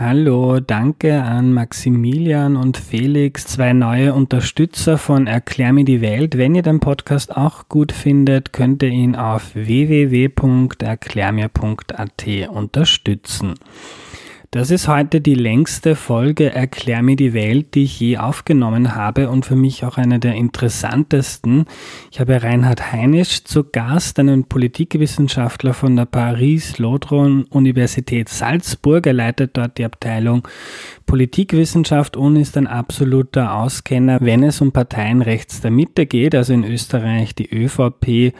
Hallo, danke an Maximilian und Felix, zwei neue Unterstützer von Erklär mir die Welt. Wenn ihr den Podcast auch gut findet, könnt ihr ihn auf www.erklärmir.at unterstützen. Das ist heute die längste Folge Erklär mir die Welt, die ich je aufgenommen habe und für mich auch eine der interessantesten. Ich habe Reinhard Heinisch zu Gast, einen Politikwissenschaftler von der Paris-Lodron-Universität Salzburg. Er leitet dort die Abteilung Politikwissenschaft und ist ein absoluter Auskenner, wenn es um Parteien rechts der Mitte geht, also in Österreich die ÖVP,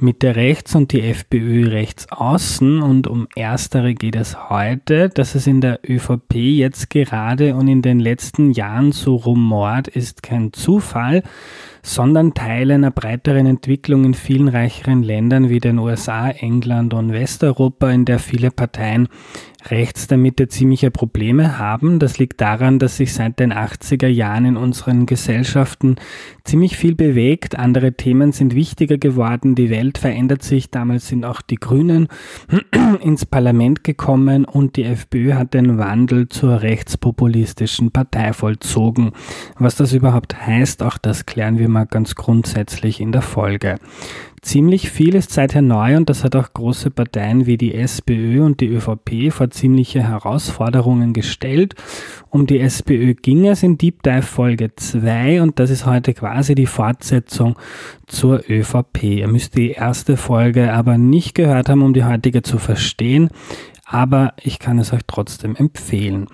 Mitte rechts und die FPÖ rechts außen. Und um erstere geht es heute. Dass es in der ÖVP jetzt gerade und in den letzten Jahren so rumort, ist kein Zufall, sondern Teil einer breiteren Entwicklung in vielen reicheren Ländern wie den USA, England und Westeuropa, in der viele Parteien rechts der Mitte ziemliche Probleme haben. Das liegt daran, dass sich seit den 80er Jahren in unseren Gesellschaften ziemlich viel bewegt. Andere Themen sind wichtiger geworden. Die Welt verändert sich. Damals sind auch die Grünen ins Parlament gekommen und die FPÖ hat den Wandel zur rechtspopulistischen Partei vollzogen. Was das überhaupt heißt, auch das klären wir mal ganz grundsätzlich in der Folge. Ziemlich viel ist seither neu und das hat auch große Parteien wie die SPÖ und die ÖVP vor ziemliche Herausforderungen gestellt. Um die SPÖ ging es in Deep Dive Folge 2 und das ist heute quasi die Fortsetzung zur ÖVP. Ihr müsst die erste Folge aber nicht gehört haben, um die heutige zu verstehen, aber ich kann es euch trotzdem empfehlen.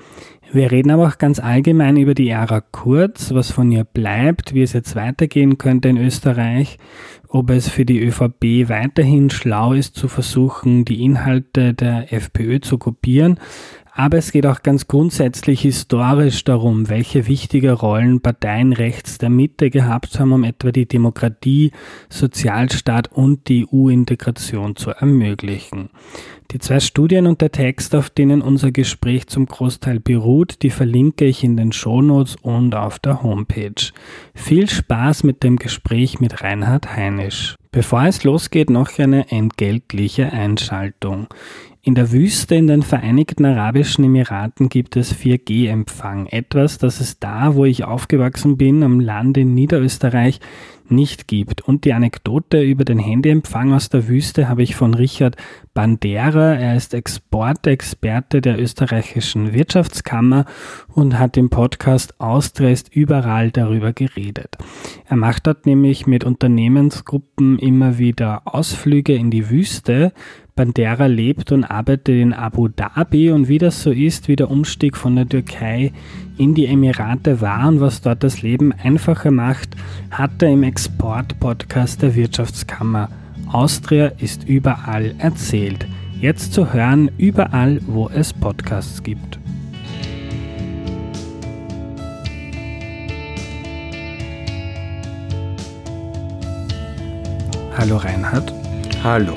Wir reden aber auch ganz allgemein über die Ära Kurz, was von ihr bleibt, wie es jetzt weitergehen könnte in Österreich, ob es für die ÖVP weiterhin schlau ist zu versuchen, die Inhalte der FPÖ zu kopieren, aber es geht auch ganz grundsätzlich historisch darum, welche wichtige Rollen Parteien rechts der Mitte gehabt haben, um etwa die Demokratie, Sozialstaat und die EU-Integration zu ermöglichen. Die zwei Studien und der Text, auf denen unser Gespräch zum Großteil beruht, die verlinke ich in den Shownotes und auf der Homepage. Viel Spaß mit dem Gespräch mit Reinhard Heinisch. Bevor es losgeht, noch eine entgeltliche Einschaltung. In der Wüste in den Vereinigten Arabischen Emiraten gibt es 4G-Empfang. Etwas, das es da, wo ich aufgewachsen bin, am Land in Niederösterreich, nicht gibt. Und die Anekdote über den Handyempfang aus der Wüste habe ich von Richard Bandera. Er ist Exportexperte der österreichischen Wirtschaftskammer und hat im Podcast Austria ist überall darüber geredet. Er macht dort nämlich mit Unternehmensgruppen immer wieder Ausflüge in die Wüste, Bandera lebt und arbeitet in Abu Dhabi und wie das so ist, wie der Umstieg von der Türkei in die Emirate war und was dort das Leben einfacher macht, hat er im Export-Podcast der Wirtschaftskammer Austria ist überall erzählt. Jetzt zu hören überall, wo es Podcasts gibt. Hallo Reinhard. Hallo.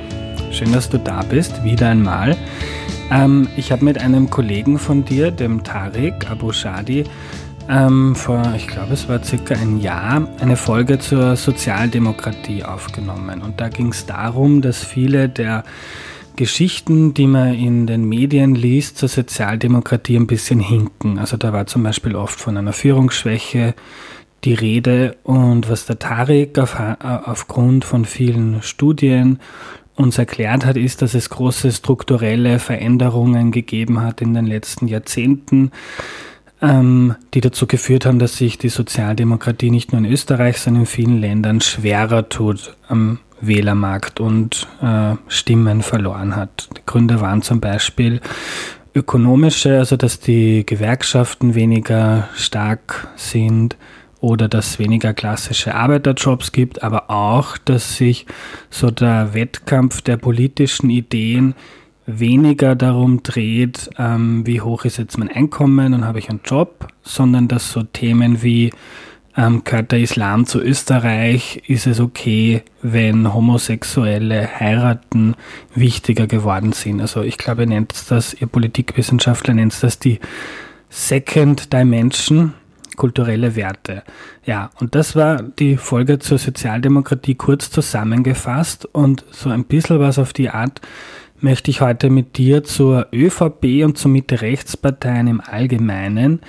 Schön, dass du da bist, wieder einmal. Ähm, ich habe mit einem Kollegen von dir, dem Tariq Abu Shadi, ähm, vor, ich glaube, es war circa ein Jahr, eine Folge zur Sozialdemokratie aufgenommen. Und da ging es darum, dass viele der Geschichten, die man in den Medien liest, zur Sozialdemokratie ein bisschen hinken. Also da war zum Beispiel oft von einer Führungsschwäche die Rede und was der Tariq auf, aufgrund von vielen Studien uns erklärt hat, ist, dass es große strukturelle Veränderungen gegeben hat in den letzten Jahrzehnten, ähm, die dazu geführt haben, dass sich die Sozialdemokratie nicht nur in Österreich, sondern in vielen Ländern schwerer tut am Wählermarkt und äh, Stimmen verloren hat. Die Gründe waren zum Beispiel ökonomische, also dass die Gewerkschaften weniger stark sind, oder dass es weniger klassische Arbeiterjobs gibt, aber auch, dass sich so der Wettkampf der politischen Ideen weniger darum dreht, ähm, wie hoch ist jetzt mein Einkommen und habe ich einen Job, sondern dass so Themen wie ähm, gehört der Islam zu Österreich, ist es okay, wenn Homosexuelle heiraten, wichtiger geworden sind. Also ich glaube, ihr nennt das, ihr Politikwissenschaftler nennt das die Second Dimension kulturelle Werte. Ja, und das war die Folge zur Sozialdemokratie kurz zusammengefasst und so ein bisschen was auf die Art möchte ich heute mit dir zur ÖVP und zu Mitte-Rechtsparteien im Allgemeinen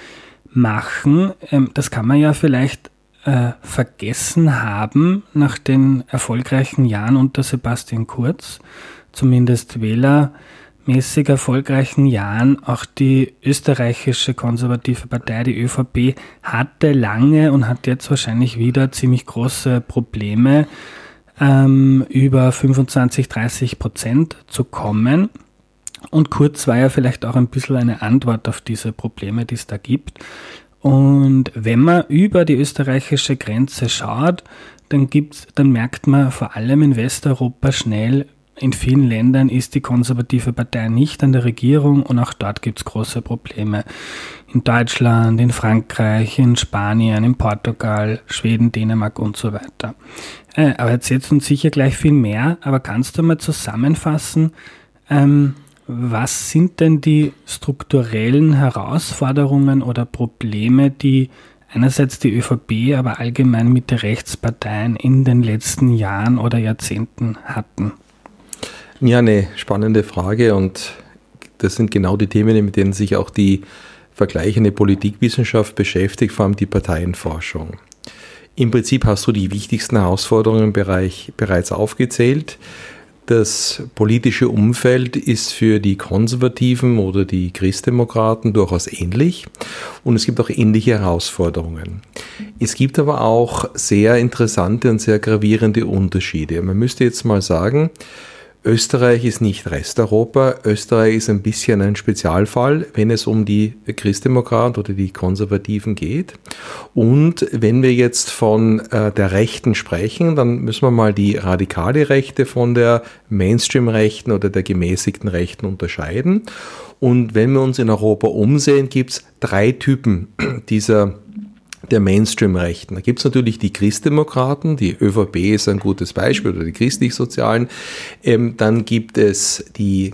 machen. Ähm, das kann man ja vielleicht äh, vergessen haben nach den erfolgreichen Jahren unter Sebastian Kurz, zumindest wählermäßig erfolgreichen Jahren. Auch die österreichische konservative Partei, die ÖVP, hatte lange und hat jetzt wahrscheinlich wieder ziemlich große Probleme, ähm, über 25, 30 Prozent zu kommen. Und Kurz war ja vielleicht auch ein bisschen eine Antwort auf diese Probleme, die es da gibt. Und wenn man über die österreichische Grenze schaut, dann, gibt's, dann merkt man vor allem in Westeuropa schnell, in vielen Ländern ist die konservative Partei nicht an der Regierung und auch dort gibt es große Probleme. In Deutschland, in Frankreich, in Spanien, in Portugal, Schweden, Dänemark und so weiter. Äh, aber erzählst uns sicher gleich viel mehr, aber kannst du mal zusammenfassen, ähm, was sind denn die strukturellen Herausforderungen oder Probleme, die einerseits die ÖVP, aber allgemein mit den Rechtsparteien in den letzten Jahren oder Jahrzehnten hatten? Ja, eine spannende Frage und das sind genau die Themen, mit denen sich auch die vergleichende Politikwissenschaft beschäftigt, vor allem die Parteienforschung. Im Prinzip hast du die wichtigsten Herausforderungen im Bereich bereits aufgezählt. Das politische Umfeld ist für die Konservativen oder die Christdemokraten durchaus ähnlich und es gibt auch ähnliche Herausforderungen. Es gibt aber auch sehr interessante und sehr gravierende Unterschiede. Man müsste jetzt mal sagen, Österreich ist nicht Resteuropa. Österreich ist ein bisschen ein Spezialfall, wenn es um die Christdemokraten oder die Konservativen geht. Und wenn wir jetzt von äh, der Rechten sprechen, dann müssen wir mal die radikale Rechte von der Mainstream-Rechten oder der gemäßigten Rechten unterscheiden. Und wenn wir uns in Europa umsehen, gibt es drei Typen dieser der Mainstream-Rechten. Da gibt es natürlich die Christdemokraten, die ÖVP ist ein gutes Beispiel, oder die christlich-sozialen. Ähm, dann gibt es die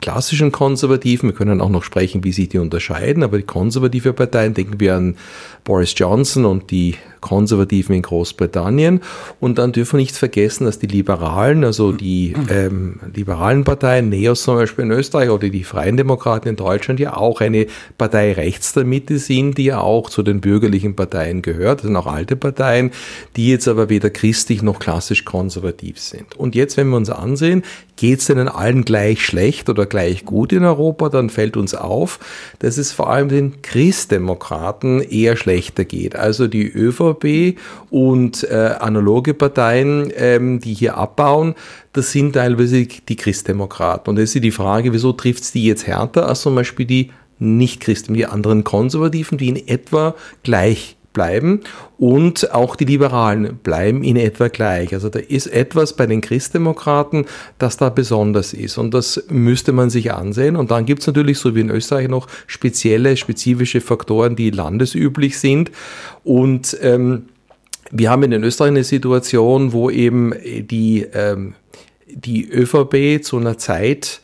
klassischen Konservativen, wir können auch noch sprechen, wie sich die unterscheiden, aber die konservative Parteien, denken wir an Boris Johnson und die Konservativen in Großbritannien. Und dann dürfen wir nicht vergessen, dass die Liberalen, also die ähm, liberalen Parteien, NEOS zum Beispiel in Österreich oder die Freien Demokraten in Deutschland ja auch eine Partei rechts der Mitte sind, die ja auch zu den bürgerlichen Parteien gehört. Das sind auch alte Parteien, die jetzt aber weder christlich noch klassisch konservativ sind. Und jetzt, wenn wir uns ansehen, geht es denen allen gleich schlecht oder gleich gut in Europa, dann fällt uns auf, dass es vor allem den Christdemokraten eher schlechter geht. Also die ÖVP und äh, analoge Parteien, ähm, die hier abbauen, das sind teilweise die Christdemokraten. Und es ist die Frage, wieso trifft es die jetzt härter als zum Beispiel die nicht-Christen, die anderen Konservativen, die in etwa gleich bleiben und auch die Liberalen bleiben in etwa gleich. Also da ist etwas bei den Christdemokraten, das da besonders ist und das müsste man sich ansehen. Und dann gibt es natürlich, so wie in Österreich, noch spezielle, spezifische Faktoren, die landesüblich sind und ähm, wir haben in Österreich eine Situation, wo eben die, ähm, die ÖVP zu einer Zeit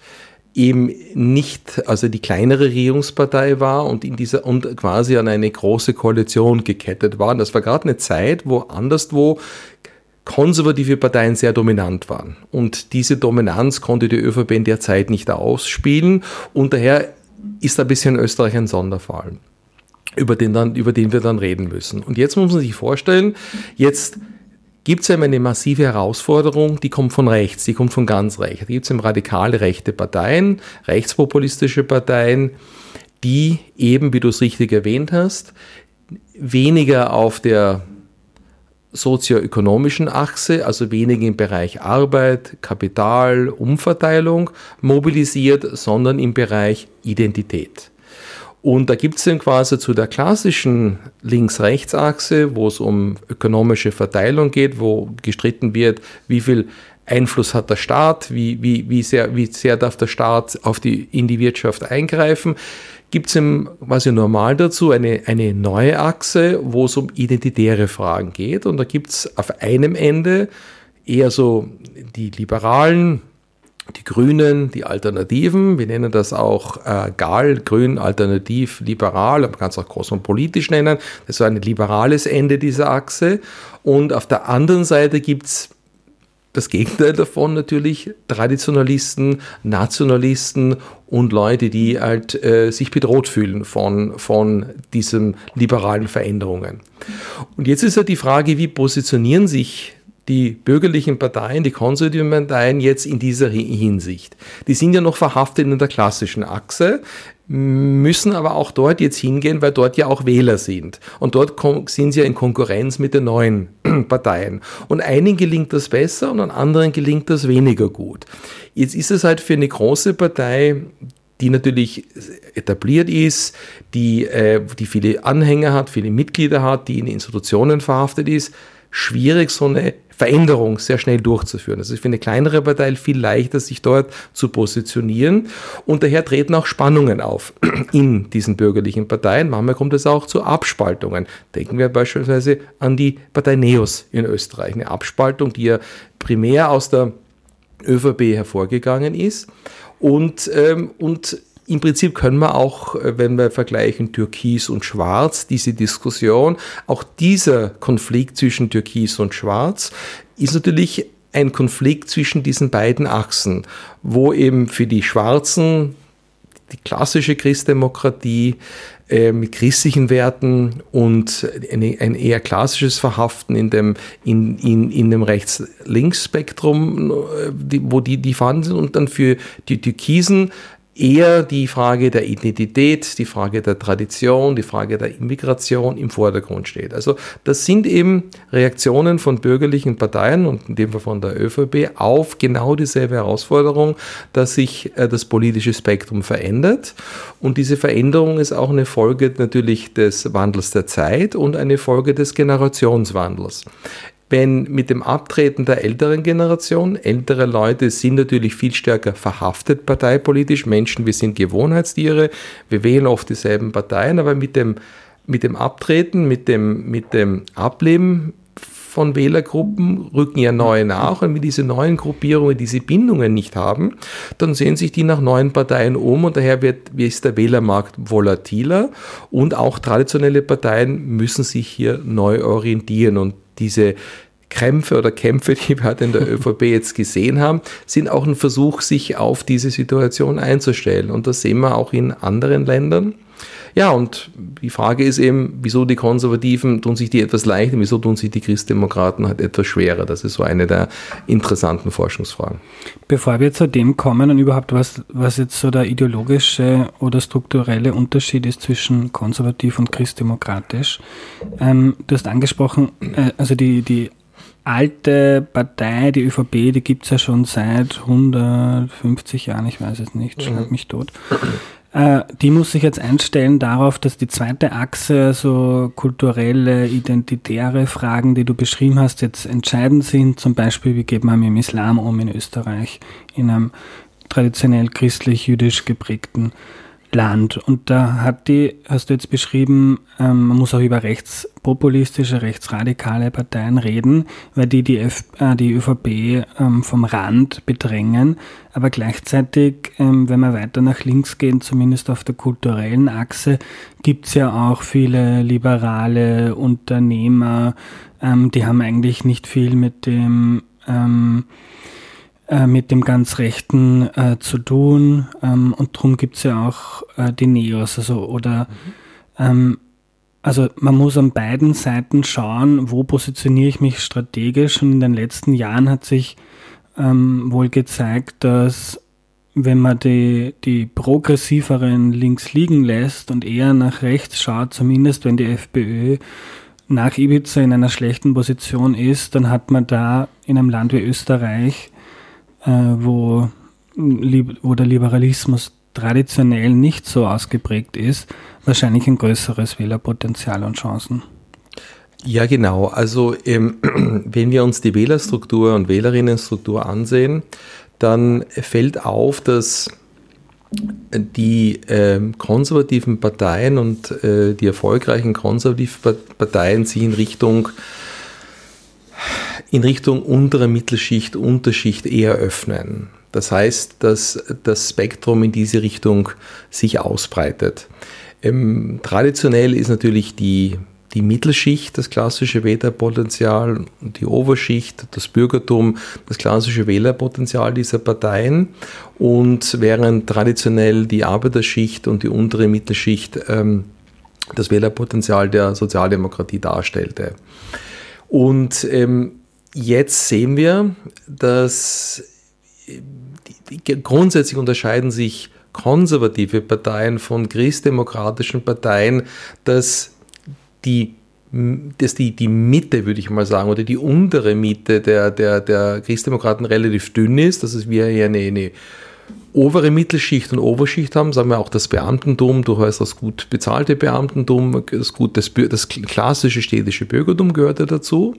eben nicht, also die kleinere Regierungspartei war und in dieser und quasi an eine große Koalition gekettet war. Und das war gerade eine Zeit, wo anderswo konservative Parteien sehr dominant waren. Und diese Dominanz konnte die ÖVP in der Zeit nicht ausspielen. Und daher ist ein bisschen Österreich ein Sonderfall, über den, dann, über den wir dann reden müssen. Und jetzt muss man sich vorstellen, jetzt gibt es eben eine massive Herausforderung, die kommt von rechts, die kommt von ganz rechts. Da gibt es eben radikale rechte Parteien, rechtspopulistische Parteien, die eben, wie du es richtig erwähnt hast, weniger auf der sozioökonomischen Achse, also weniger im Bereich Arbeit, Kapital, Umverteilung mobilisiert, sondern im Bereich Identität. Und da gibt es dann quasi zu der klassischen Links-Rechts-Achse, wo es um ökonomische Verteilung geht, wo gestritten wird, wie viel Einfluss hat der Staat, wie, wie, wie, sehr, wie sehr darf der Staat auf die, in die Wirtschaft eingreifen, gibt es quasi normal dazu eine, eine neue Achse, wo es um identitäre Fragen geht. Und da gibt es auf einem Ende eher so die Liberalen, die Grünen, die Alternativen, wir nennen das auch äh, GAL, Grün, Alternativ, Liberal, man kann es auch kosmopolitisch nennen, das ist ein liberales Ende dieser Achse. Und auf der anderen Seite gibt es das Gegenteil davon natürlich Traditionalisten, Nationalisten und Leute, die halt äh, sich bedroht fühlen von, von diesen liberalen Veränderungen. Und jetzt ist ja die Frage, wie positionieren sich die bürgerlichen Parteien, die konservativen Parteien jetzt in dieser Hinsicht. Die sind ja noch verhaftet in der klassischen Achse müssen aber auch dort jetzt hingehen, weil dort ja auch Wähler sind. Und dort sind sie ja in Konkurrenz mit den neuen Parteien. Und einigen gelingt das besser und an anderen gelingt das weniger gut. Jetzt ist es halt für eine große Partei, die natürlich etabliert ist, die, äh, die viele Anhänger hat, viele Mitglieder hat, die in Institutionen verhaftet ist, schwierig, so eine Veränderung sehr schnell durchzuführen. Es ist für eine kleinere Partei viel leichter, sich dort zu positionieren. Und daher treten auch Spannungen auf in diesen bürgerlichen Parteien. Manchmal kommt es auch zu Abspaltungen. Denken wir beispielsweise an die Partei Neos in Österreich. Eine Abspaltung, die ja primär aus der ÖVP hervorgegangen ist. Und, ähm, und im Prinzip können wir auch, äh, wenn wir vergleichen Türkis und Schwarz, diese Diskussion, auch dieser Konflikt zwischen Türkis und Schwarz ist natürlich ein Konflikt zwischen diesen beiden Achsen, wo eben für die Schwarzen die klassische Christdemokratie äh, mit christlichen Werten und eine, ein eher klassisches Verhaften in dem, in, in, in dem Rechts-Links-Spektrum, äh, wo die, die vorhanden sind. Und dann für die Türkisen eher die Frage der Identität, die Frage der Tradition, die Frage der Immigration im Vordergrund steht. Also das sind eben Reaktionen von bürgerlichen Parteien und in dem Fall von der ÖVP auf genau dieselbe Herausforderung, dass sich äh, das politische Spektrum verändert. Und diese Veränderung ist auch eine Folge natürlich des Wandels der Zeit und eine Folge des Generationswandels wenn mit dem Abtreten der älteren Generation, ältere Leute sind natürlich viel stärker verhaftet parteipolitisch, Menschen, wir sind Gewohnheitstiere, wir wählen oft dieselben Parteien, aber mit dem, mit dem Abtreten, mit dem, mit dem Ableben von Wählergruppen rücken ja neue nach. Und wenn diese neuen Gruppierungen diese Bindungen nicht haben, dann sehen sich die nach neuen Parteien um und daher wird, ist der Wählermarkt volatiler. Und auch traditionelle Parteien müssen sich hier neu orientieren. Und diese Krämpfe oder Kämpfe, die wir halt in der ÖVP jetzt gesehen haben, sind auch ein Versuch, sich auf diese Situation einzustellen. Und das sehen wir auch in anderen Ländern. Ja, und die Frage ist eben, wieso die Konservativen tun sich die etwas leichter, wieso tun sich die Christdemokraten halt etwas schwerer? Das ist so eine der interessanten Forschungsfragen. Bevor wir zu dem kommen und überhaupt was, was jetzt so der ideologische oder strukturelle Unterschied ist zwischen konservativ und christdemokratisch, ähm, du hast angesprochen, äh, also die, die alte Partei, die ÖVP, die gibt es ja schon seit 150 Jahren, ich weiß es nicht, schlag mhm. mich tot. Äh, die muss sich jetzt einstellen darauf, dass die zweite Achse, so kulturelle, identitäre Fragen, die du beschrieben hast, jetzt entscheidend sind. Zum Beispiel, wie geht man mit dem Islam um in Österreich, in einem traditionell christlich-jüdisch geprägten Land. Und da hat die, hast du jetzt beschrieben, ähm, man muss auch über rechtspopulistische, rechtsradikale Parteien reden, weil die die, F, äh, die ÖVP ähm, vom Rand bedrängen. Aber gleichzeitig, ähm, wenn wir weiter nach links gehen, zumindest auf der kulturellen Achse, gibt's ja auch viele liberale Unternehmer, ähm, die haben eigentlich nicht viel mit dem ähm, äh, mit dem ganz Rechten äh, zu tun. Ähm, und darum gibt es ja auch äh, die Neos. Also, oder, mhm. ähm, also man muss an beiden Seiten schauen, wo positioniere ich mich strategisch. Und in den letzten Jahren hat sich ähm, wohl gezeigt, dass wenn man die, die progressiveren links liegen lässt und eher nach rechts schaut, zumindest wenn die FPÖ nach Ibiza in einer schlechten Position ist, dann hat man da in einem Land wie Österreich äh, wo, wo der Liberalismus traditionell nicht so ausgeprägt ist, wahrscheinlich ein größeres Wählerpotenzial und Chancen. Ja, genau. Also ähm, wenn wir uns die Wählerstruktur und Wählerinnenstruktur ansehen, dann fällt auf, dass die äh, konservativen Parteien und äh, die erfolgreichen konservativen Parteien sich in Richtung in Richtung untere Mittelschicht, Unterschicht eher öffnen. Das heißt, dass das Spektrum in diese Richtung sich ausbreitet. Ähm, traditionell ist natürlich die, die Mittelschicht, das klassische Wählerpotenzial, die Oberschicht, das Bürgertum, das klassische Wählerpotenzial dieser Parteien. Und während traditionell die Arbeiterschicht und die untere Mittelschicht ähm, das Wählerpotenzial der Sozialdemokratie darstellte. Und ähm, jetzt sehen wir, dass die, grundsätzlich unterscheiden sich konservative Parteien von christdemokratischen Parteien, dass die dass die, die Mitte, würde ich mal sagen, oder die untere Mitte der, der, der Christdemokraten relativ dünn ist, dass wir hier eine, eine obere Mittelschicht und Oberschicht haben, sagen wir auch das Beamtentum, durchaus das gut bezahlte Beamtentum, das, gut, das, das klassische städtische Bürgertum gehört ja dazu.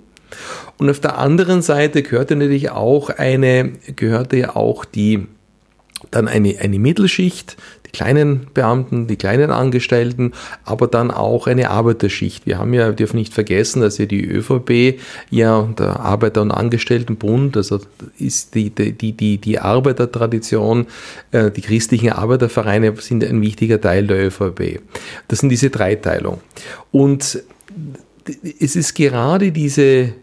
Und auf der anderen Seite gehörte natürlich auch eine, gehörte ja auch die, dann eine, eine Mittelschicht, kleinen Beamten, die kleinen Angestellten, aber dann auch eine Arbeiterschicht. Wir haben ja, dürfen nicht vergessen, dass ja die ÖVP ja der Arbeiter- und Angestelltenbund, also ist die, die, die, die Arbeitertradition, äh, die christlichen Arbeitervereine sind ein wichtiger Teil der ÖVP. Das sind diese Dreiteilung. Und es ist gerade diese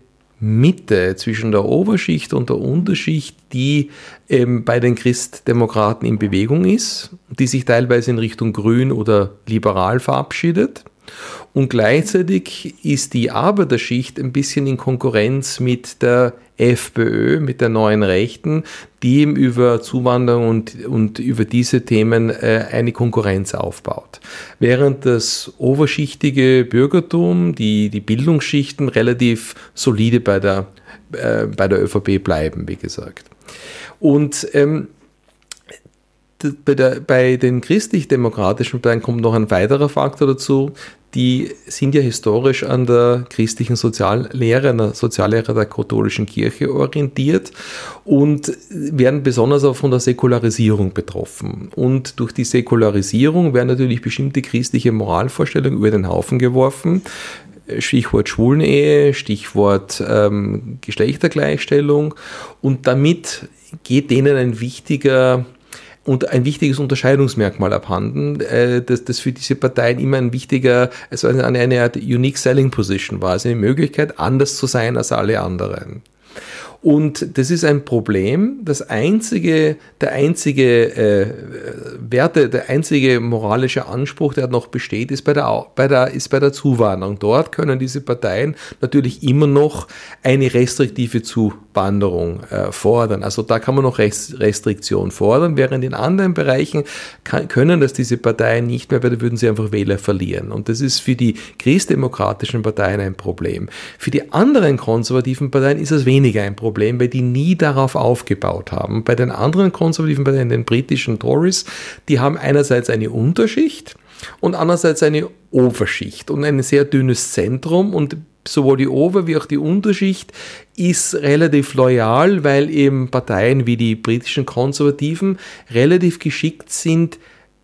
Mitte zwischen der Oberschicht und der Unterschicht, die ähm, bei den Christdemokraten in Bewegung ist, die sich teilweise in Richtung grün oder liberal verabschiedet. Und gleichzeitig ist die Arbeiterschicht ein bisschen in Konkurrenz mit der FPÖ, mit der neuen Rechten, die eben über Zuwanderung und, und über diese Themen äh, eine Konkurrenz aufbaut. Während das oberschichtige Bürgertum, die, die Bildungsschichten relativ solide bei der, äh, bei der ÖVP bleiben, wie gesagt. Und ähm, bei, der, bei den christlich-demokratischen Parteien kommt noch ein weiterer Faktor dazu, die sind ja historisch an der christlichen Soziallehre, an der Soziallehre der katholischen Kirche orientiert und werden besonders auch von der Säkularisierung betroffen. Und durch die Säkularisierung werden natürlich bestimmte christliche Moralvorstellungen über den Haufen geworfen. Stichwort Schwulenehe, Stichwort ähm, Geschlechtergleichstellung. Und damit geht denen ein wichtiger und ein wichtiges Unterscheidungsmerkmal abhanden, äh, dass das für diese Parteien immer ein wichtiger, also eine, eine Art Unique Selling Position war, also eine Möglichkeit, anders zu sein als alle anderen. Und das ist ein Problem. Das einzige, der einzige äh, Werte, der einzige moralische Anspruch, der noch besteht, ist bei, der, bei der, ist bei der Zuwanderung. Dort können diese Parteien natürlich immer noch eine restriktive Zuwanderung äh, fordern. Also da kann man noch Restriktion fordern, während in anderen Bereichen kann, können das diese Parteien nicht mehr, weil da würden sie einfach Wähler verlieren. Und das ist für die christdemokratischen Parteien ein Problem. Für die anderen konservativen Parteien ist es weniger ein Problem. Problem, weil die nie darauf aufgebaut haben. Bei den anderen konservativen Parteien, den britischen Tories, die haben einerseits eine Unterschicht und andererseits eine Oberschicht und ein sehr dünnes Zentrum und sowohl die Ober- wie auch die Unterschicht ist relativ loyal, weil eben Parteien wie die britischen Konservativen relativ geschickt sind,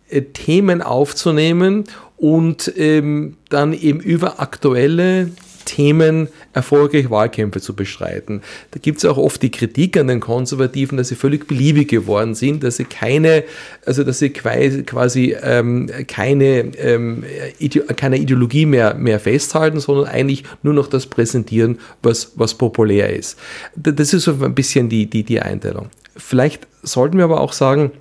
äh, Themen aufzunehmen und ähm, dann eben über aktuelle Themen erfolgreich Wahlkämpfe zu bestreiten. Da gibt es auch oft die Kritik an den Konservativen, dass sie völlig beliebig geworden sind, dass sie keine, also dass sie quasi ähm, keine, ähm, Ide keine Ideologie mehr, mehr festhalten, sondern eigentlich nur noch das präsentieren, was, was populär ist. Das ist so ein bisschen die, die, die Einteilung. Vielleicht sollten wir aber auch sagen,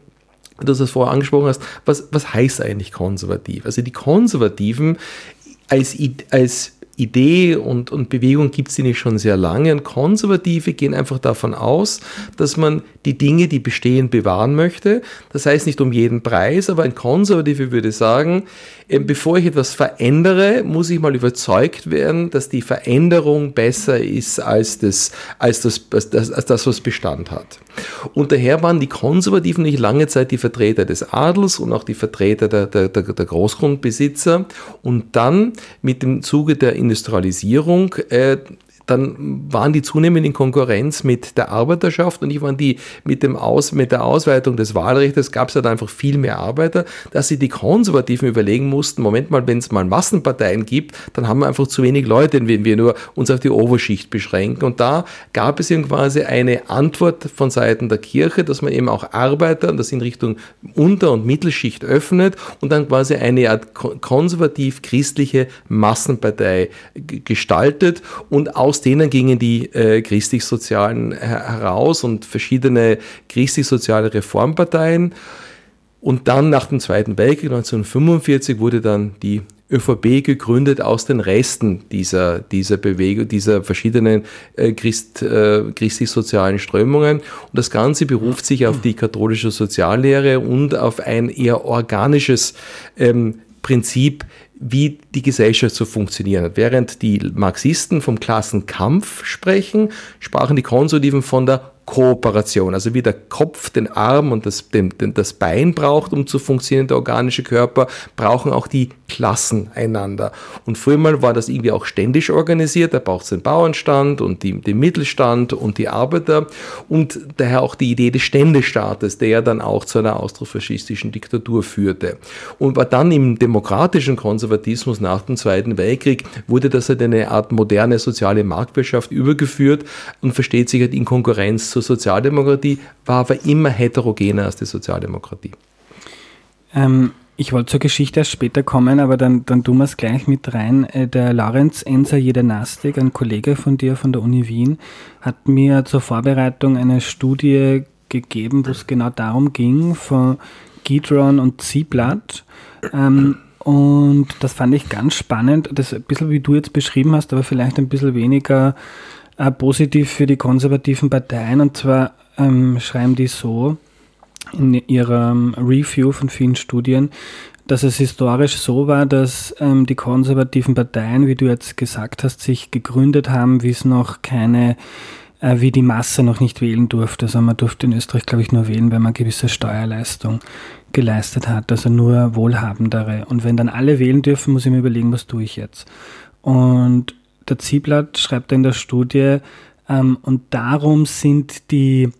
du es vorher angesprochen hast, was, was heißt eigentlich konservativ? Also die Konservativen als, als Idee und, und Bewegung gibt es nicht schon sehr lange. Und Konservative gehen einfach davon aus, dass man die Dinge, die bestehen, bewahren möchte. Das heißt nicht um jeden Preis, aber ein Konservative würde sagen, ähm, bevor ich etwas verändere, muss ich mal überzeugt werden, dass die Veränderung besser ist als das, als das, als das, als das was Bestand hat. Und daher waren die Konservativen nicht lange Zeit die Vertreter des Adels und auch die Vertreter der, der, der, der Großgrundbesitzer. Und dann mit dem Zuge der Industrialisierung äh, dann waren die zunehmend in Konkurrenz mit der Arbeiterschaft und ich waren die mit, dem Aus, mit der Ausweitung des Wahlrechts gab es halt einfach viel mehr Arbeiter, dass sie die Konservativen überlegen mussten, Moment mal, wenn es mal Massenparteien gibt, dann haben wir einfach zu wenig Leute, wenn wir nur uns auf die Oberschicht beschränken. Und da gab es eben quasi eine Antwort von Seiten der Kirche, dass man eben auch Arbeiter, das in Richtung Unter- und Mittelschicht öffnet und dann quasi eine Art konservativ-christliche Massenpartei gestaltet und aus aus denen gingen die äh, christlich-sozialen heraus und verschiedene christlich-soziale Reformparteien. Und dann nach dem Zweiten Weltkrieg 1945 wurde dann die ÖVP gegründet aus den Resten dieser, dieser Bewegung, dieser verschiedenen äh, Christ, äh, christlich-sozialen Strömungen. Und das Ganze beruft sich auf die katholische Soziallehre und auf ein eher organisches ähm, Prinzip, wie die Gesellschaft so funktionieren hat. Während die Marxisten vom Klassenkampf sprechen, sprachen die Konservativen von der Kooperation, also wie der Kopf den Arm und das, den, den, das Bein braucht, um zu funktionieren, der organische Körper, brauchen auch die Klassen einander. Und früher mal war das irgendwie auch ständisch organisiert, da braucht es den Bauernstand und die, den Mittelstand und die Arbeiter und daher auch die Idee des Ständestaates, der ja dann auch zu einer austrofaschistischen Diktatur führte. Und war dann im demokratischen Konservatismus nach dem Zweiten Weltkrieg, wurde das halt eine Art moderne soziale Marktwirtschaft übergeführt und versteht sich halt in Konkurrenz zur Sozialdemokratie, war aber immer heterogener als die Sozialdemokratie. Ähm, ich wollte zur Geschichte erst später kommen, aber dann, dann tun wir es gleich mit rein. Äh, der Lorenz Enser Jedenastik, ein Kollege von dir von der Uni Wien, hat mir zur Vorbereitung eine Studie gegeben, wo es genau darum ging, von Gidron und Zieblatt. Ähm, und das fand ich ganz spannend. Das ein bisschen wie du jetzt beschrieben hast, aber vielleicht ein bisschen weniger äh, positiv für die konservativen Parteien. Und zwar ähm, schreiben die so in ihrem Review von vielen Studien, dass es historisch so war, dass ähm, die konservativen Parteien, wie du jetzt gesagt hast, sich gegründet haben, wie es noch keine, äh, wie die Masse noch nicht wählen durfte. Also man durfte in Österreich, glaube ich, nur wählen, wenn man gewisse Steuerleistung geleistet hat, also nur Wohlhabendere. Und wenn dann alle wählen dürfen, muss ich mir überlegen, was tue ich jetzt. Und der Zieblatt schreibt in der Studie, ähm, und darum sind die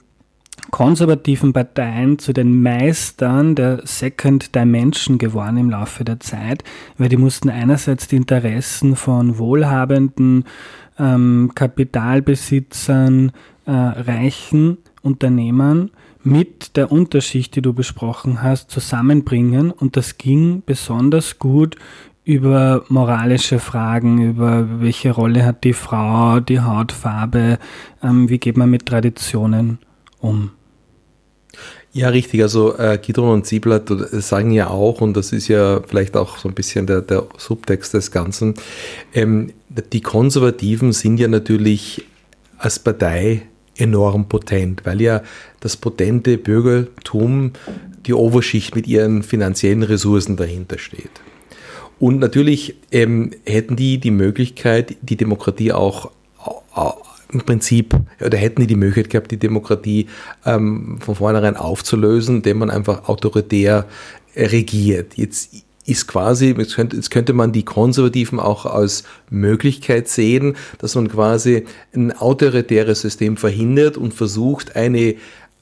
konservativen Parteien zu den Meistern der Second Dimension geworden im Laufe der Zeit, weil die mussten einerseits die Interessen von wohlhabenden ähm, Kapitalbesitzern, äh, reichen Unternehmern mit der Unterschicht, die du besprochen hast, zusammenbringen. Und das ging besonders gut über moralische Fragen, über welche Rolle hat die Frau, die Hautfarbe, ähm, wie geht man mit Traditionen um. Ja, richtig. Also äh, Gidron und Ziebler sagen ja auch, und das ist ja vielleicht auch so ein bisschen der, der Subtext des Ganzen, ähm, die Konservativen sind ja natürlich als Partei enorm potent, weil ja das potente Bürgertum die Oberschicht mit ihren finanziellen Ressourcen dahinter steht. Und natürlich ähm, hätten die die Möglichkeit, die Demokratie auch im Prinzip, oder hätten die die Möglichkeit gehabt, die Demokratie ähm, von vornherein aufzulösen, indem man einfach autoritär regiert. Jetzt ist quasi, jetzt könnte, jetzt könnte man die Konservativen auch als Möglichkeit sehen, dass man quasi ein autoritäres System verhindert und versucht, eine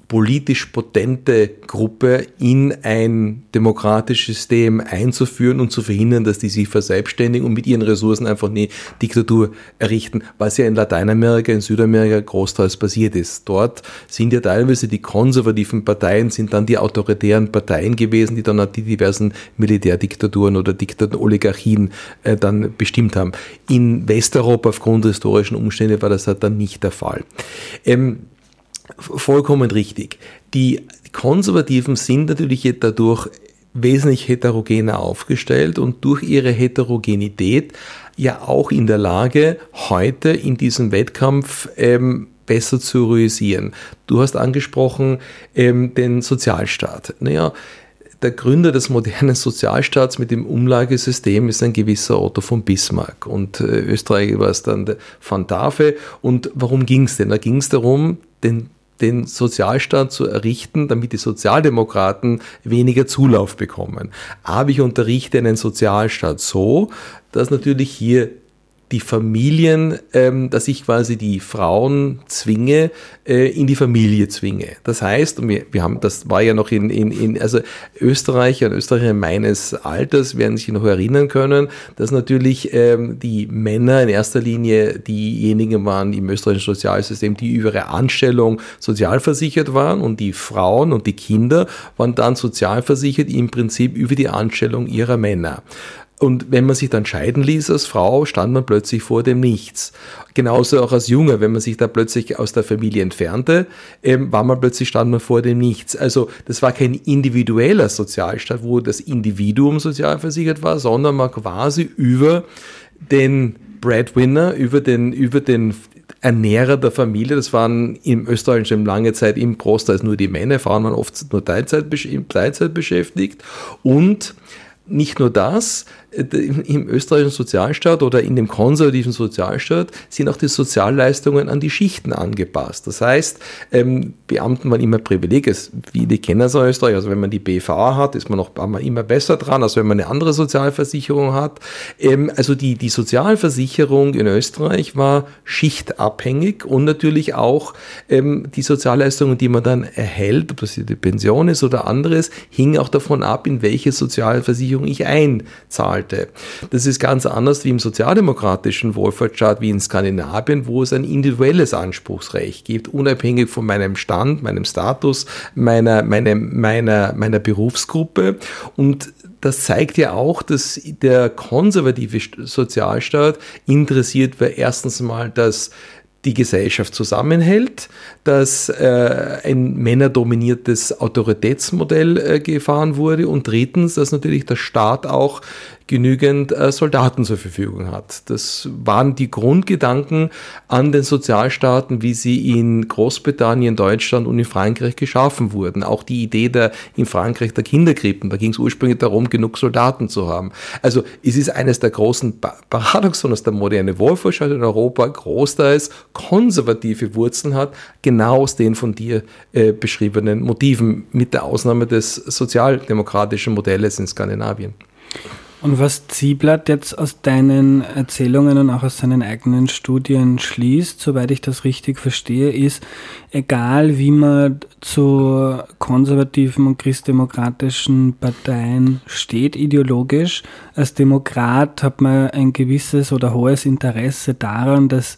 politisch potente Gruppe in ein demokratisches System einzuführen und zu verhindern, dass die sich verselbstständigen und mit ihren Ressourcen einfach eine Diktatur errichten, was ja in Lateinamerika, in Südamerika großteils passiert ist. Dort sind ja teilweise die konservativen Parteien, sind dann die autoritären Parteien gewesen, die dann die diversen Militärdiktaturen oder Diktat Oligarchien äh, dann bestimmt haben. In Westeuropa aufgrund historischen Umstände war das halt dann nicht der Fall. Ähm, vollkommen richtig. Die Konservativen sind natürlich dadurch wesentlich heterogener aufgestellt und durch ihre Heterogenität ja auch in der Lage, heute in diesem Wettkampf ähm, besser zu realisieren. Du hast angesprochen ähm, den Sozialstaat. Naja, der Gründer des modernen Sozialstaats mit dem Umlagesystem ist ein gewisser Otto von Bismarck. Und äh, Österreich war es dann der Van Tafel. Und warum ging es denn? Da ging es darum, den den Sozialstaat zu errichten, damit die Sozialdemokraten weniger Zulauf bekommen. Aber ich unterrichte einen Sozialstaat so, dass natürlich hier die Familien, ähm, dass ich quasi die Frauen zwinge, äh, in die Familie zwinge. Das heißt, wir, wir haben, das war ja noch in, in, in also Österreicher und Österreicher meines Alters werden sich noch erinnern können, dass natürlich ähm, die Männer in erster Linie diejenigen waren im österreichischen Sozialsystem, die über ihre Anstellung sozialversichert waren und die Frauen und die Kinder waren dann sozialversichert im Prinzip über die Anstellung ihrer Männer. Und wenn man sich dann scheiden ließ als Frau, stand man plötzlich vor dem Nichts. Genauso auch als Junge, wenn man sich da plötzlich aus der Familie entfernte, ähm, war man plötzlich, stand man vor dem Nichts. Also das war kein individueller Sozialstaat, wo das Individuum sozialversichert war, sondern man quasi über den Breadwinner, über den, über den Ernährer der Familie, das waren im Österreichischen lange Zeit im Großteil nur die Männer, Frauen waren oft nur Teilzeit, Teilzeit beschäftigt und nicht nur das, im österreichischen Sozialstaat oder in dem konservativen Sozialstaat sind auch die Sozialleistungen an die Schichten angepasst. Das heißt, ähm, Beamten waren immer Privileg. Viele kennen es in Österreich. Also wenn man die BVA hat, ist man noch immer besser dran, als wenn man eine andere Sozialversicherung hat. Ähm, also die, die Sozialversicherung in Österreich war schichtabhängig und natürlich auch ähm, die Sozialleistungen, die man dann erhält, ob das die Pension ist oder anderes, hing auch davon ab, in welche Sozialversicherung Versicherung ich einzahlte. Das ist ganz anders wie im sozialdemokratischen Wohlfahrtsstaat wie in Skandinavien, wo es ein individuelles Anspruchsrecht gibt, unabhängig von meinem Stand, meinem Status, meiner, meiner, meiner, meiner Berufsgruppe. Und das zeigt ja auch, dass der konservative Sozialstaat interessiert war erstens mal, dass die Gesellschaft zusammenhält, dass äh, ein männerdominiertes Autoritätsmodell äh, gefahren wurde und drittens, dass natürlich der Staat auch genügend äh, Soldaten zur Verfügung hat. Das waren die Grundgedanken an den Sozialstaaten, wie sie in Großbritannien, Deutschland und in Frankreich geschaffen wurden. Auch die Idee der in Frankreich der Kinderkrippen, da ging es ursprünglich darum, genug Soldaten zu haben. Also es ist eines der großen Paradoxon, dass der moderne Wohlfahrtsstaat in Europa großteils konservative Wurzeln hat, genau aus den von dir äh, beschriebenen Motiven, mit der Ausnahme des sozialdemokratischen Modells in Skandinavien. Und was Zieblatt jetzt aus deinen Erzählungen und auch aus seinen eigenen Studien schließt, soweit ich das richtig verstehe, ist, egal wie man zu konservativen und christdemokratischen Parteien steht ideologisch, als Demokrat hat man ein gewisses oder hohes Interesse daran, dass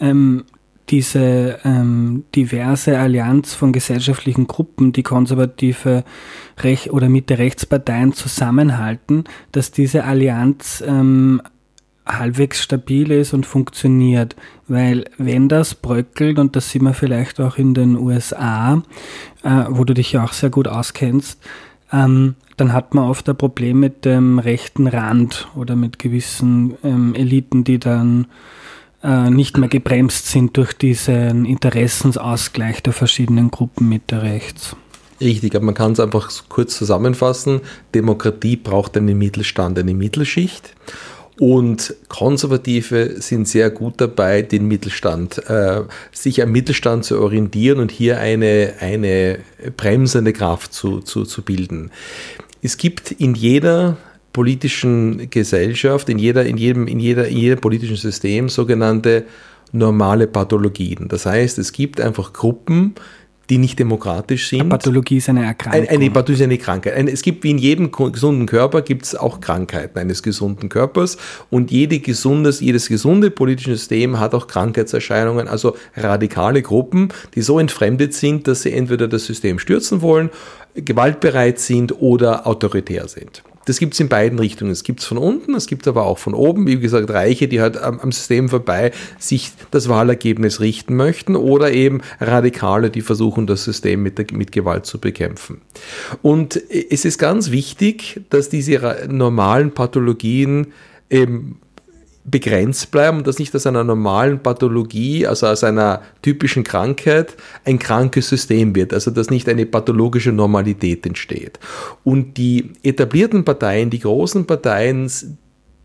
ähm, diese ähm, diverse Allianz von gesellschaftlichen Gruppen, die konservative Rech oder Mitte Rechtsparteien zusammenhalten, dass diese Allianz ähm, halbwegs stabil ist und funktioniert. Weil wenn das bröckelt, und das sieht man vielleicht auch in den USA, äh, wo du dich ja auch sehr gut auskennst, ähm, dann hat man oft ein Problem mit dem rechten Rand oder mit gewissen ähm, Eliten, die dann äh, nicht mehr gebremst sind durch diesen Interessensausgleich der verschiedenen Gruppen Mitte rechts. Richtig, aber man kann es einfach kurz zusammenfassen. Demokratie braucht einen Mittelstand, eine Mittelschicht. Und Konservative sind sehr gut dabei, den Mittelstand, äh, sich am Mittelstand zu orientieren und hier eine, eine bremsende Kraft zu, zu, zu bilden. Es gibt in jeder politischen Gesellschaft, in, jeder, in, jedem, in, jeder, in jedem politischen System sogenannte normale Pathologien. Das heißt, es gibt einfach Gruppen, die nicht demokratisch sind. Eine Pathologie ist eine Erkrankung. Eine, Pathologie ist eine Krankheit. Es gibt wie in jedem gesunden Körper gibt es auch Krankheiten eines gesunden Körpers und jede gesundes, jedes gesunde politische System hat auch Krankheitserscheinungen, also radikale Gruppen, die so entfremdet sind, dass sie entweder das System stürzen wollen, gewaltbereit sind oder autoritär sind. Das gibt es in beiden Richtungen. Es gibt es von unten, es gibt aber auch von oben, wie gesagt, Reiche, die halt am, am, System vorbei sich das Wahlergebnis richten möchten oder eben Radikale, die versuchen, das System mit, der, mit Gewalt zu bekämpfen. Und es ist ganz wichtig, dass diese normalen Pathologien eben begrenzt bleiben und dass nicht aus einer normalen Pathologie, also aus einer typischen Krankheit, ein krankes System wird, also dass nicht eine pathologische Normalität entsteht. Und die etablierten Parteien, die großen Parteien,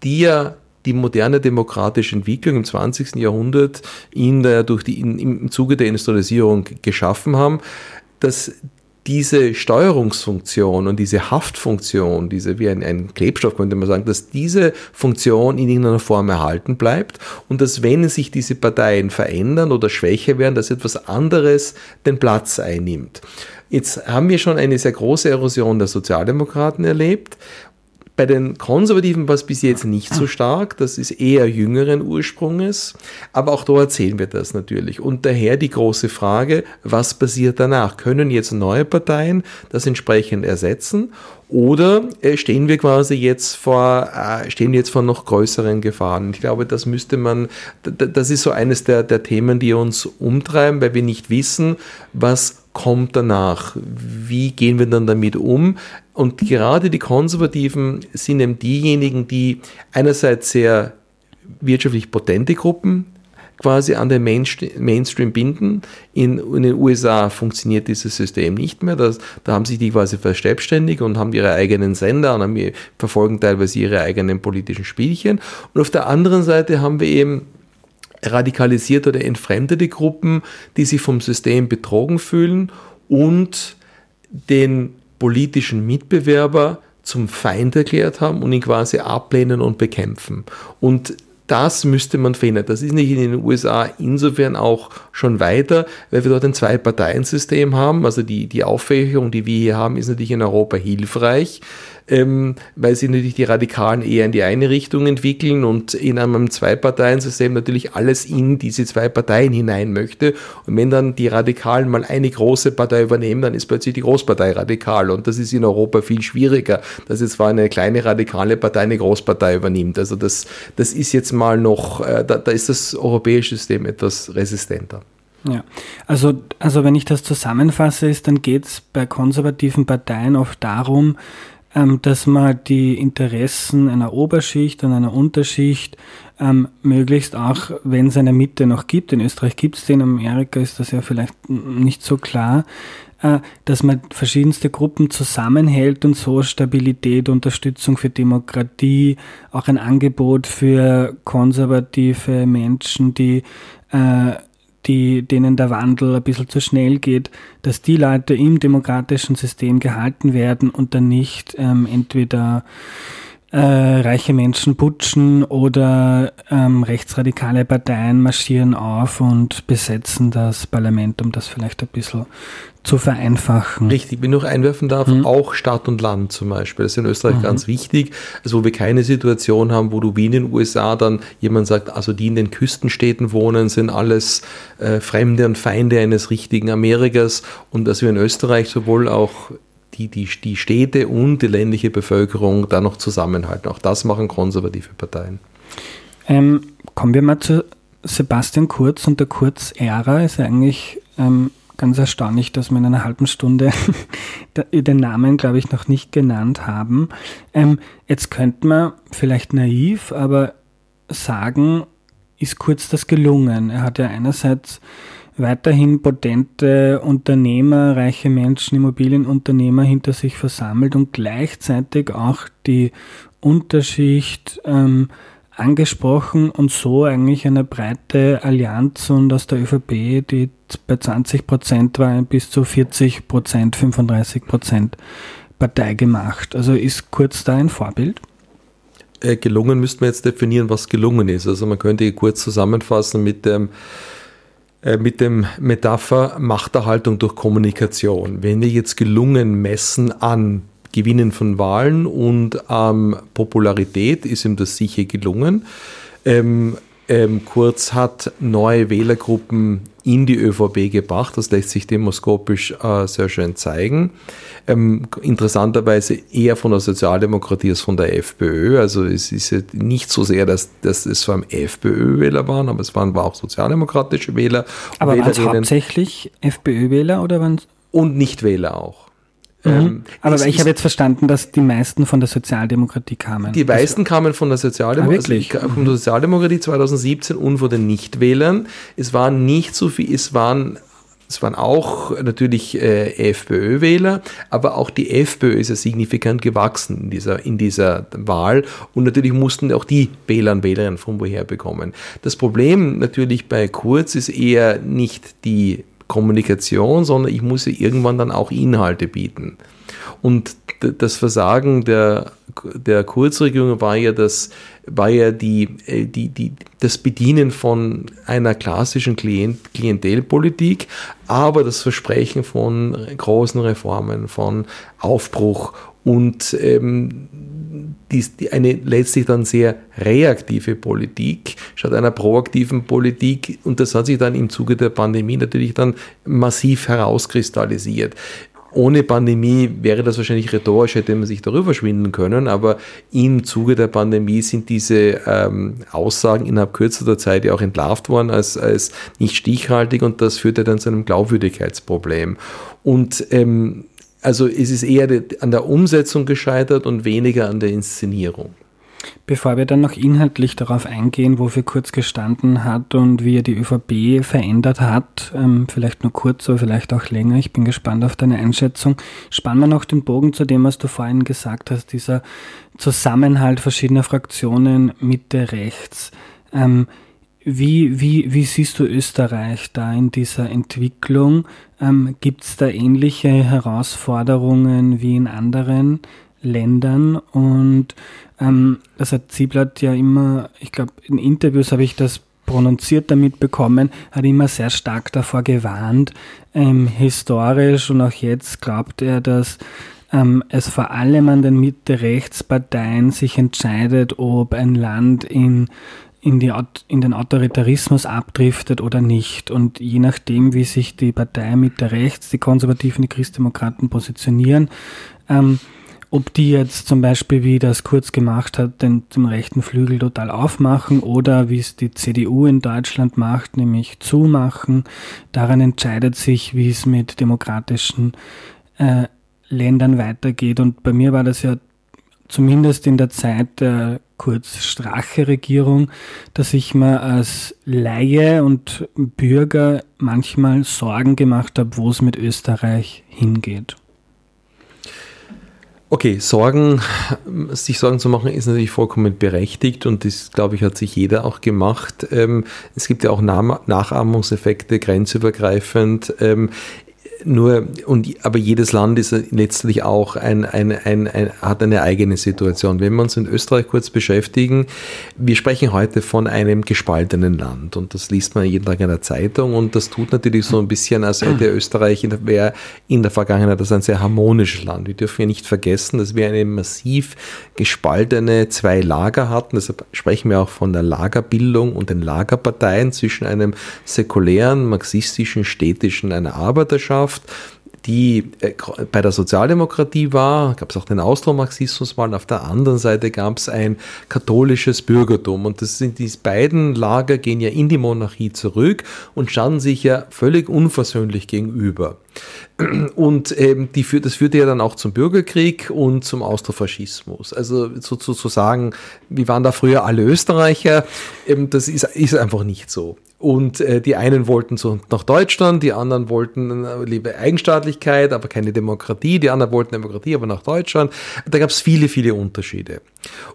die ja die moderne demokratische Entwicklung im 20. Jahrhundert in der, durch die, in, im Zuge der Industrialisierung geschaffen haben, dass diese Steuerungsfunktion und diese Haftfunktion, diese wie ein, ein, Klebstoff könnte man sagen, dass diese Funktion in irgendeiner Form erhalten bleibt und dass wenn sich diese Parteien verändern oder schwächer werden, dass etwas anderes den Platz einnimmt. Jetzt haben wir schon eine sehr große Erosion der Sozialdemokraten erlebt bei den Konservativen war es bis jetzt nicht so stark, das ist eher jüngeren Ursprunges, aber auch dort sehen wir das natürlich. Und daher die große Frage, was passiert danach? Können jetzt neue Parteien das entsprechend ersetzen oder äh, stehen wir quasi jetzt vor, äh, stehen jetzt vor noch größeren Gefahren? Ich glaube, das müsste man, das ist so eines der, der Themen, die uns umtreiben, weil wir nicht wissen, was kommt danach? Wie gehen wir dann damit um? Und gerade die Konservativen sind eben diejenigen, die einerseits sehr wirtschaftlich potente Gruppen quasi an den Mainstream binden. In, in, den USA funktioniert dieses System nicht mehr. Das, da haben sich die quasi verselbstständigt und haben ihre eigenen Sender und haben, verfolgen teilweise ihre eigenen politischen Spielchen. Und auf der anderen Seite haben wir eben radikalisierte oder entfremdete Gruppen, die sich vom System betrogen fühlen und den politischen Mitbewerber zum Feind erklärt haben und ihn quasi ablehnen und bekämpfen. Und das müsste man verhindern. Das ist nicht in den USA insofern auch schon weiter, weil wir dort ein Zwei-Parteien-System haben. Also die, die Auffächerung, die wir hier haben, ist natürlich in Europa hilfreich ähm, weil sich natürlich die Radikalen eher in die eine Richtung entwickeln und in einem Zwei-Parteien-System natürlich alles in diese zwei Parteien hinein möchte. Und wenn dann die Radikalen mal eine große Partei übernehmen, dann ist plötzlich die Großpartei radikal. Und das ist in Europa viel schwieriger, dass jetzt zwar eine kleine radikale Partei eine Großpartei übernimmt. Also das, das ist jetzt mal noch, äh, da, da ist das europäische System etwas resistenter. Ja, also, also wenn ich das zusammenfasse, ist, dann geht es bei konservativen Parteien oft darum, ähm, dass man die Interessen einer Oberschicht und einer Unterschicht ähm, möglichst auch, wenn es eine Mitte noch gibt, in Österreich gibt es den, in Amerika ist das ja vielleicht nicht so klar, äh, dass man verschiedenste Gruppen zusammenhält und so Stabilität, Unterstützung für Demokratie, auch ein Angebot für konservative Menschen, die äh, die, denen der Wandel ein bisschen zu schnell geht, dass die Leute im demokratischen System gehalten werden und dann nicht ähm, entweder äh, reiche Menschen putschen oder ähm, rechtsradikale Parteien marschieren auf und besetzen das Parlament, um das vielleicht ein bisschen zu vereinfachen. Richtig, wenn ich noch einwerfen darf, mhm. auch Stadt und Land zum Beispiel. Das ist in Österreich mhm. ganz wichtig. Also wo wir keine Situation haben, wo du wie in den USA dann jemand sagt, also die in den Küstenstädten wohnen, sind alles äh, Fremde und Feinde eines richtigen Amerikas und dass wir in Österreich sowohl auch die, die, die Städte und die ländliche Bevölkerung da noch zusammenhalten. Auch das machen konservative Parteien. Ähm, kommen wir mal zu Sebastian Kurz und der Kurz-Ära ist eigentlich ähm, ganz erstaunlich, dass wir in einer halben Stunde den Namen, glaube ich, noch nicht genannt haben. Ähm, jetzt könnte man vielleicht naiv, aber sagen, ist Kurz das gelungen. Er hat ja einerseits weiterhin potente Unternehmer, reiche Menschen, Immobilienunternehmer hinter sich versammelt und gleichzeitig auch die Unterschicht ähm, angesprochen und so eigentlich eine breite Allianz und aus der ÖVP, die bei 20 Prozent war, bis zu 40 Prozent, 35 Prozent Partei gemacht. Also ist Kurz da ein Vorbild? Äh, gelungen müsste man jetzt definieren, was gelungen ist. Also man könnte kurz zusammenfassen mit dem äh, mit dem Metapher Machterhaltung durch Kommunikation. Wenn wir jetzt gelungen messen an Gewinnen von Wahlen und ähm, Popularität, ist ihm das sicher gelungen. Ähm, ähm, Kurz hat neue Wählergruppen in die ÖVP gebracht. Das lässt sich demoskopisch äh, sehr schön zeigen. Ähm, interessanterweise eher von der Sozialdemokratie als von der FPÖ. Also es ist ja nicht so sehr, dass, dass es vor allem FPÖ-Wähler waren, aber es waren war auch sozialdemokratische Wähler. Aber waren es hauptsächlich FPÖ-Wähler oder waren Und Nichtwähler auch. Mhm. Ähm, Aber ich habe jetzt verstanden, dass die meisten von der Sozialdemokratie kamen. Die meisten kamen von der Sozialdemokratie, ah, von der Sozialdemokratie 2017 und von den Nichtwählern. Es waren nicht so viel, es waren es waren auch natürlich äh, FPÖ-Wähler, aber auch die FPÖ ist ja signifikant gewachsen in dieser, in dieser Wahl und natürlich mussten auch die Wähler und Wählerinnen von woher bekommen. Das Problem natürlich bei Kurz ist eher nicht die Kommunikation, sondern ich muss ihr irgendwann dann auch Inhalte bieten. Und das Versagen der, der Kurzregierung war ja, das, war ja die, äh, die, die, das Bedienen von einer klassischen Klient, Klientelpolitik, aber das Versprechen von großen Reformen, von Aufbruch und ähm, die, die eine letztlich dann sehr reaktive Politik statt einer proaktiven Politik und das hat sich dann im Zuge der Pandemie natürlich dann massiv herauskristallisiert. Ohne Pandemie wäre das wahrscheinlich rhetorisch, hätte man sich darüber schwinden können, aber im Zuge der Pandemie sind diese ähm, Aussagen innerhalb kürzester Zeit ja auch entlarvt worden als, als nicht stichhaltig und das führte dann zu einem Glaubwürdigkeitsproblem. Und ähm, also es ist eher an der Umsetzung gescheitert und weniger an der Inszenierung. Bevor wir dann noch inhaltlich darauf eingehen, wofür Kurz gestanden hat und wie er die ÖVP verändert hat, ähm, vielleicht nur kurz, aber vielleicht auch länger, ich bin gespannt auf deine Einschätzung, spannen wir noch den Bogen zu dem, was du vorhin gesagt hast, dieser Zusammenhalt verschiedener Fraktionen Mitte, rechts. Ähm, wie, wie, wie siehst du Österreich da in dieser Entwicklung? Ähm, Gibt es da ähnliche Herausforderungen wie in anderen Ländern? Und ähm, das hat Zieblatt ja immer, ich glaube, in Interviews habe ich das prononziert damit bekommen, hat immer sehr stark davor gewarnt. Ähm, historisch und auch jetzt glaubt er, dass ähm, es vor allem an den Mitte-Rechts-Parteien sich entscheidet, ob ein Land in in, die, in den Autoritarismus abdriftet oder nicht. Und je nachdem, wie sich die Partei mit der Rechts, die Konservativen, die Christdemokraten positionieren, ähm, ob die jetzt zum Beispiel, wie das Kurz gemacht hat, den, den rechten Flügel total aufmachen oder wie es die CDU in Deutschland macht, nämlich zumachen, daran entscheidet sich, wie es mit demokratischen äh, Ländern weitergeht. Und bei mir war das ja zumindest in der Zeit der Kurz-Strache-Regierung, dass ich mir als Laie und Bürger manchmal Sorgen gemacht habe, wo es mit Österreich hingeht. Okay, Sorgen, sich Sorgen zu machen, ist natürlich vollkommen berechtigt und das, glaube ich, hat sich jeder auch gemacht. Ähm, es gibt ja auch Nachahmungseffekte grenzübergreifend. Nur, und, aber jedes Land ist letztlich auch ein, ein, ein, ein, hat eine eigene Situation. Wenn wir uns in Österreich kurz beschäftigen, wir sprechen heute von einem gespaltenen Land und das liest man jeden Tag in der Zeitung und das tut natürlich so ein bisschen, als hätte Österreich in der, in der Vergangenheit das ein sehr harmonisches Land. Wir dürfen ja nicht vergessen, dass wir eine massiv gespaltene zwei Lager hatten. Deshalb sprechen wir auch von der Lagerbildung und den Lagerparteien zwischen einem säkulären, marxistischen, städtischen, einer Arbeiterschaft Gesellschaft, die äh, bei der Sozialdemokratie war, gab es auch den Austromarxismus mal, auf der anderen Seite gab es ein katholisches Bürgertum und das sind diese beiden Lager gehen ja in die Monarchie zurück und standen sich ja völlig unversöhnlich gegenüber. Und ähm, die, das führte ja dann auch zum Bürgerkrieg und zum Austrofaschismus. Also sozusagen, wie waren da früher alle Österreicher? Ähm, das ist, ist einfach nicht so. Und äh, die einen wollten so nach Deutschland, die anderen wollten äh, liebe Eigenstaatlichkeit, aber keine Demokratie, die anderen wollten Demokratie, aber nach Deutschland. Da gab es viele, viele Unterschiede.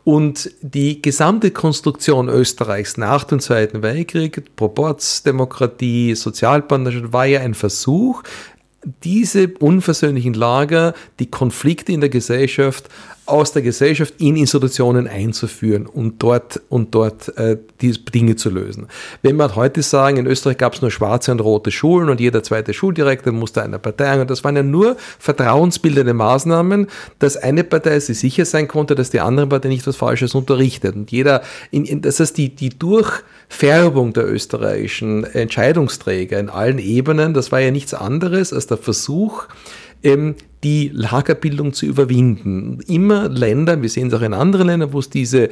Und die gesamte Konstruktion Österreichs nach dem Zweiten Weltkrieg, Proportsdemokratie, Sozialpartnerschaft, war ja ein Versuch, diese unversöhnlichen Lager, die Konflikte in der Gesellschaft aus der Gesellschaft in Institutionen einzuführen und dort und dort äh, die Dinge zu lösen. Wenn wir heute sagen, in Österreich gab es nur schwarze und rote Schulen und jeder zweite Schuldirektor musste einer Partei und das waren ja nur vertrauensbildende Maßnahmen, dass eine Partei sich sicher sein konnte, dass die andere Partei nicht was Falsches unterrichtet. Und jeder, in, in, das heißt, die, die Durchfärbung der österreichischen Entscheidungsträger in allen Ebenen, das war ja nichts anderes als der Versuch, ähm, die Lagerbildung zu überwinden. Immer Länder, wir sehen es auch in anderen Ländern, wo es diese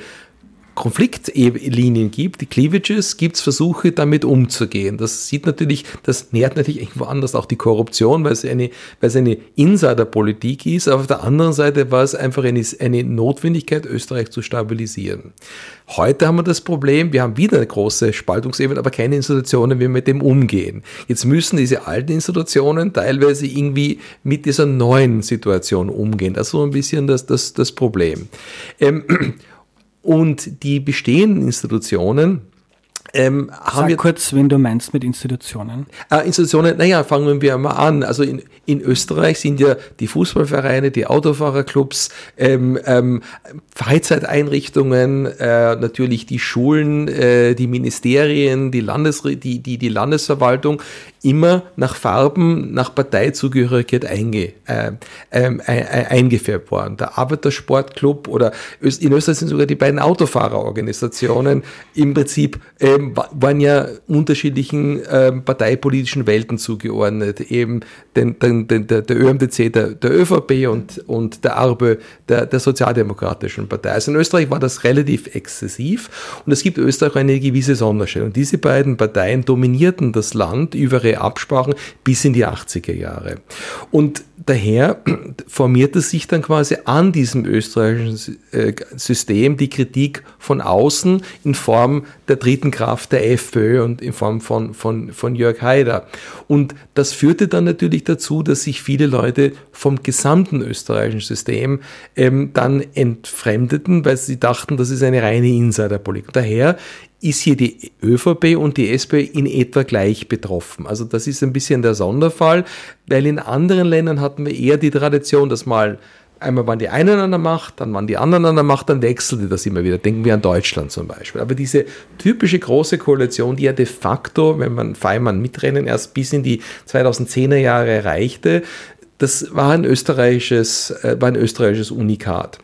Konfliktlinien gibt, die Cleavages, gibt es Versuche, damit umzugehen. Das sieht natürlich, das nährt natürlich irgendwo anders auch die Korruption, weil es eine, weil es eine Insiderpolitik ist, aber auf der anderen Seite war es einfach eine, eine Notwendigkeit, Österreich zu stabilisieren. Heute haben wir das Problem, wir haben wieder eine große Spaltungsebene, aber keine Institutionen, wie wir mit dem umgehen. Jetzt müssen diese alten Institutionen teilweise irgendwie mit dieser neuen Situation umgehen. Das ist so ein bisschen das, das, das Problem. Ähm, und die bestehenden Institutionen, Ähm, Sag wir, kurz, wenn du meinst mit Institutionen. Äh, Institutionen, naja, fangen wir mal an. Also in, in Österreich sind ja die Fußballvereine, die Autofahrerclubs, ähm, ähm, Freizeiteinrichtungen, äh, natürlich die Schulen, äh, die Ministerien, die, Landes, die, die, die Landesverwaltung immer nach Farben, nach Parteizugehörigkeit einge, äh, äh, eingefärbt worden. Der Arbeitersportclub oder in Österreich sind sogar die beiden Autofahrerorganisationen im Prinzip ähm, waren ja unterschiedlichen ähm, parteipolitischen Welten zugeordnet. Eben den, den, den, der, der ÖMDC der, der ÖVP und, und der ARBÖ der, der Sozialdemokratischen Partei. Also in Österreich war das relativ exzessiv und es gibt Österreich eine gewisse Sonderstellung. Diese beiden Parteien dominierten das Land über Absprachen bis in die 80er Jahre. Und daher formierte sich dann quasi an diesem österreichischen äh, System die Kritik von außen in Form der dritten Kraft der FPÖ und in Form von, von, von Jörg Haider. Und das führte dann natürlich dazu, dass sich viele Leute vom gesamten österreichischen System ähm, dann entfremdeten, weil sie dachten, das ist eine reine Insiderpolitik. Daher ist hier die ÖVP und die SPÖ in etwa gleich betroffen. Also das ist ein bisschen der Sonderfall, weil in anderen Ländern hatten wir eher die Tradition, dass mal einmal waren die einen an der Macht, dann waren die anderen an der Macht, dann wechselte das immer wieder. Denken wir an Deutschland zum Beispiel. Aber diese typische große Koalition, die ja de facto, wenn man Feimann mitrennen, erst bis in die 2010er Jahre erreichte, das war ein österreichisches, äh, war ein österreichisches Unikat.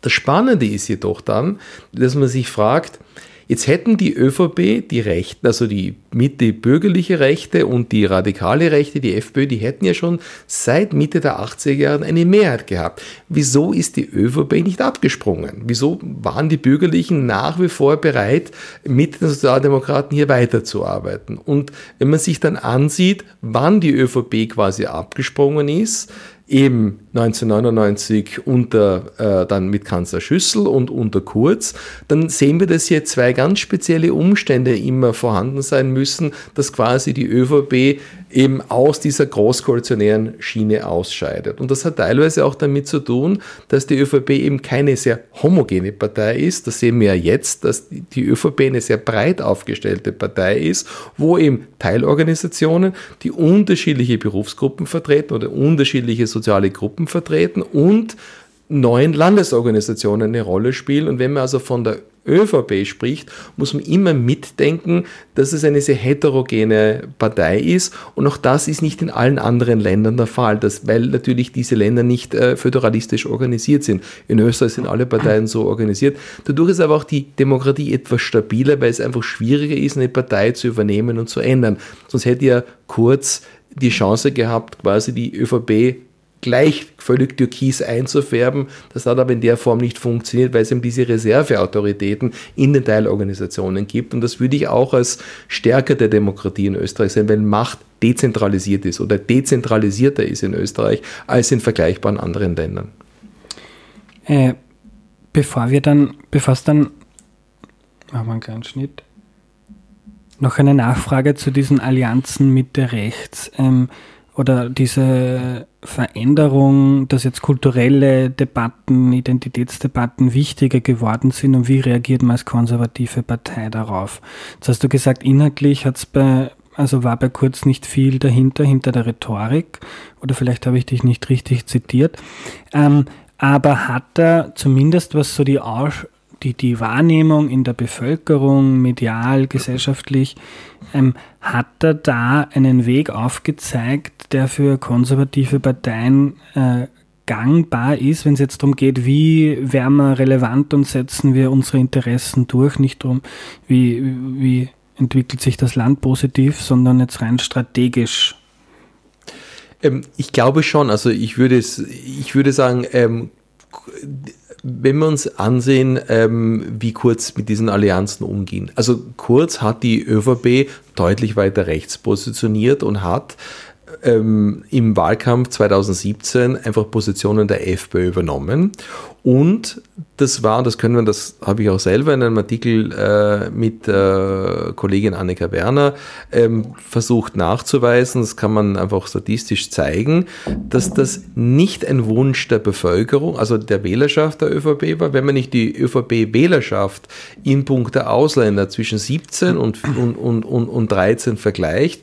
Das Spannende ist jedoch dann, dass man sich fragt, Jetzt hätten die ÖVP, die Rechten, also die Mitte bürgerliche Rechte und die radikale Rechte, die FPÖ, die hätten ja schon seit Mitte der 80er Jahre eine Mehrheit gehabt. Wieso ist die ÖVP nicht abgesprungen? Wieso waren die Bürgerlichen nach wie vor bereit, mit den Sozialdemokraten hier weiterzuarbeiten? Und wenn man sich dann ansieht, wann die ÖVP quasi abgesprungen ist, eben 1999 unter, äh, dann mit Kanzler Schüssel und unter Kurz, dann sehen wir, dass hier zwei ganz spezielle Umstände immer vorhanden sein müssen, dass quasi die ÖVP eben aus dieser großkoalitionären Schiene ausscheidet. Und das hat teilweise auch damit zu tun, dass die ÖVP eben keine sehr homogene Partei ist. Das sehen wir ja jetzt, dass die ÖVP eine sehr breit aufgestellte Partei ist, wo eben Teilorganisationen, die unterschiedliche Berufsgruppen vertreten oder unterschiedliche soziale Gruppen vertreten und neuen Landesorganisationen eine Rolle spielen. Und wenn man also von der ÖVP spricht, muss man immer mitdenken, dass es eine sehr heterogene Partei ist. Und auch das ist nicht in allen anderen Ländern der Fall, dass, weil natürlich diese Länder nicht äh, föderalistisch organisiert sind. In Österreich sind alle Parteien so organisiert. Dadurch ist aber auch die Demokratie etwas stabiler, weil es einfach schwieriger ist, eine Partei zu übernehmen und zu ändern. Sonst hätte ja Kurz die Chance gehabt, quasi die ÖVP gleich völlig türkis einzufärben. Das hat aber in der Form nicht funktioniert, weil es eben diese Reserveautoritäten in den Teilorganisationen gibt. Und das würde ich auch als Stärke der Demokratie in Österreich sehen, weil Macht dezentralisiert ist oder dezentralisierter ist in Österreich als in vergleichbaren anderen Ländern. Äh, bevor wir dann, bevor es dann, machen wir einen kleinen Schnitt, noch eine Nachfrage zu diesen Allianzen mit der Rechts. Ähm, oder diese Veränderung, dass jetzt kulturelle Debatten, Identitätsdebatten wichtiger geworden sind und wie reagiert man als konservative Partei darauf? Jetzt hast du gesagt, inhaltlich hat bei, also war bei Kurz nicht viel dahinter, hinter der Rhetorik, oder vielleicht habe ich dich nicht richtig zitiert, ähm, aber hat er zumindest was so die Aus die, die Wahrnehmung in der Bevölkerung, medial, gesellschaftlich, ähm, hat er da einen Weg aufgezeigt, der für konservative Parteien äh, gangbar ist, wenn es jetzt darum geht, wie werden wir relevant und setzen wir unsere Interessen durch, nicht darum, wie, wie entwickelt sich das Land positiv, sondern jetzt rein strategisch. Ähm, ich glaube schon, also ich würde, ich würde sagen, ähm, wenn wir uns ansehen, ähm, wie Kurz mit diesen Allianzen umgehen. Also Kurz hat die ÖVP deutlich weiter rechts positioniert und hat ähm, im Wahlkampf 2017 einfach Positionen der FPÖ übernommen. Und das war, das können wir, das habe ich auch selber in einem Artikel äh, mit äh, Kollegin Annika Werner ähm, versucht nachzuweisen, das kann man einfach statistisch zeigen, dass das nicht ein Wunsch der Bevölkerung, also der Wählerschaft der ÖVP war, wenn man nicht die ÖVP-Wählerschaft in puncto Ausländer zwischen 17 und, und, und, und, und 13 vergleicht,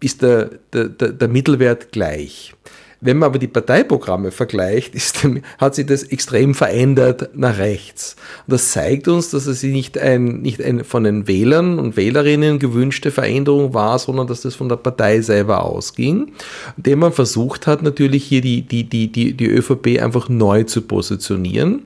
ist der, der, der Mittelwert gleich. Wenn man aber die Parteiprogramme vergleicht, ist, hat sich das extrem verändert nach rechts. Und das zeigt uns, dass es nicht, ein, nicht ein von den Wählern und Wählerinnen gewünschte Veränderung war, sondern dass das von der Partei selber ausging, indem man versucht hat, natürlich hier die, die, die, die, die ÖVP einfach neu zu positionieren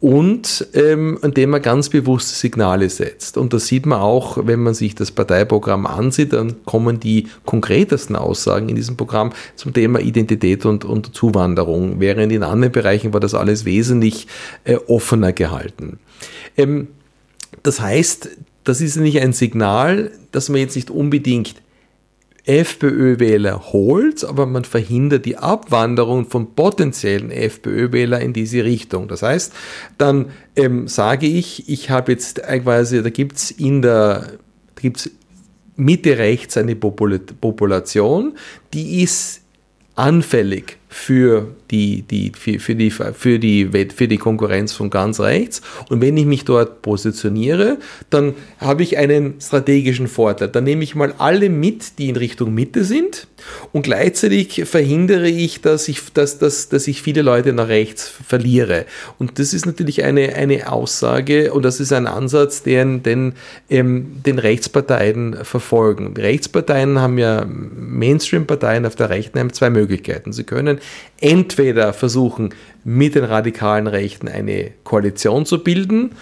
und ähm, indem man ganz bewusste Signale setzt. Und das sieht man auch, wenn man sich das Parteiprogramm ansieht, dann kommen die konkretesten Aussagen in diesem Programm zum Thema Identität und, und Zuwanderung, während in anderen Bereichen war das alles wesentlich äh, offener gehalten. Ähm, das heißt, das ist nicht ein Signal, dass man jetzt nicht unbedingt FPÖ-Wähler holt, aber man verhindert die Abwanderung von potenziellen FPÖ-Wählern in diese Richtung. Das heißt, dann ähm, sage ich, ich habe jetzt quasi, da gibt es in der, da gibt's Mitte rechts eine Population, die ist anfällig für die, die, für, für, die, für, die, für die Konkurrenz von ganz rechts. Und wenn ich mich dort positioniere, dann habe ich einen strategischen Vorteil. Dann nehme ich mal alle mit, die in Richtung Mitte sind und gleichzeitig verhindere ich, dass ich, dass, dass, dass ich viele Leute nach rechts verliere. Und das ist natürlich eine, eine Aussage und das ist ein Ansatz, den, den, ähm, den Rechtsparteien verfolgen. Rechtsparteien haben ja, Mainstream-Parteien auf der Rechten haben zwei Möglichkeiten. Sie können entweder versuchen, mit den radikalen Rechten eine Koalition zu bilden,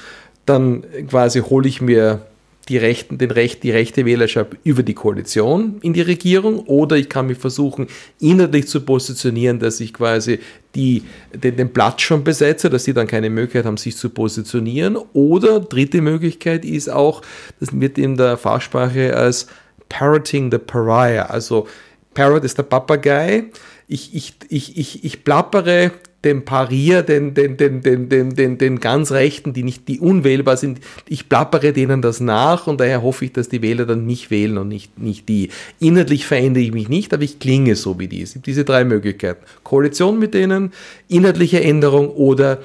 dann quasi hole ich mir die, Rechten, den Recht, die rechte Wählerschaft über die Koalition in die Regierung oder ich kann mich versuchen, inhaltlich zu positionieren, dass ich quasi die, den, den Platz schon besetze, dass sie dann keine Möglichkeit haben, sich zu positionieren. Oder dritte Möglichkeit ist auch, das wird in der Fachsprache als Parroting the Pariah, also Parrot ist der Papagei, ich, ich, ich, ich, ich plappere dem Parier, den, den, den, den, den, den, den ganz Rechten, die nicht, die unwählbar sind, ich plappere denen das nach und daher hoffe ich, dass die Wähler dann mich wählen und nicht, nicht die. Inhaltlich verändere ich mich nicht, aber ich klinge so wie die. Es gibt diese drei Möglichkeiten. Koalition mit denen, inhaltliche Änderung oder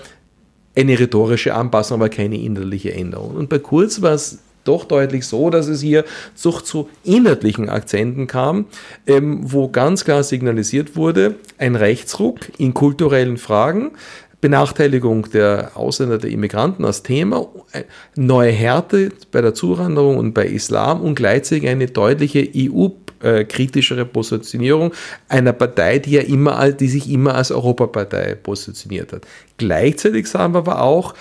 eine rhetorische Anpassung, aber keine inhaltliche Änderung. Und bei Kurz war es doch deutlich so, dass es hier zu, zu inhaltlichen Akzenten kam, ähm, wo ganz klar signalisiert wurde, ein Rechtsruck in kulturellen Fragen, Benachteiligung der Ausländer, der Immigranten als Thema, äh, neue Härte bei der Zuwanderung und bei Islam und gleichzeitig eine deutliche EU kritischere Positionierung einer Partei, die ja immer, die sich immer als Europapartei positioniert hat. Gleichzeitig sagen wir aber auch,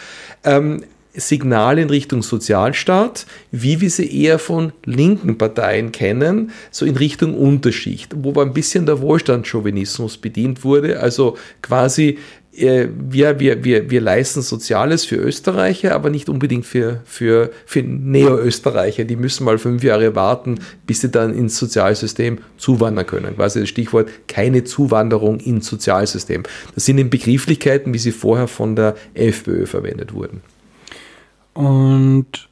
ähm, Signal in Richtung Sozialstaat, wie wir sie eher von linken Parteien kennen, so in Richtung Unterschicht, wo ein bisschen der Wohlstandschauvinismus bedient wurde, also quasi äh, wir, wir, wir, wir leisten Soziales für Österreicher, aber nicht unbedingt für, für, für Neo-Österreicher. Die müssen mal fünf Jahre warten, bis sie dann ins Sozialsystem zuwandern können. Quasi das Stichwort keine Zuwanderung ins Sozialsystem. Das sind in Begrifflichkeiten, wie sie vorher von der FPÖ verwendet wurden. Und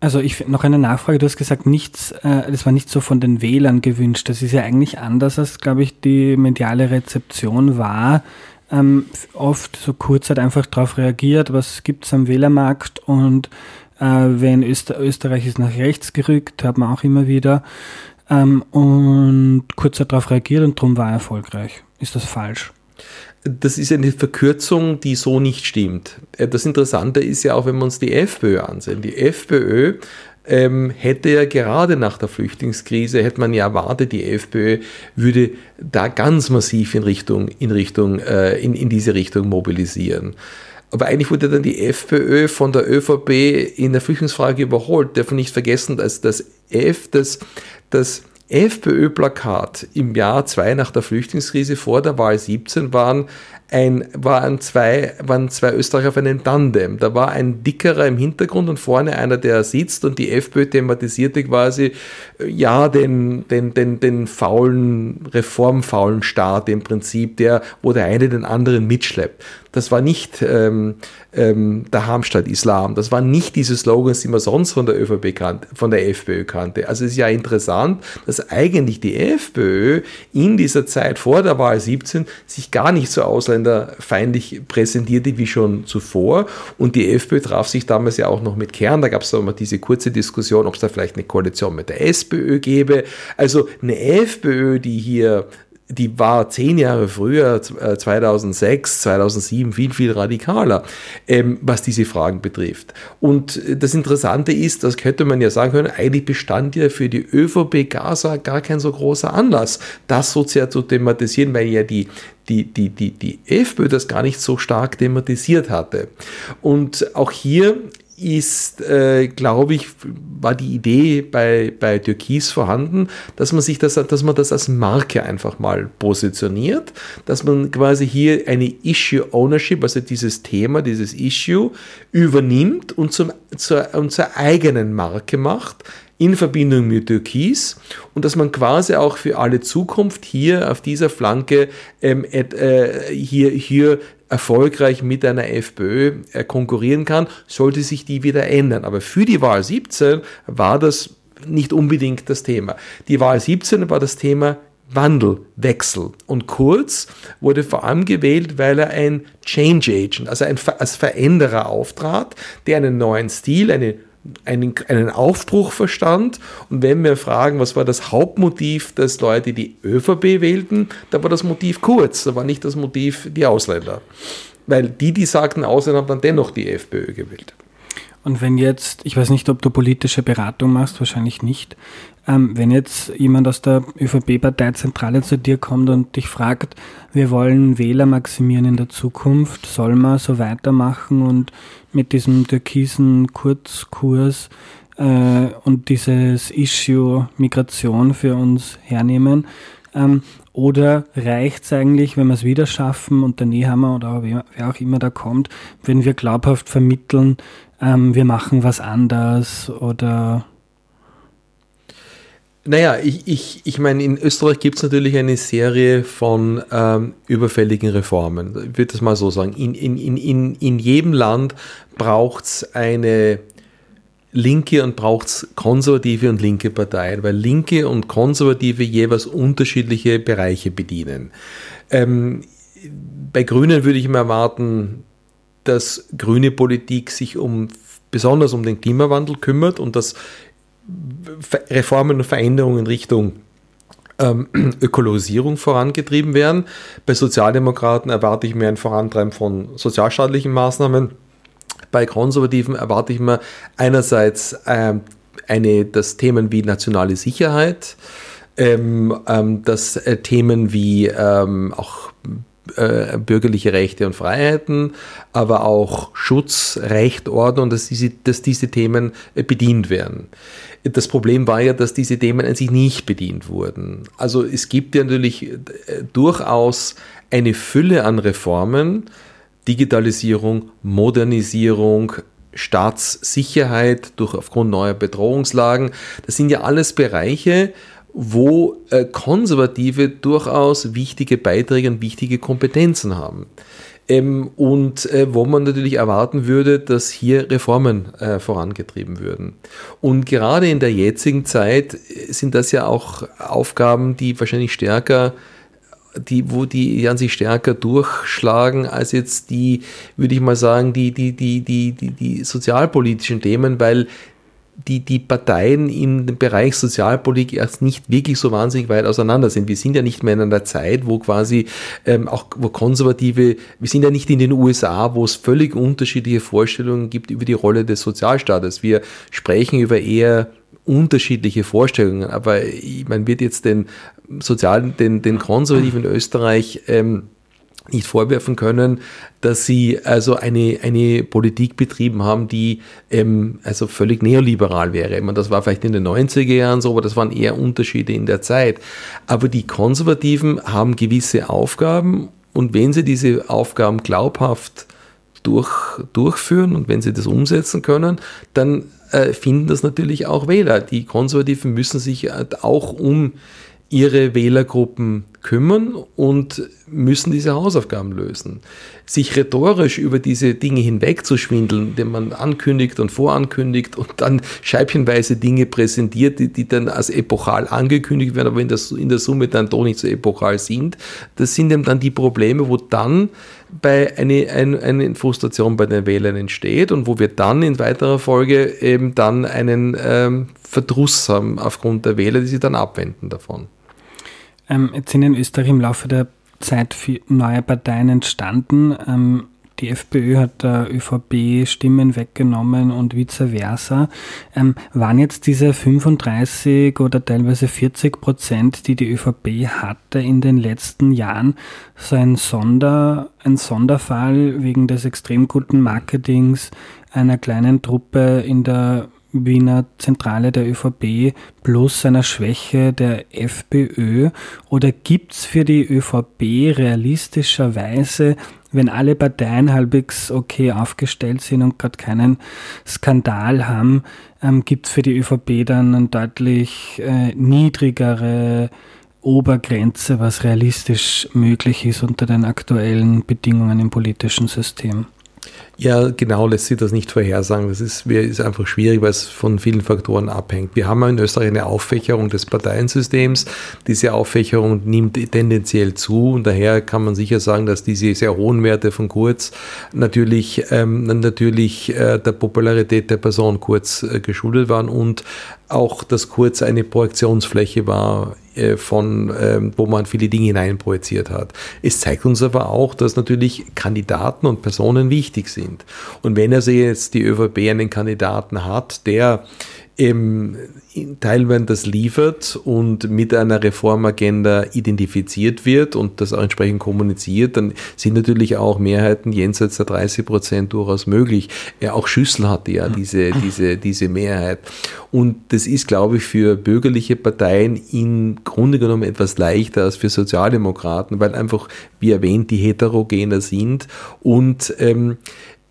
also ich noch eine Nachfrage, du hast gesagt, nichts, äh, das war nicht so von den Wählern gewünscht. Das ist ja eigentlich anders, als, glaube ich, die mediale Rezeption war. Ähm, oft so kurz hat einfach darauf reagiert, was gibt es am Wählermarkt und äh, wenn Öster Österreich ist nach rechts gerückt, hat man auch immer wieder. Ähm, und kurz hat darauf reagiert und darum war er erfolgreich. Ist das falsch? Das ist eine Verkürzung, die so nicht stimmt. Äh, das Interessante ist ja auch, wenn wir uns die FPÖ ansehen. Die FPÖ ähm, hätte ja gerade nach der Flüchtlingskrise, hätte man ja erwartet, die FPÖ würde da ganz massiv in Richtung, in Richtung, äh, in, in diese Richtung mobilisieren. Aber eigentlich wurde dann die FPÖ von der ÖVP in der Flüchtlingsfrage überholt. Darf man nicht vergessen, dass das F, das, das FPÖ-Plakat im Jahr 2 nach der Flüchtlingskrise vor der Wahl 17 waren ein, waren, zwei, waren zwei Österreicher auf einem Tandem. Da war ein dickerer im Hintergrund und vorne einer, der sitzt und die FPÖ thematisierte quasi, äh, ja, den, den, den, den faulen, reformfaulen Staat im Prinzip, der, wo der eine den anderen mitschleppt. Das war nicht ähm, ähm, der Hamstadt-Islam. Das waren nicht diese Slogans, die man sonst von der ÖVP kannte, von der FPÖ kannte. Also es ist ja interessant, dass eigentlich die FPÖ in dieser Zeit vor der Wahl 17 sich gar nicht so ausländerfeindlich präsentierte wie schon zuvor. Und die FPÖ traf sich damals ja auch noch mit Kern. Da gab es mal diese kurze Diskussion, ob es da vielleicht eine Koalition mit der SPÖ gäbe. Also eine FPÖ, die hier die war zehn Jahre früher, 2006, 2007, äh, viel, viel radikaler, ähm, was diese Fragen betrifft. Und das Interessante ist, das könnte man ja sagen können, eigentlich bestand ja für die ÖVP Gaza gar kein so großer Anlass, das so sehr zu thematisieren, weil ja die, die, die, die, die FPÖ das gar nicht so stark thematisiert hatte. Und auch hier ist, äh, glaube ich, war die Idee bei, bei Türkis vorhanden, dass man sich das, dass man das als Marke einfach mal positioniert, dass man quasi hier eine Issue Ownership, also dieses Thema, dieses Issue übernimmt und, zum, zur, und zur eigenen Marke macht, in Verbindung mit Türkis und dass man quasi auch für alle Zukunft hier auf dieser Flanke ähm, äh, hier, hier erfolgreich mit einer FPÖ äh, konkurrieren kann, sollte sich die wieder ändern. Aber für die Wahl 17 war das nicht unbedingt das Thema. Die Wahl 17 war das Thema Wandel, Wechsel. Und Kurz wurde vor allem gewählt, weil er ein Change Agent, also ein, als Veränderer auftrat, der einen neuen Stil, eine einen, einen Aufbruch verstand. Und wenn wir fragen, was war das Hauptmotiv, dass Leute die ÖVP wählten, da war das Motiv kurz, da war nicht das Motiv die Ausländer. Weil die, die sagten Ausländer, haben dann dennoch die FPÖ gewählt. Und wenn jetzt, ich weiß nicht, ob du politische Beratung machst, wahrscheinlich nicht, ähm, wenn jetzt jemand aus der ÖVP-Parteizentrale zu dir kommt und dich fragt, wir wollen Wähler maximieren in der Zukunft, soll man so weitermachen und mit diesem türkisen Kurzkurs äh, und dieses Issue Migration für uns hernehmen, ähm, oder reicht es eigentlich, wenn wir es wieder schaffen und der Nehammer oder wer, wer, auch immer da kommt, wenn wir glaubhaft vermitteln, ähm, wir machen was anders oder naja, ich, ich, ich meine, in Österreich gibt es natürlich eine Serie von ähm, überfälligen Reformen. Ich würde das mal so sagen. In, in, in, in, jedem Land braucht es eine linke und braucht es konservative und linke Parteien, weil linke und konservative jeweils unterschiedliche Bereiche bedienen. Ähm, bei Grünen würde ich mir erwarten, dass grüne Politik sich um besonders um den Klimawandel kümmert und dass Reformen und Veränderungen in Richtung ähm, Ökologisierung vorangetrieben werden. Bei Sozialdemokraten erwarte ich mir ein Vorantreiben von sozialstaatlichen Maßnahmen. Bei Konservativen erwarte ich mir einerseits ähm, eine, das Themen wie nationale Sicherheit, ähm, ähm, das äh, Themen wie ähm, auch äh, bürgerliche Rechte und Freiheiten, aber auch Schutz, Recht, Ordnung, dass diese, dass diese Themen äh, bedient werden. Das Problem war ja, dass diese Themen an sich nicht bedient wurden. Also es gibt ja natürlich äh, durchaus eine Fülle an Reformen, Digitalisierung, Modernisierung, Staatssicherheit durch aufgrund neuer Bedrohungslagen. Das sind ja alles Bereiche, wo äh, Konservative durchaus wichtige Beiträge und wichtige Kompetenzen haben. Ähm, und äh, wo man natürlich erwarten würde, dass hier Reformen äh, vorangetrieben würden. Und gerade in der jetzigen Zeit äh, sind das ja auch Aufgaben, die wahrscheinlich stärker die, wo die an sich stärker durchschlagen als jetzt die, würde ich mal sagen, die, die, die, die, die, die sozialpolitischen Themen, weil die, die Parteien im Bereich Sozialpolitik erst nicht wirklich so wahnsinnig weit auseinander sind. Wir sind ja nicht mehr in einer Zeit, wo quasi ähm, auch wo konservative, wir sind ja nicht in den USA, wo es völlig unterschiedliche Vorstellungen gibt über die Rolle des Sozialstaates. Wir sprechen über eher unterschiedliche Vorstellungen, aber man wird jetzt den Sozialen, den, den Konservativen in Österreich ähm, nicht vorwerfen können, dass sie also eine, eine Politik betrieben haben, die ähm, also völlig neoliberal wäre. Meine, das war vielleicht in den 90er Jahren so, aber das waren eher Unterschiede in der Zeit. Aber die Konservativen haben gewisse Aufgaben Und wenn sie diese Aufgaben glaubhaft durch, durchführen und wenn sie das umsetzen können, dann äh, finden das natürlich auch Wähler. Die Konservativen müssen sich auch um ihre Wählergruppen kümmern und müssen diese Hausaufgaben lösen. Sich rhetorisch über diese Dinge hinwegzuschwindeln, indem man ankündigt und vorankündigt und dann scheibchenweise Dinge präsentiert, die, die dann als epochal angekündigt werden, aber in der, in der Summe dann doch nicht so epochal sind, das sind eben dann die Probleme, wo dann bei eine, eine, eine Frustration bei den Wählern entsteht und wo wir dann in weiterer Folge eben dann einen ähm, Verdruss haben aufgrund der Wähler, die sich dann abwenden davon. Ähm, jetzt sind in Österreich im Laufe der Zeit neue Parteien entstanden. Ähm, die FPÖ hat der ÖVP Stimmen weggenommen und vice versa. Ähm, waren jetzt diese 35 oder teilweise 40 Prozent, die die ÖVP hatte in den letzten Jahren, so ein, Sonder, ein Sonderfall wegen des extrem guten Marketings einer kleinen Truppe in der Wiener Zentrale der ÖVP plus einer Schwäche der FPÖ? Oder gibt es für die ÖVP realistischerweise, wenn alle Parteien halbwegs okay aufgestellt sind und gerade keinen Skandal haben, ähm, gibt es für die ÖVP dann eine deutlich äh, niedrigere Obergrenze, was realistisch möglich ist unter den aktuellen Bedingungen im politischen System? Ja, genau lässt sich das nicht vorhersagen. Das ist, ist einfach schwierig, weil es von vielen Faktoren abhängt. Wir haben in Österreich eine Auffächerung des Parteiensystems. Diese Auffächerung nimmt tendenziell zu und daher kann man sicher sagen, dass diese sehr hohen Werte von Kurz natürlich, ähm, natürlich äh, der Popularität der Person Kurz äh, geschuldet waren und auch, dass Kurz eine Projektionsfläche war äh, von, ähm, wo man viele Dinge hineinprojiziert hat. Es zeigt uns aber auch, dass natürlich Kandidaten und Personen wichtig sind. Und wenn also jetzt die ÖVP einen Kandidaten hat, der eben teilweise das liefert und mit einer Reformagenda identifiziert wird und das auch entsprechend kommuniziert, dann sind natürlich auch Mehrheiten jenseits der 30 Prozent durchaus möglich. Ja, auch Schüssel hatte ja diese, diese, diese Mehrheit. Und das ist, glaube ich, für bürgerliche Parteien im Grunde genommen etwas leichter als für Sozialdemokraten, weil einfach, wie erwähnt, die heterogener sind und ähm,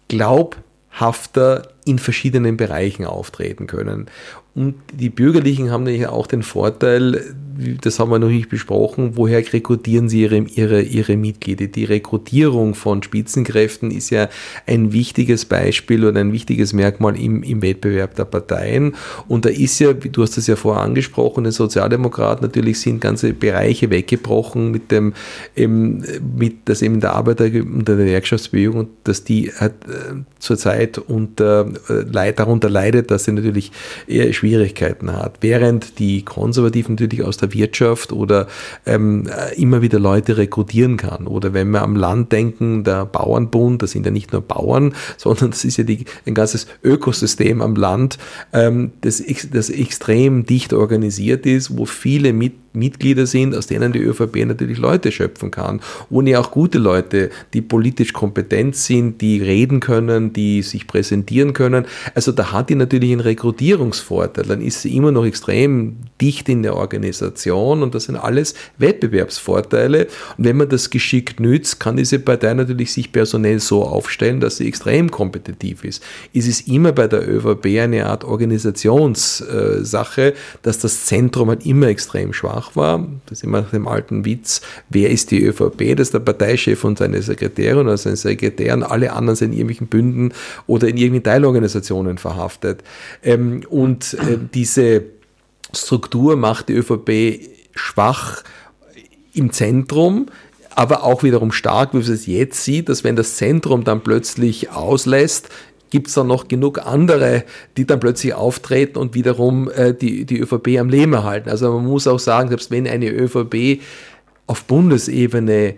glaubhafter in verschiedenen Bereichen auftreten können. Und die Bürgerlichen haben ja auch den Vorteil, das haben wir noch nicht besprochen, woher rekrutieren sie ihre, ihre, ihre Mitglieder? Die Rekrutierung von Spitzenkräften ist ja ein wichtiges Beispiel oder ein wichtiges Merkmal im, im Wettbewerb der Parteien. Und da ist ja, du hast das ja vorher angesprochen, den Sozialdemokraten natürlich sind ganze Bereiche weggebrochen mit dem, eben, mit, dass eben der Arbeiter unter der Gewerkschaftsbewegung und dass die halt, äh, zurzeit unter, äh, darunter leidet, dass sie natürlich eher Schwierigkeiten hat. Während die Konservativen natürlich aus der Wirtschaft oder ähm, immer wieder Leute rekrutieren kann. Oder wenn wir am Land denken, der Bauernbund, das sind ja nicht nur Bauern, sondern das ist ja die, ein ganzes Ökosystem am Land, ähm, das, das extrem dicht organisiert ist, wo viele mit Mitglieder sind, aus denen die ÖVP natürlich Leute schöpfen kann. Ohne auch gute Leute, die politisch kompetent sind, die reden können, die sich präsentieren können. Also da hat die natürlich einen Rekrutierungsvorteil. Dann ist sie immer noch extrem dicht in der Organisation und das sind alles Wettbewerbsvorteile. Und wenn man das geschickt nützt, kann diese Partei natürlich sich personell so aufstellen, dass sie extrem kompetitiv ist. Es ist immer bei der ÖVP eine Art Organisationssache, dass das Zentrum halt immer extrem schwach war. Das ist immer nach dem alten Witz, wer ist die ÖVP? Das ist der Parteichef und seine Sekretärin oder sein Sekretär und alle anderen sind in irgendwelchen Bünden oder in irgendwelchen Teilorganisationen verhaftet. Ähm, und äh, diese Struktur macht die ÖVP schwach im Zentrum, aber auch wiederum stark, wie man es jetzt sieht, dass wenn das Zentrum dann plötzlich auslässt, gibt es dann noch genug andere, die dann plötzlich auftreten und wiederum äh, die, die ÖVP am Leben erhalten. Also man muss auch sagen, selbst wenn eine ÖVP auf Bundesebene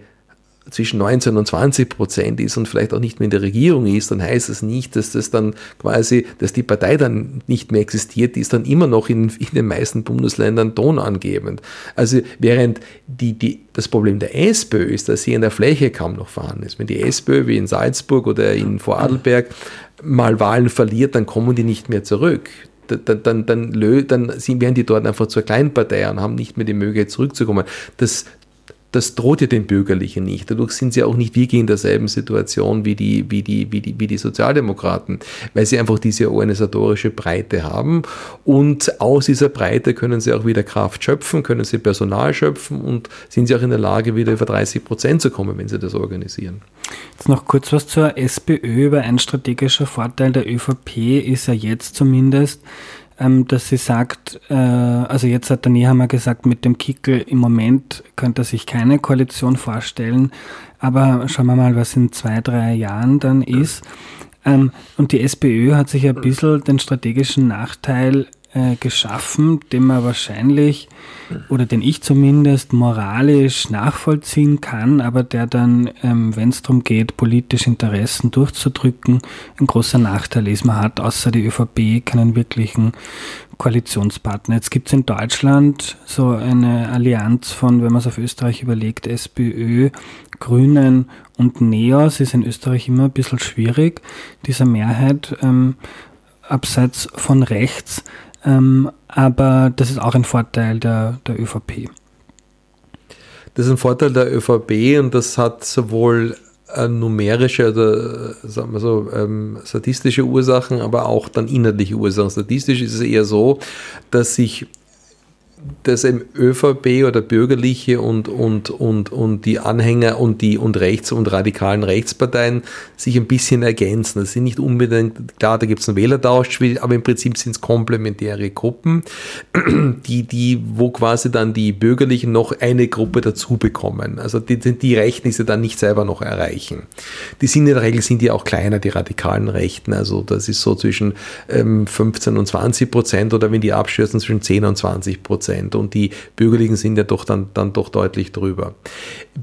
zwischen 19 und 20 Prozent ist und vielleicht auch nicht mehr in der Regierung ist, dann heißt das nicht, dass das dann quasi, dass die Partei dann nicht mehr existiert, die ist dann immer noch in, in den meisten Bundesländern tonangebend. Also während die, die, das Problem der SPÖ ist, dass sie in der Fläche kaum noch vorhanden ist. Wenn die SPÖ wie in Salzburg oder in Vorarlberg mal Wahlen verliert, dann kommen die nicht mehr zurück dann, dann, dann, dann werden die dort einfach zur Kleinpartei und haben nicht mehr die Möglichkeit zurückzukommen. Das das droht ja den Bürgerlichen nicht. Dadurch sind sie auch nicht wirklich in derselben Situation wie die, wie die, wie die, wie die Sozialdemokraten, weil sie einfach diese organisatorische Breite haben. Und aus dieser Breite können sie auch wieder Kraft schöpfen, können sie Personal schöpfen und sind sie auch in der Lage, wieder über 30 Prozent zu kommen, wenn sie das organisieren. Jetzt noch kurz was zur SPÖ, weil ein strategischer Vorteil der ÖVP ist ja jetzt zumindest, ähm, dass sie sagt, äh, also jetzt hat der Nehammer gesagt, mit dem Kickel im Moment könnte er sich keine Koalition vorstellen, aber schauen wir mal, was in zwei, drei Jahren dann ist. Ähm, und die SPÖ hat sich ein bisschen den strategischen Nachteil äh, geschaffen, den man wahrscheinlich oder den ich zumindest moralisch nachvollziehen kann, aber der dann, ähm, wenn es darum geht, politische Interessen durchzudrücken, ein großer Nachteil ist. Man hat außer die ÖVP keinen wirklichen Koalitionspartner. Jetzt gibt es in Deutschland so eine Allianz von, wenn man es auf Österreich überlegt, SPÖ, Grünen und Neos ist in Österreich immer ein bisschen schwierig, dieser Mehrheit ähm, abseits von rechts ähm, aber das ist auch ein Vorteil der, der ÖVP. Das ist ein Vorteil der ÖVP und das hat sowohl äh, numerische oder sagen wir so ähm, statistische Ursachen, aber auch dann inhaltliche Ursachen. Statistisch ist es eher so, dass sich dass im ÖVP oder Bürgerliche und, und, und, und die Anhänger und die und Rechts- und radikalen Rechtsparteien sich ein bisschen ergänzen. Das sind nicht unbedingt, klar, da gibt es einen Wählertausch, aber im Prinzip sind es komplementäre Gruppen, die, die, wo quasi dann die Bürgerlichen noch eine Gruppe dazu bekommen. Also die, die Rechten, sie dann nicht selber noch erreichen. Die sind in der Regel sind die auch kleiner, die radikalen Rechten. Also das ist so zwischen ähm, 15 und 20 Prozent oder wenn die abstürzen zwischen 10 und 20 Prozent. Prozent und die Bürgerlichen sind ja doch dann, dann doch deutlich drüber.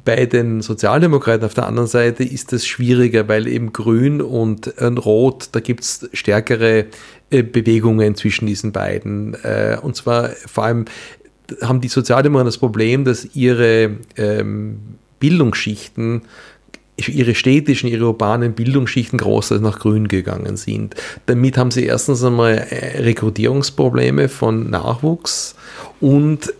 Bei den Sozialdemokraten auf der anderen Seite ist es schwieriger, weil eben Grün und Rot, da gibt es stärkere äh, Bewegungen zwischen diesen beiden. Äh, und zwar vor allem haben die Sozialdemokraten das Problem, dass ihre ähm, Bildungsschichten ihre städtischen, ihre urbanen Bildungsschichten großteils nach Grün gegangen sind. Damit haben sie erstens einmal äh, Rekrutierungsprobleme von Nachwuchs und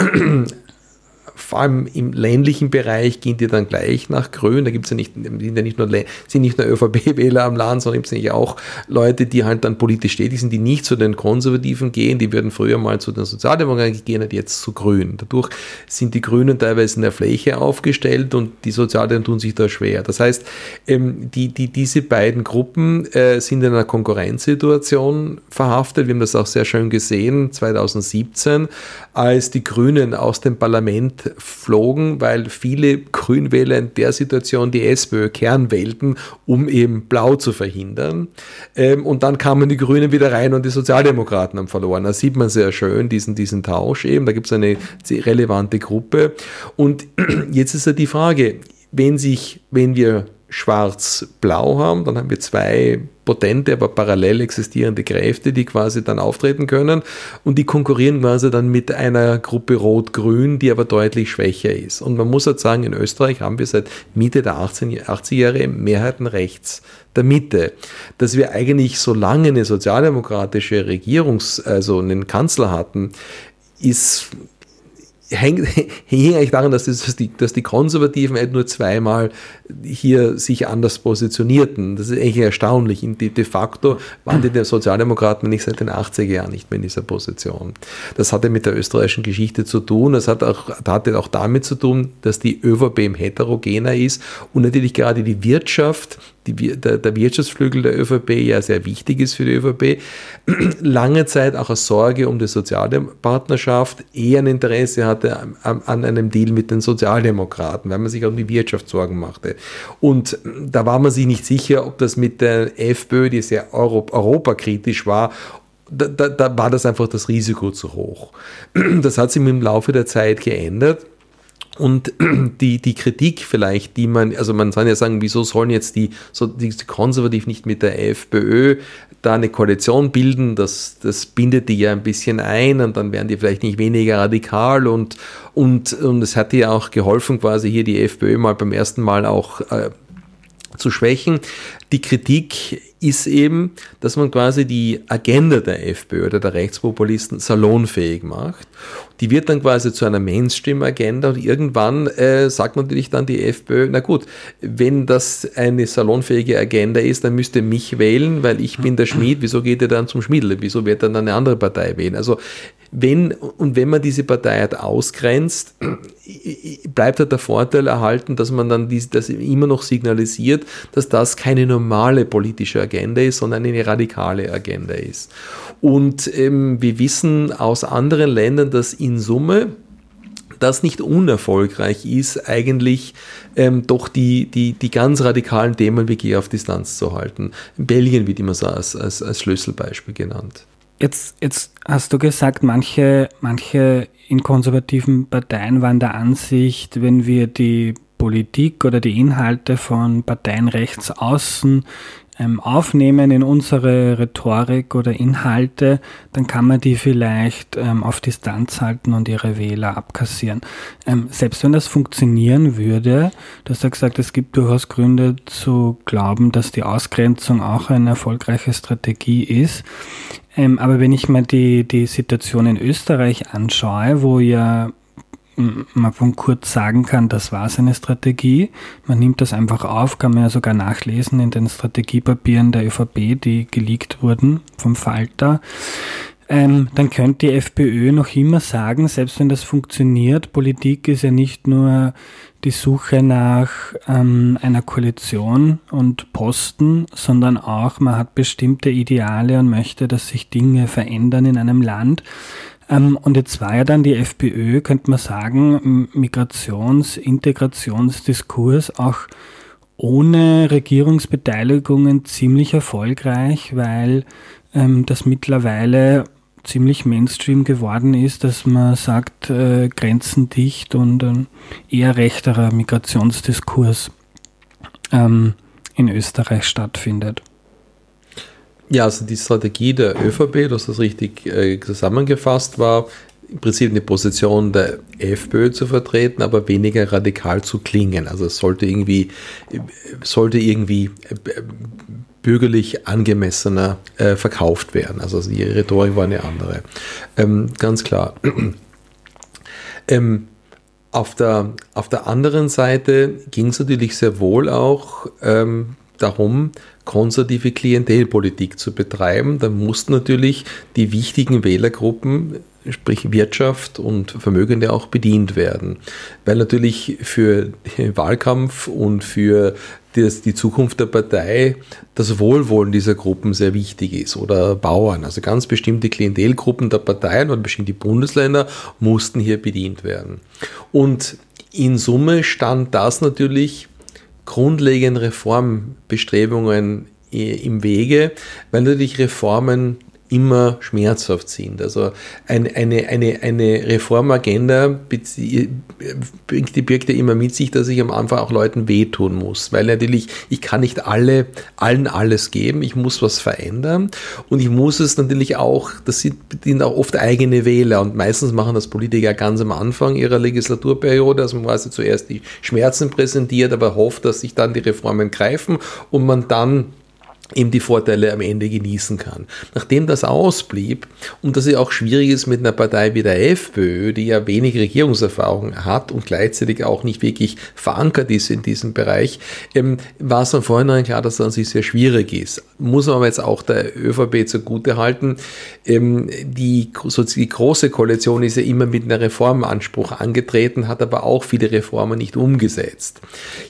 vor allem im ländlichen Bereich gehen die dann gleich nach Grün. Da gibt es ja nicht, sind ja nicht nur, nicht nur ÖVP-Wähler am Land, sondern gibt es auch Leute, die halt dann politisch tätig sind, die nicht zu den Konservativen gehen. Die würden früher mal zu den Sozialdemokraten gehen und jetzt zu Grün. Dadurch sind die Grünen teilweise in der Fläche aufgestellt und die Sozialdemokraten tun sich da schwer. Das heißt, ähm, die, die, diese beiden Gruppen äh, sind in einer Konkurrenzsituation verhaftet. Wir haben das auch sehr schön gesehen 2017, als die Grünen aus dem Parlament flogen, weil viele Grünwähler in der Situation die SPÖ Kern wählten, um eben Blau zu verhindern. Ähm, und dann kamen die Grünen wieder rein und die Sozialdemokraten haben verloren. Da sieht man sehr schön diesen, diesen Tausch eben. Da gibt es eine relevante Gruppe. Und jetzt ist ja die Frage, wenn sich, wenn wir schwarz-blau haben, dann haben wir zwei potente, aber parallel existierende Kräfte, die quasi dann auftreten können und die konkurrieren quasi dann mit einer Gruppe Rot-Grün, die aber deutlich schwächer ist. Und man muss halt sagen, in Österreich haben wir seit Mitte der 18, 80 Jahre Mehrheiten rechts der Mitte. Dass wir eigentlich so lange eine sozialdemokratische Regierungs-, also einen Kanzler hatten, ist hängt, hing eigentlich daran, dass, das, dass, die, dass die Konservativen halt nur zweimal hier sich anders positionierten. Das ist eigentlich erstaunlich. De, de facto waren die Sozialdemokraten nicht seit den 80er Jahren nicht mehr in dieser Position. Das hatte mit der österreichischen Geschichte zu tun. Das hat auch, hatte auch damit zu tun, dass die ÖVP heterogener ist und natürlich gerade die Wirtschaft die, der, der, Wirtschaftsflügel der ÖVP ja sehr wichtig ist für die ÖVP, lange Zeit auch aus Sorge um die soziale Partnerschaft eher ein Interesse hatte an, an, einem Deal mit den Sozialdemokraten, weil man sich um die Wirtschaft Sorgen machte. Und da war man sich nicht sicher, ob das mit der FPÖ, die sehr Europ europakritisch war, da, da, da war das einfach das Risiko zu hoch. Das hat sich im Laufe der Zeit geändert. Und die, die Kritik vielleicht, die man, also man kann ja sagen, wieso sollen jetzt die, so die Konservativen nicht mit der FPÖ da eine Koalition bilden, das, das bindet die ja ein bisschen ein und dann werden die vielleicht nicht weniger radikal und, und, und es hat ja auch geholfen, quasi hier die FPÖ mal beim ersten Mal auch äh, zu schwächen. Die Kritik ist eben, dass man quasi die Agenda der FPÖ oder der Rechtspopulisten salonfähig macht. Die wird dann quasi zu einer Mainstream-Agenda und irgendwann äh, sagt natürlich dann die FPÖ, na gut, wenn das eine salonfähige Agenda ist, dann müsst ihr mich wählen, weil ich bin der Schmied, wieso geht ihr dann zum Schmiedel? Wieso wird dann eine andere Partei wählen? Also wenn und wenn man diese Partei halt ausgrenzt, bleibt halt der Vorteil erhalten, dass man dann dies, das immer noch signalisiert, dass das keine normale politische Agenda ist, sondern eine radikale Agenda ist. Und ähm, wir wissen aus anderen Ländern, dass in Summe das nicht unerfolgreich ist, eigentlich ähm, doch die, die, die ganz radikalen Themen wirklich auf Distanz zu halten. Belgien wird immer so als, als, als Schlüsselbeispiel genannt. Jetzt, jetzt hast du gesagt, manche, manche in konservativen Parteien waren der Ansicht, wenn wir die Politik oder die Inhalte von Parteien rechts außen ähm, aufnehmen in unsere Rhetorik oder Inhalte, dann kann man die vielleicht ähm, auf Distanz halten und ihre Wähler abkassieren. Ähm, selbst wenn das funktionieren würde, du hast ja gesagt, es gibt durchaus Gründe zu glauben, dass die Ausgrenzung auch eine erfolgreiche Strategie ist. Ähm, aber wenn ich mir die, die Situation in Österreich anschaue, wo ja man von Kurz sagen kann, das war seine Strategie. Man nimmt das einfach auf, kann man ja sogar nachlesen in den Strategiepapieren der ÖVP, die geleakt wurden vom Falter. Ähm, dann könnte die FPÖ noch immer sagen, selbst wenn das funktioniert, Politik ist ja nicht nur die Suche nach ähm, einer Koalition und Posten, sondern auch, man hat bestimmte Ideale und möchte, dass sich Dinge verändern in einem Land. Ähm, und jetzt war ja dann die FPÖ, könnte man sagen, Migrations-, Integrationsdiskurs auch ohne Regierungsbeteiligungen ziemlich erfolgreich, weil ähm, das mittlerweile ziemlich Mainstream geworden ist, dass man sagt, äh, Grenzen dicht und ein eher rechterer Migrationsdiskurs ähm, in Österreich stattfindet. Ja, also die Strategie der ÖVP, du hast das richtig äh, zusammengefasst, war im Prinzip eine Position der FPÖ zu vertreten, aber weniger radikal zu klingen. Also es sollte irgendwie, sollte irgendwie äh, bürgerlich angemessener äh, verkauft werden. Also die Rhetorik war eine andere. Ähm, ganz klar. ähm, auf der, auf der anderen Seite ging es natürlich sehr wohl auch ähm, darum, konservative Klientelpolitik zu betreiben. Da mussten natürlich die wichtigen Wählergruppen, sprich Wirtschaft und Vermögende auch bedient werden. Weil natürlich für den Wahlkampf und für die Zukunft der Partei das Wohlwollen dieser Gruppen sehr wichtig ist oder Bauern. Also ganz bestimmte Klientelgruppen der Parteien oder bestimmte Bundesländer mussten hier bedient werden. Und in Summe stand das natürlich grundlegenden Reformbestrebungen im Wege, weil natürlich Reformen immer schmerzhaft sind. Also eine, eine, eine, eine Reformagenda birgt ja immer mit sich, dass ich am Anfang auch Leuten wehtun muss, weil natürlich ich kann nicht alle, allen alles geben, ich muss was verändern und ich muss es natürlich auch, das sind, sind auch oft eigene Wähler und meistens machen das Politiker ganz am Anfang ihrer Legislaturperiode, also man quasi zuerst die Schmerzen präsentiert, aber hofft, dass sich dann die Reformen greifen und man dann eben die Vorteile am Ende genießen kann. Nachdem das ausblieb und dass es auch schwierig ist mit einer Partei wie der FPÖ, die ja wenig Regierungserfahrung hat und gleichzeitig auch nicht wirklich verankert ist in diesem Bereich, ähm, war es von vornherein klar, dass das an sich sehr schwierig ist. Muss man aber jetzt auch der ÖVP zugute halten. Ähm, die, so die große Koalition ist ja immer mit einem Reformanspruch angetreten, hat aber auch viele Reformen nicht umgesetzt.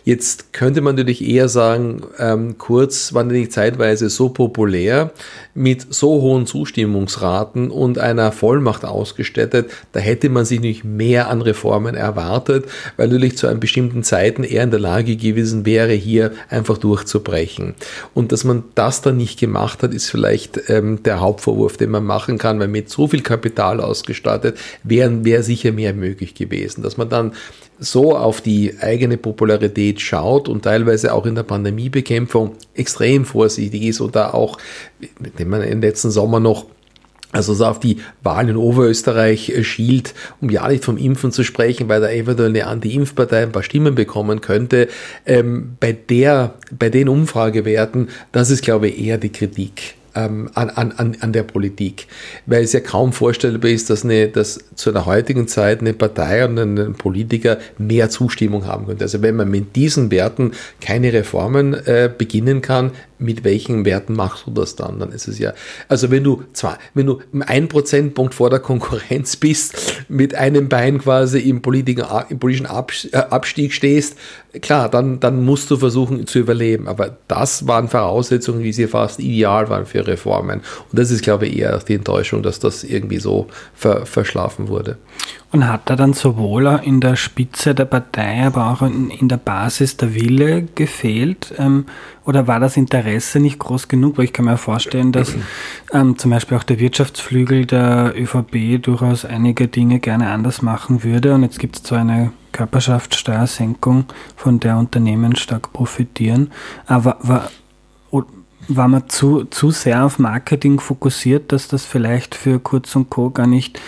Jetzt könnte man natürlich eher sagen, ähm, kurz war die Zeit zeitweise so populär, mit so hohen Zustimmungsraten und einer Vollmacht ausgestattet, da hätte man sich nicht mehr an Reformen erwartet, weil natürlich zu einem bestimmten Zeiten er in der Lage gewesen wäre, hier einfach durchzubrechen. Und dass man das dann nicht gemacht hat, ist vielleicht ähm, der Hauptvorwurf, den man machen kann, weil mit so viel Kapital ausgestattet wäre wär sicher mehr möglich gewesen. Dass man dann so auf die eigene Popularität schaut und teilweise auch in der Pandemiebekämpfung extrem vorsichtig ist und da auch, wenn man im letzten Sommer noch also so auf die Wahlen in Oberösterreich äh, schielt, um ja nicht vom Impfen zu sprechen, weil da eventuell eine Anti-Impf-Partei ein paar Stimmen bekommen könnte. Ähm, bei, der, bei den Umfragewerten, das ist, glaube ich, eher die Kritik ähm, an, an, an der Politik. Weil es ja kaum vorstellbar ist, dass, eine, dass zu einer heutigen Zeit eine Partei und ein Politiker mehr Zustimmung haben könnte. Also wenn man mit diesen Werten keine Reformen äh, beginnen kann, mit welchen Werten machst du das dann? Dann ist es ja, also wenn du zwar, wenn du ein Prozentpunkt vor der Konkurrenz bist, mit einem Bein quasi im, politischen, im politischen äh, Abstieg stehst, klar, dann, dann musst du versuchen zu überleben. Aber das waren Voraussetzungen, wie sie fast ideal waren für Reformen. Und das ist, glaube ich, eher die Enttäuschung, dass das irgendwie so ver, verschlafen wurde. Und hat da dann sowohl in der Spitze der Partei, aber auch in der Basis der Wille gefehlt? Ähm, oder war das Interesse nicht groß genug? Weil ich kann mir vorstellen, dass ähm, zum Beispiel auch der Wirtschaftsflügel der ÖVP durchaus einige Dinge gerne anders machen würde. Und jetzt gibt es zwar eine Körperschaftssteuersenkung, von der Unternehmen stark profitieren. Aber war, man zu, zu sehr auf Marketing fokussiert, dass das vielleicht für Kurz und Co. gar nicht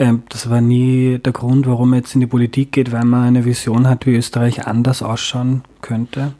ähm, das war nie der Grund, warum man jetzt in die Politik geht, weil man eine Vision hat, wie Österreich anders ausschauen könnte.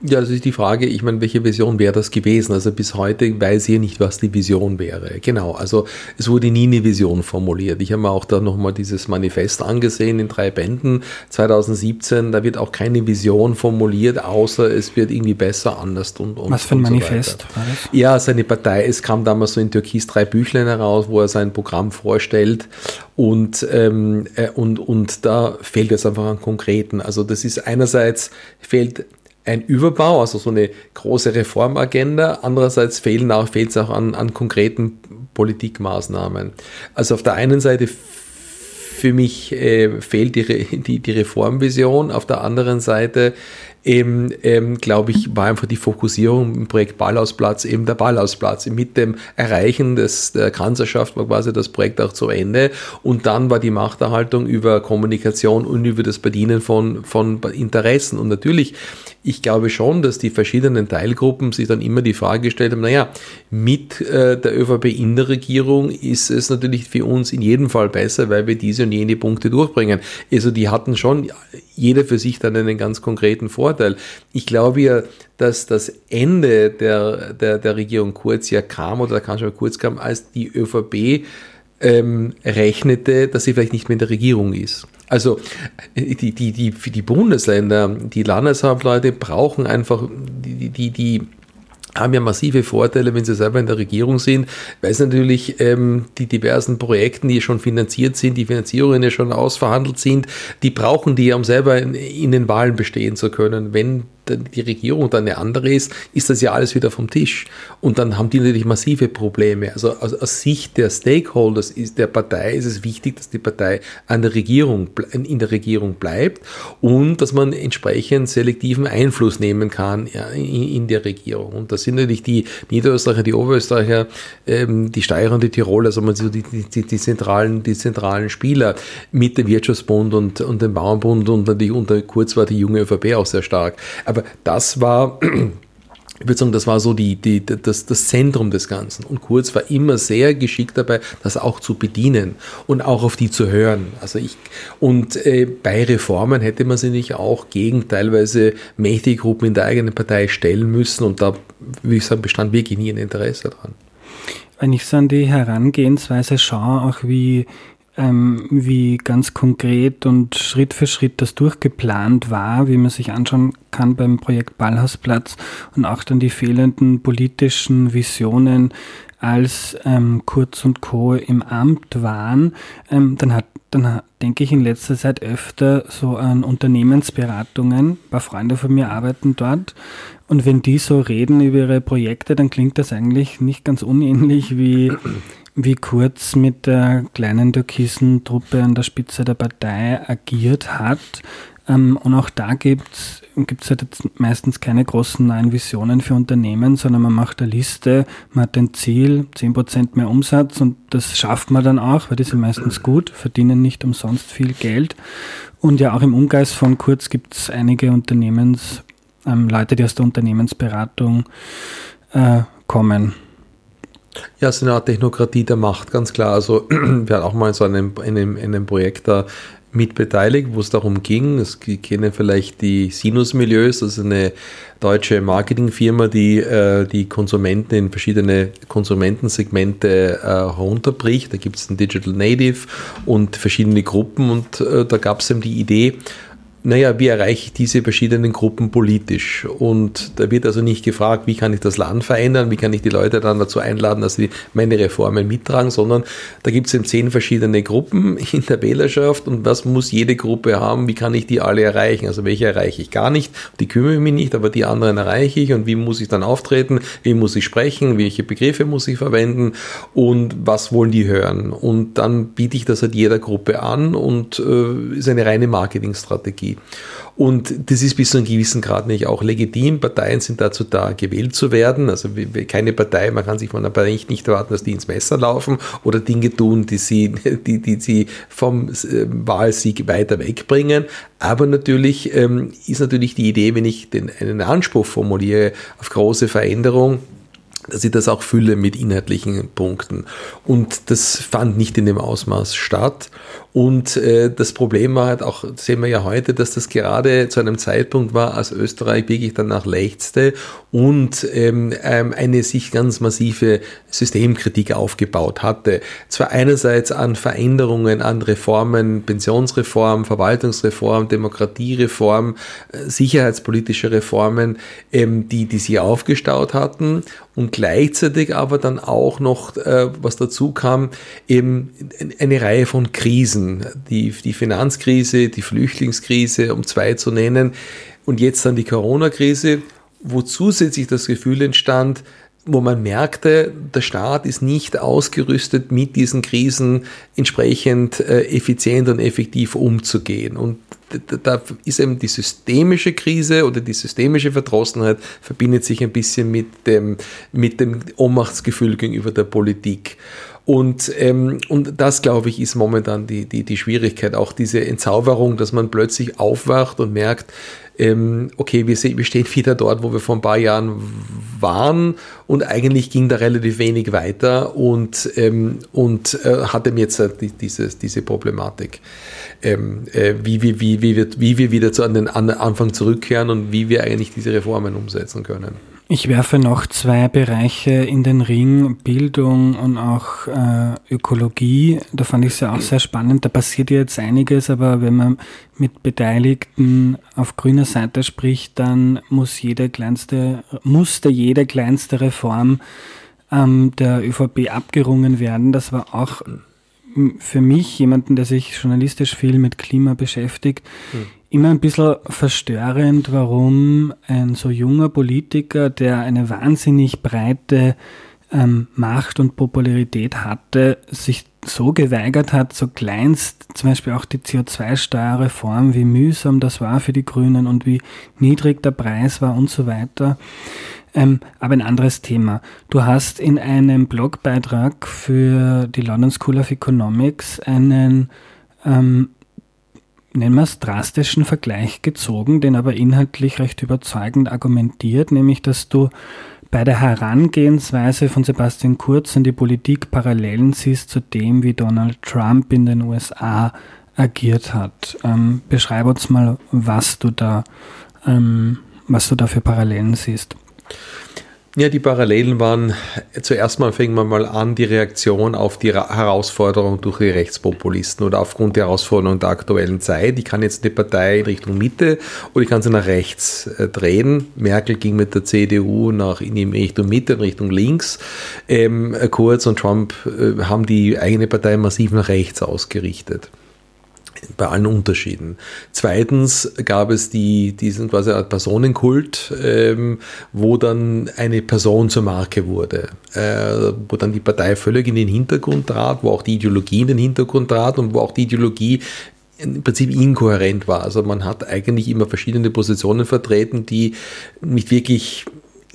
Ja, das ist die Frage, ich meine, welche Vision wäre das gewesen? Also bis heute weiß ich nicht, was die Vision wäre. Genau, also es wurde nie eine Vision formuliert. Ich habe mir auch da nochmal dieses Manifest angesehen in drei Bänden 2017. Da wird auch keine Vision formuliert, außer es wird irgendwie besser, anders und, und Was für ein Manifest so war das? Ja, seine Partei, es kam damals so in Türkis drei Büchlein heraus, wo er sein Programm vorstellt und, ähm, äh, und, und da fehlt es einfach an Konkreten. Also das ist einerseits fehlt ein Überbau, also so eine große Reformagenda. Andererseits fehlen auch, fehlt es auch an, an konkreten Politikmaßnahmen. Also auf der einen Seite für mich äh, fehlt die, die, die Reformvision, auf der anderen Seite eben, ähm, glaube ich, war einfach die Fokussierung im Projekt Ballhausplatz eben der Ballhausplatz. Mit dem Erreichen des, der Kanzlerschaft war quasi das Projekt auch zu Ende und dann war die Machterhaltung über Kommunikation und über das Bedienen von, von Interessen. Und natürlich ich glaube schon, dass die verschiedenen Teilgruppen sich dann immer die Frage gestellt haben, naja, mit äh, der ÖVP in der Regierung ist es natürlich für uns in jedem Fall besser, weil wir diese und jene Punkte durchbringen. Also die hatten schon jeder für sich dann einen ganz konkreten Vorteil. Ich glaube ja, dass das Ende der, der, der Regierung Kurz ja kam oder der Kanzler Kurz kam, als die ÖVP ähm, rechnete, dass sie vielleicht nicht mehr in der Regierung ist. Also die, die, die, die Bundesländer, die Landeshauptleute brauchen einfach die, die, die haben ja massive Vorteile, wenn sie selber in der Regierung sind, weil es natürlich ähm, die diversen Projekte, die schon finanziert sind, die Finanzierungen ja schon ausverhandelt sind, die brauchen die, um selber in, in den Wahlen bestehen zu können. Wenn die Regierung dann eine andere ist, ist das ja alles wieder vom Tisch. Und dann haben die natürlich massive Probleme. Also aus, aus Sicht der Stakeholders ist der Partei ist es wichtig, dass die Partei an der Regierung, in der Regierung bleibt und dass man entsprechend selektiven Einfluss nehmen kann in, in der Regierung. Und das sind natürlich die Niederösterreicher, die Oberösterreicher, ähm, die Steirer und die Tiroler, also man die, die, die, zentralen, die zentralen Spieler mit dem Wirtschaftsbund und, und dem Bauernbund und natürlich unter Kurz war die junge ÖVP auch sehr stark. Aber aber das war, ich würde sagen, das war so die, die, das, das Zentrum des Ganzen. Und Kurz war immer sehr geschickt dabei, das auch zu bedienen und auch auf die zu hören. Also ich, und äh, bei Reformen hätte man sich nicht auch gegen teilweise mächtige Gruppen in der eigenen Partei stellen müssen. Und da, würde ich sagen, bestand wirklich nie ein Interesse dran. Wenn ich so an die Herangehensweise schaue, auch wie ähm, wie ganz konkret und Schritt für Schritt das durchgeplant war, wie man sich anschauen kann beim Projekt Ballhausplatz und auch dann die fehlenden politischen Visionen, als ähm, Kurz und Co. im Amt waren, ähm, dann hat dann denke ich in letzter Zeit öfter so an Unternehmensberatungen. Ein paar Freunde von mir arbeiten dort. Und wenn die so reden über ihre Projekte, dann klingt das eigentlich nicht ganz unähnlich wie wie Kurz mit der kleinen türkisen Truppe an der Spitze der Partei agiert hat. Ähm, und auch da gibt es halt jetzt meistens keine großen neuen Visionen für Unternehmen, sondern man macht eine Liste, man hat ein Ziel, 10% mehr Umsatz und das schafft man dann auch, weil die sind meistens gut, verdienen nicht umsonst viel Geld. Und ja, auch im Umkreis von Kurz gibt es einige Unternehmens, ähm, Leute, die aus der Unternehmensberatung äh, kommen. Ja, es ist eine Art Technokratie der Macht, ganz klar. Also wir hatten auch mal so einem, in, einem, in einem Projekt da mit beteiligt, wo es darum ging, es kennen vielleicht die Sinus-Milieus, das ist eine deutsche Marketingfirma, die äh, die Konsumenten in verschiedene Konsumentensegmente äh, herunterbricht. Da gibt es ein Digital Native und verschiedene Gruppen und äh, da gab es eben die Idee, naja, wie erreiche ich diese verschiedenen Gruppen politisch? Und da wird also nicht gefragt, wie kann ich das Land verändern, wie kann ich die Leute dann dazu einladen, dass sie meine Reformen mittragen, sondern da gibt es eben zehn verschiedene Gruppen in der Wählerschaft und was muss jede Gruppe haben, wie kann ich die alle erreichen? Also welche erreiche ich gar nicht, die kümmere ich mich nicht, aber die anderen erreiche ich und wie muss ich dann auftreten, wie muss ich sprechen, welche Begriffe muss ich verwenden und was wollen die hören? Und dann biete ich das halt jeder Gruppe an und äh, ist eine reine Marketingstrategie. Und das ist bis zu einem gewissen Grad nicht auch legitim. Parteien sind dazu da, gewählt zu werden. Also keine Partei, man kann sich von einer Partei nicht erwarten, dass die ins Messer laufen oder Dinge tun, die sie, die, die sie vom äh, Wahlsieg weiter wegbringen. Aber natürlich ähm, ist natürlich die Idee, wenn ich den, einen Anspruch formuliere auf große Veränderung, dass ich das auch fülle mit inhaltlichen Punkten. Und das fand nicht in dem Ausmaß statt. Und äh, das Problem war halt auch, sehen wir ja heute, dass das gerade zu einem Zeitpunkt war, als Österreich wirklich danach lechzte und ähm, ähm, eine sich ganz massive Systemkritik aufgebaut hatte. Zwar einerseits an Veränderungen, an Reformen, Pensionsreform, Verwaltungsreform, Demokratiereform, äh, sicherheitspolitische Reformen, ähm, die, die sie aufgestaut hatten und gleichzeitig aber dann auch noch, äh, was dazu kam, eben eine Reihe von Krisen, die, die Finanzkrise, die Flüchtlingskrise, um zwei zu nennen, und jetzt dann die Corona-Krise, wo zusätzlich das Gefühl entstand, wo man merkte, der Staat ist nicht ausgerüstet, mit diesen Krisen entsprechend äh, effizient und effektiv umzugehen. Und da ist eben die systemische Krise oder die systemische Verdrossenheit verbindet sich ein bisschen mit dem, mit dem Ohnmachtsgefühl gegenüber der Politik. Und, ähm, und das, glaube ich, ist momentan die, die, die Schwierigkeit, auch diese Entzauberung, dass man plötzlich aufwacht und merkt, ähm, okay, wir, wir stehen wieder dort, wo wir vor ein paar Jahren waren und eigentlich ging da relativ wenig weiter und, ähm, und äh, hatte jetzt äh, diese, diese Problematik, ähm, äh, wie, wie, wie, wie, wir, wie wir wieder zu an den Anfang zurückkehren und wie wir eigentlich diese Reformen umsetzen können. Ich werfe noch zwei Bereiche in den Ring, Bildung und auch äh, Ökologie. Da fand ich es ja auch sehr spannend. Da passiert jetzt einiges, aber wenn man mit Beteiligten auf grüner Seite spricht, dann muss jede kleinste, musste jede kleinste Reform ähm, der ÖVP abgerungen werden. Das war auch für mich, jemanden, der sich journalistisch viel mit Klima beschäftigt, mhm immer ein bisschen verstörend, warum ein so junger Politiker, der eine wahnsinnig breite ähm, Macht und Popularität hatte, sich so geweigert hat, so kleinst zum Beispiel auch die CO2-Steuerreform, wie mühsam das war für die Grünen und wie niedrig der Preis war und so weiter. Ähm, aber ein anderes Thema. Du hast in einem Blogbeitrag für die London School of Economics einen ähm, nennen wir es, drastischen Vergleich gezogen, den aber inhaltlich recht überzeugend argumentiert, nämlich dass du bei der Herangehensweise von Sebastian Kurz an die Politik Parallelen siehst zu dem, wie Donald Trump in den USA agiert hat. Ähm, beschreib uns mal, was du da, ähm, was du da für Parallelen siehst. Ja, die Parallelen waren, zuerst mal fängt man mal an, die Reaktion auf die Herausforderung durch die Rechtspopulisten oder aufgrund der Herausforderung der aktuellen Zeit. Ich kann jetzt eine Partei in Richtung Mitte oder ich kann sie nach rechts äh, drehen. Merkel ging mit der CDU nach, in Richtung Mitte, in Richtung links. Ähm, Kurz und Trump äh, haben die eigene Partei massiv nach rechts ausgerichtet bei allen Unterschieden. Zweitens gab es die, diesen quasi Art Personenkult, ähm, wo dann eine Person zur Marke wurde, äh, wo dann die Partei völlig in den Hintergrund trat, wo auch die Ideologie in den Hintergrund trat und wo auch die Ideologie im Prinzip inkohärent war. Also man hat eigentlich immer verschiedene Positionen vertreten, die nicht wirklich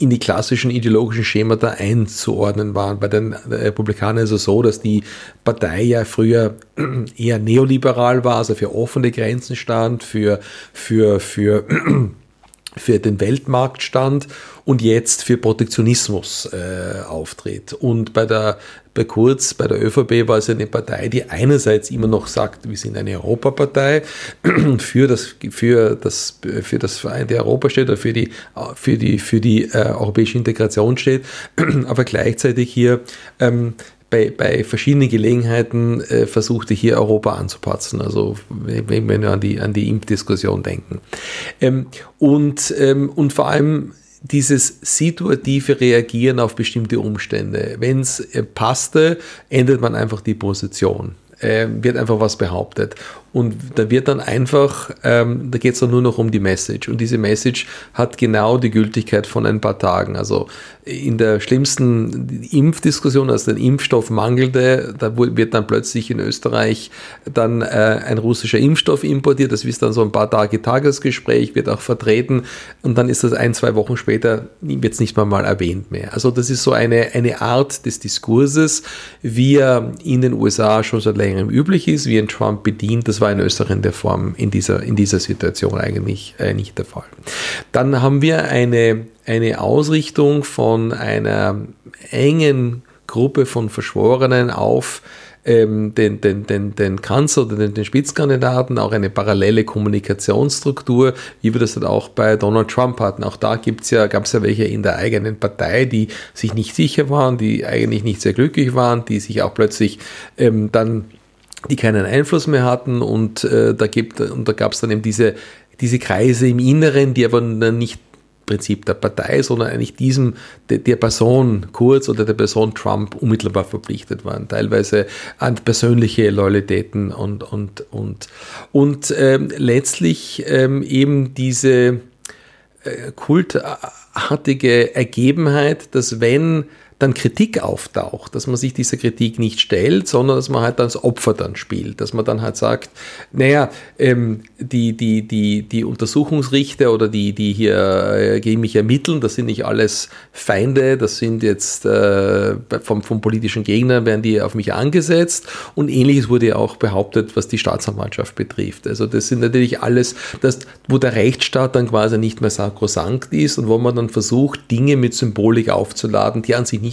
in die klassischen ideologischen Schemata einzuordnen waren. Bei den Republikanern ist es so, dass die Partei ja früher eher neoliberal war, also für offene Grenzen stand, für, für, für für den Weltmarktstand und jetzt für Protektionismus äh, auftritt. Und bei der bei Kurz, bei der ÖVP war es eine Partei, die einerseits immer noch sagt, wir sind eine Europapartei, für das, für das, für das Vereinte Europa steht oder für die, für die, für die äh, europäische Integration steht, aber gleichzeitig hier ähm, bei, bei verschiedenen Gelegenheiten äh, versuchte hier Europa anzupatzen, also wenn wir an die, an die Impfdiskussion denken. Ähm, und, ähm, und vor allem dieses situative Reagieren auf bestimmte Umstände. Wenn es äh, passte, ändert man einfach die Position. Äh, wird einfach was behauptet. Und da wird dann einfach, ähm, da geht es dann nur noch um die Message. Und diese Message hat genau die Gültigkeit von ein paar Tagen. Also in der schlimmsten Impfdiskussion, als der Impfstoff mangelte, da wird dann plötzlich in Österreich dann äh, ein russischer Impfstoff importiert. Das ist dann so ein paar Tage Tagesgespräch, wird auch vertreten. Und dann ist das ein, zwei Wochen später, wird es nicht mal mal erwähnt mehr. Also das ist so eine, eine Art des Diskurses, wie er in den USA schon seit längerem üblich ist, wie ein Trump bedient. Das war in Österreich in der Form in dieser, in dieser Situation eigentlich äh, nicht der Fall. Dann haben wir eine, eine Ausrichtung von einer engen Gruppe von Verschworenen auf ähm, den, den, den, den Kanzler oder den, den Spitzkandidaten, auch eine parallele Kommunikationsstruktur, wie wir das dann auch bei Donald Trump hatten. Auch da ja, gab es ja welche in der eigenen Partei, die sich nicht sicher waren, die eigentlich nicht sehr glücklich waren, die sich auch plötzlich ähm, dann die keinen Einfluss mehr hatten und äh, da da gab es dann eben diese, diese Kreise im Inneren, die aber nicht Prinzip der Partei, sondern eigentlich diesem, der, Person Kurz oder der Person Trump unmittelbar verpflichtet waren, teilweise an persönliche Loyalitäten und, und, und, und ähm, letztlich ähm, eben diese äh, kultartige Ergebenheit, dass wenn dann Kritik auftaucht, dass man sich dieser Kritik nicht stellt, sondern dass man halt als Opfer dann spielt, dass man dann halt sagt, naja, ähm, die, die, die, die Untersuchungsrichter oder die, die hier äh, gegen mich ermitteln, das sind nicht alles Feinde, das sind jetzt äh, vom, vom politischen Gegner, werden die auf mich angesetzt und ähnliches wurde ja auch behauptet, was die Staatsanwaltschaft betrifft. Also das sind natürlich alles, das, wo der Rechtsstaat dann quasi nicht mehr sakrosankt ist und wo man dann versucht, Dinge mit Symbolik aufzuladen, die an sich nicht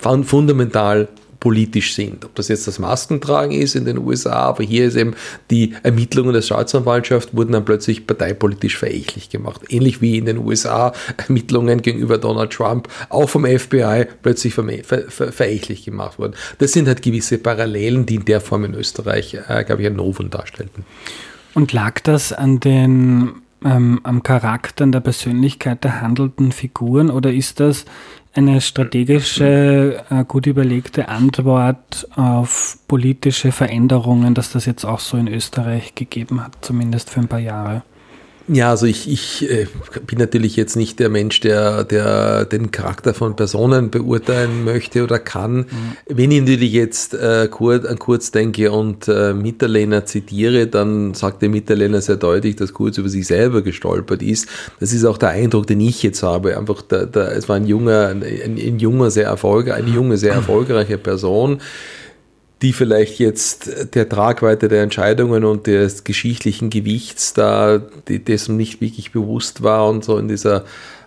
fundamental politisch sind. Ob das jetzt das Maskentragen ist in den USA, aber hier ist eben die Ermittlungen der Staatsanwaltschaft wurden dann plötzlich parteipolitisch verächtlich gemacht. Ähnlich wie in den USA Ermittlungen gegenüber Donald Trump auch vom FBI plötzlich ver ver verächtlich gemacht wurden. Das sind halt gewisse Parallelen, die in der Form in Österreich, äh, glaube ich, ein Novum darstellten. Und lag das an den ähm, am Charakter, an der Persönlichkeit der handelnden Figuren oder ist das eine strategische, äh, gut überlegte Antwort auf politische Veränderungen, dass das jetzt auch so in Österreich gegeben hat, zumindest für ein paar Jahre. Ja, also ich, ich äh, bin natürlich jetzt nicht der Mensch, der, der den Charakter von Personen beurteilen möchte oder kann. Mhm. Wenn ich natürlich jetzt äh, Kurz, an Kurz denke und äh, Mitterlehner zitiere, dann sagt der Mitterlehner sehr deutlich, dass Kurz über sich selber gestolpert ist. Das ist auch der Eindruck, den ich jetzt habe. Einfach, der, der, es war ein junger, ein, ein junger, sehr erfolgreich, eine junge, sehr erfolgreiche Person die vielleicht jetzt der Tragweite der Entscheidungen und des geschichtlichen Gewichts da dessen nicht wirklich bewusst war und so in dieser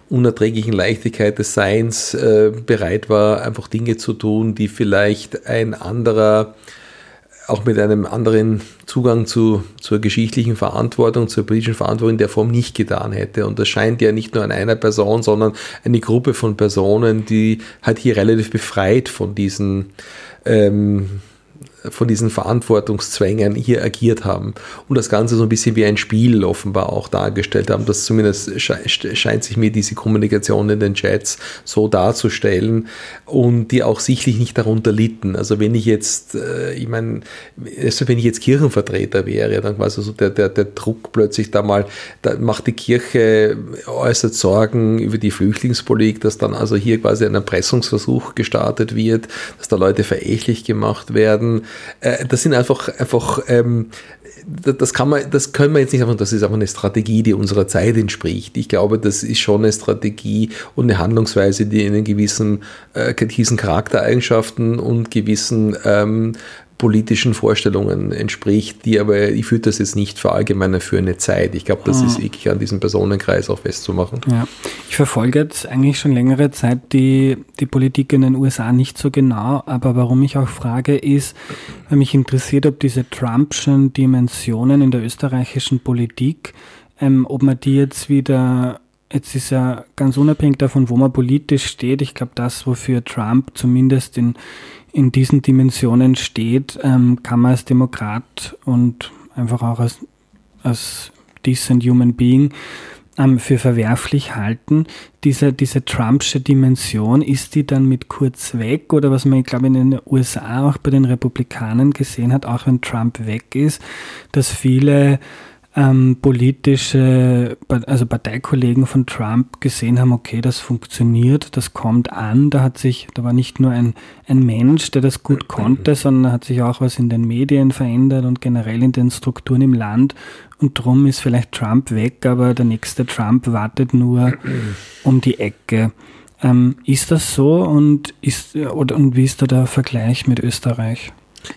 unerträglichen Leichtigkeit des Seins äh, bereit war, einfach Dinge zu tun, die vielleicht ein anderer, auch mit einem anderen Zugang zu, zur geschichtlichen Verantwortung, zur politischen Verantwortung in der Form nicht getan hätte. Und das scheint ja nicht nur an einer Person, sondern eine Gruppe von Personen, die halt hier relativ befreit von diesen ähm, von diesen Verantwortungszwängen hier agiert haben und das Ganze so ein bisschen wie ein Spiel offenbar auch dargestellt haben. Das zumindest scheint sich mir diese Kommunikation in den Chats so darzustellen und die auch sichtlich nicht darunter litten. Also wenn ich jetzt, äh, ich meine, also wenn ich jetzt Kirchenvertreter wäre, dann quasi so der, der, der Druck plötzlich da mal, da macht die Kirche äußert Sorgen über die Flüchtlingspolitik, dass dann also hier quasi ein Erpressungsversuch gestartet wird, dass da Leute verächtlich gemacht werden äh, das sind einfach, einfach ähm, das kann man, das können wir jetzt nicht sagen, das ist einfach eine Strategie, die unserer Zeit entspricht. Ich glaube, das ist schon eine Strategie und eine Handlungsweise, die in gewissen, äh, gewissen Charaktereigenschaften und gewissen ähm, politischen Vorstellungen entspricht, die aber, ich würde das jetzt nicht verallgemeinern für eine Zeit. Ich glaube, das mhm. ist wirklich an diesem Personenkreis auch festzumachen. Ja. Ich verfolge jetzt eigentlich schon längere Zeit die, die Politik in den USA nicht so genau, aber warum ich auch frage, ist, weil mich interessiert, ob diese Trumpschen Dimensionen in der österreichischen Politik, ähm, ob man die jetzt wieder Jetzt ist ja ganz unabhängig davon, wo man politisch steht. Ich glaube, das, wofür Trump zumindest in, in diesen Dimensionen steht, ähm, kann man als Demokrat und einfach auch als, als decent human being ähm, für verwerflich halten. Diese, diese Trumpsche Dimension, ist die dann mit kurz weg oder was man, ich glaube, in den USA auch bei den Republikanern gesehen hat, auch wenn Trump weg ist, dass viele ähm, politische, also Parteikollegen von Trump gesehen haben, okay, das funktioniert, das kommt an. Da hat sich, da war nicht nur ein, ein Mensch, der das gut konnte, sondern hat sich auch was in den Medien verändert und generell in den Strukturen im Land. Und drum ist vielleicht Trump weg, aber der nächste Trump wartet nur um die Ecke. Ähm, ist das so und ist oder und wie ist da der Vergleich mit Österreich?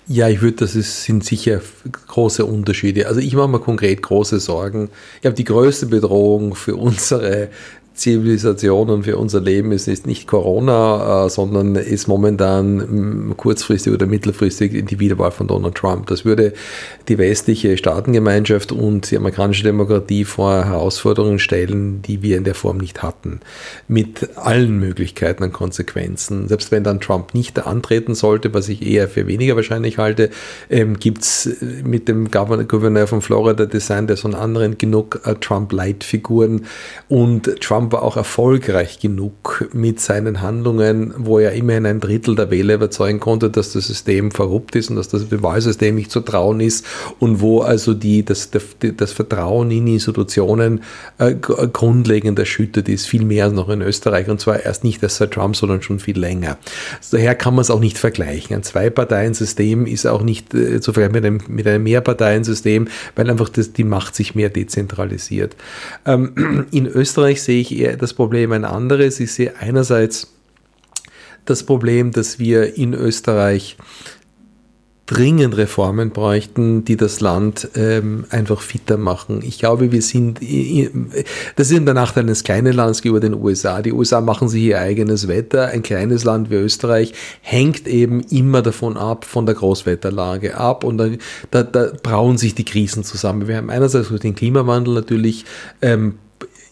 Ja, ich würde, das ist, sind sicher große Unterschiede. Also ich mache mir konkret große Sorgen. Ich glaube, die größte Bedrohung für unsere Zivilisation und für unser Leben ist, ist nicht Corona, äh, sondern ist momentan mm, kurzfristig oder mittelfristig die Wiederwahl von Donald Trump. Das würde die westliche Staatengemeinschaft und die amerikanische Demokratie vor Herausforderungen stellen, die wir in der Form nicht hatten. Mit allen Möglichkeiten und Konsequenzen. Selbst wenn dann Trump nicht antreten sollte, was ich eher für weniger wahrscheinlich halte, ähm, gibt es mit dem Gouverneur von Florida, DeSantis und anderen genug äh, Trump-Light-Figuren und Trump War auch erfolgreich genug mit seinen Handlungen, wo er immerhin ein Drittel der Wähler überzeugen konnte, dass das System korrupt ist und dass das Wahlsystem nicht zu trauen ist und wo also die, das, das Vertrauen in Institutionen äh, grundlegend erschüttert ist, viel mehr als noch in Österreich und zwar erst nicht erst seit Trump, sondern schon viel länger. Daher kann man es auch nicht vergleichen. Ein Zwei-Parteien-System ist auch nicht äh, zu vergleichen mit einem, mit einem Mehrparteiensystem, weil einfach das, die Macht sich mehr dezentralisiert. Ähm, in Österreich sehe ich eher das Problem ein anderes. Ich sehe einerseits das Problem, dass wir in Österreich dringend Reformen bräuchten, die das Land ähm, einfach fitter machen. Ich glaube, wir sind, das ist der Nachteil eines kleinen Landes gegenüber den USA. Die USA machen sich ihr eigenes Wetter. Ein kleines Land wie Österreich hängt eben immer davon ab, von der Großwetterlage ab und da, da, da brauen sich die Krisen zusammen. Wir haben einerseits den Klimawandel natürlich ähm,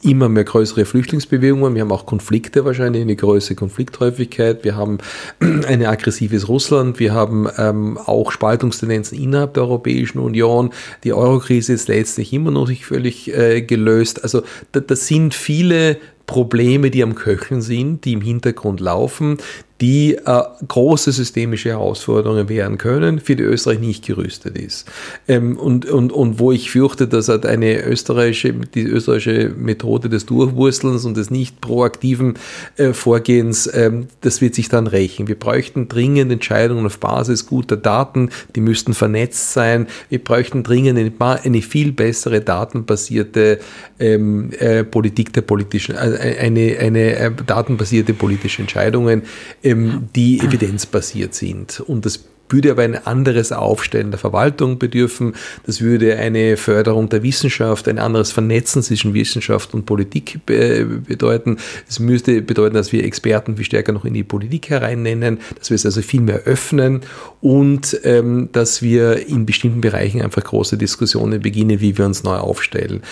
immer mehr größere Flüchtlingsbewegungen. Wir haben auch Konflikte wahrscheinlich, eine größere Konflikthäufigkeit. Wir haben ein aggressives Russland. Wir haben ähm, auch Spaltungstendenzen innerhalb der Europäischen Union. Die Eurokrise ist letztlich immer noch nicht völlig äh, gelöst. Also da, das sind viele Probleme, die am Köcheln sind, die im Hintergrund laufen, die äh, große systemische Herausforderungen wären können, für die Österreich nicht gerüstet ist. Ähm, und, und, und wo ich fürchte, dass halt eine österreichische, die österreichische Methode des Durchwurstelns und des nicht proaktiven äh, Vorgehens, ähm, das wird sich dann rächen. Wir bräuchten dringend Entscheidungen auf Basis guter Daten, die müssten vernetzt sein. Wir bräuchten dringend eine, eine viel bessere datenbasierte ähm, äh, Politik der politischen, äh, eine, eine äh, datenbasierte politische Entscheidungen ähm, die evidenzbasiert sind. Und das würde aber ein anderes Aufstellen der Verwaltung bedürfen. Das würde eine Förderung der Wissenschaft, ein anderes Vernetzen zwischen Wissenschaft und Politik bedeuten. Es müsste bedeuten, dass wir Experten viel stärker noch in die Politik hereinnennen, dass wir es also viel mehr öffnen und ähm, dass wir in bestimmten Bereichen einfach große Diskussionen beginnen, wie wir uns neu aufstellen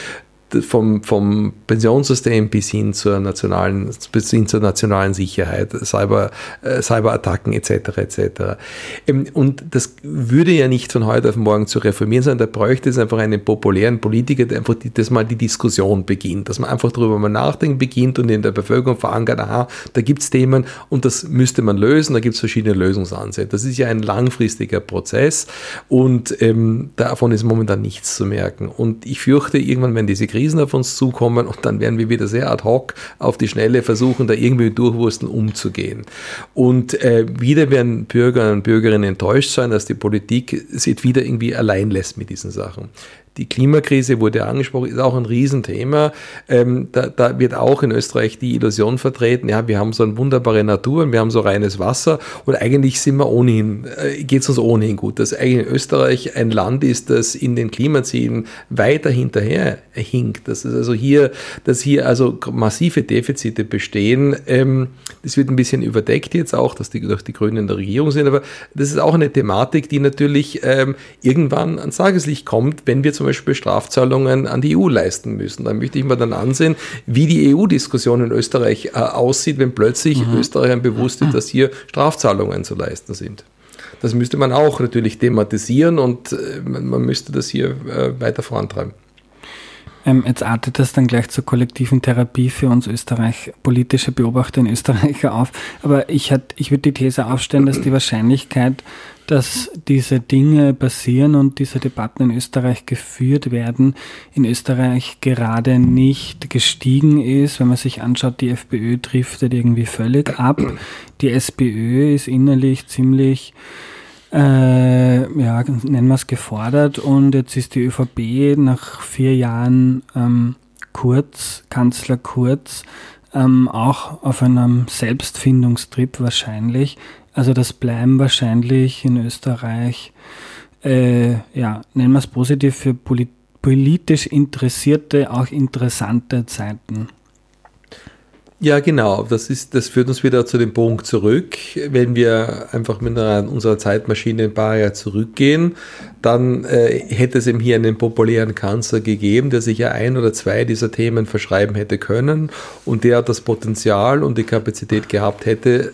vom, vom Pensionssystem bis hin zur nationalen, bis hin zur nationalen Sicherheit, Cyber, äh, Cyberattacken etc. etc. Ähm, und das würde ja nicht von heute auf morgen zu reformieren, sondern da bräuchte es einfach einen populären Politiker, der einfach die, das mal die Diskussion beginnt, dass man einfach darüber mal nachdenken beginnt und in der Bevölkerung verankert, aha, da gibt es Themen und das müsste man lösen, da gibt es verschiedene Lösungsansätze. Das ist ja ein langfristiger Prozess und ähm, davon ist momentan nichts zu merken. Und ich fürchte, irgendwann, wenn diese Krise Krisen auf uns zukommen und dann werden wir wieder sehr ad hoc auf die Schnelle versuchen, da irgendwie mit Durchwursten umzugehen. Und äh, wieder werden Bürger und Bürgerinnen enttäuscht sein, dass die Politik sich wieder irgendwie allein lässt mit diesen Sachen. Die Klimakrise wurde angesprochen, ist auch ein Riesenthema. Ähm, da, da, wird auch in Österreich die Illusion vertreten, ja, wir haben so eine wunderbare Natur und wir haben so reines Wasser und eigentlich sind wir ohnehin, äh, geht es uns ohnehin gut, dass eigentlich Österreich ein Land ist, das in den Klimazielen weiter hinterher hinkt. Dass es also hier, dass hier also massive Defizite bestehen. Ähm, das wird ein bisschen überdeckt jetzt auch, dass die durch die Grünen in der Regierung sind, aber das ist auch eine Thematik, die natürlich ähm, irgendwann ans Tageslicht kommt, wenn wir zum Beispiel Strafzahlungen an die EU leisten müssen. Da möchte ich mir dann ansehen, wie die EU-Diskussion in Österreich äh, aussieht, wenn plötzlich mhm. Österreichern bewusst ist, dass hier Strafzahlungen zu leisten sind. Das müsste man auch natürlich thematisieren und äh, man müsste das hier äh, weiter vorantreiben. Ähm, jetzt artet das dann gleich zur kollektiven Therapie für uns Österreich, politische Beobachter in Österreich auf. Aber ich, ich würde die These aufstellen, dass die Wahrscheinlichkeit, dass diese Dinge passieren und diese Debatten in Österreich geführt werden, in Österreich gerade nicht gestiegen ist. Wenn man sich anschaut, die FPÖ driftet irgendwie völlig ab. Die SPÖ ist innerlich ziemlich äh, ja, nennen wir es gefordert. Und jetzt ist die ÖVP nach vier Jahren ähm, Kurz, Kanzler Kurz, ähm, auch auf einem Selbstfindungstrip wahrscheinlich. Also das bleiben wahrscheinlich in Österreich, äh, ja, nennen wir es positiv, für politisch Interessierte auch interessante Zeiten. Ja, genau. Das, ist, das führt uns wieder zu dem Punkt zurück. Wenn wir einfach mit unserer Zeitmaschine ein paar Jahre zurückgehen, dann äh, hätte es eben hier einen populären Kanzler gegeben, der sich ja ein oder zwei dieser Themen verschreiben hätte können und der das Potenzial und die Kapazität gehabt hätte,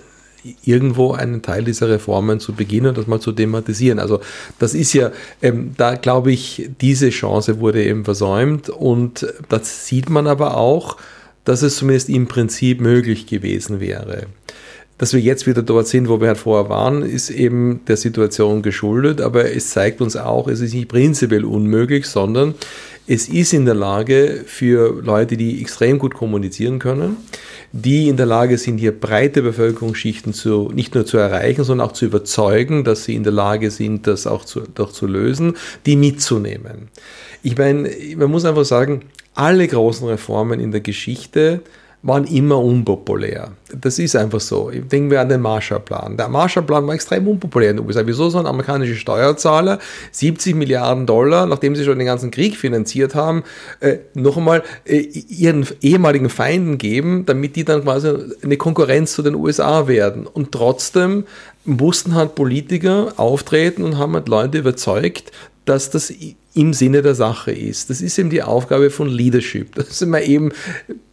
irgendwo einen Teil dieser Reformen zu beginnen und das mal zu thematisieren. Also das ist ja, ähm, da glaube ich, diese Chance wurde eben versäumt und das sieht man aber auch, dass es zumindest im Prinzip möglich gewesen wäre. Dass wir jetzt wieder dort sind, wo wir halt vorher waren, ist eben der Situation geschuldet, aber es zeigt uns auch, es ist nicht prinzipiell unmöglich, sondern es ist in der Lage für Leute, die extrem gut kommunizieren können, die in der Lage sind, hier breite Bevölkerungsschichten zu, nicht nur zu erreichen, sondern auch zu überzeugen, dass sie in der Lage sind, das auch zu, doch zu lösen, die mitzunehmen. Ich meine, man muss einfach sagen, alle großen Reformen in der Geschichte waren immer unpopulär. Das ist einfach so. Denken wir an den Marshallplan. Der Marshallplan war extrem unpopulär in den USA. Wieso sollen amerikanische Steuerzahler 70 Milliarden Dollar, nachdem sie schon den ganzen Krieg finanziert haben, äh, noch einmal äh, ihren ehemaligen Feinden geben, damit die dann quasi eine Konkurrenz zu den USA werden? Und trotzdem mussten halt Politiker auftreten und haben halt Leute überzeugt, dass das im Sinne der Sache ist. Das ist eben die Aufgabe von Leadership. Das sind wir eben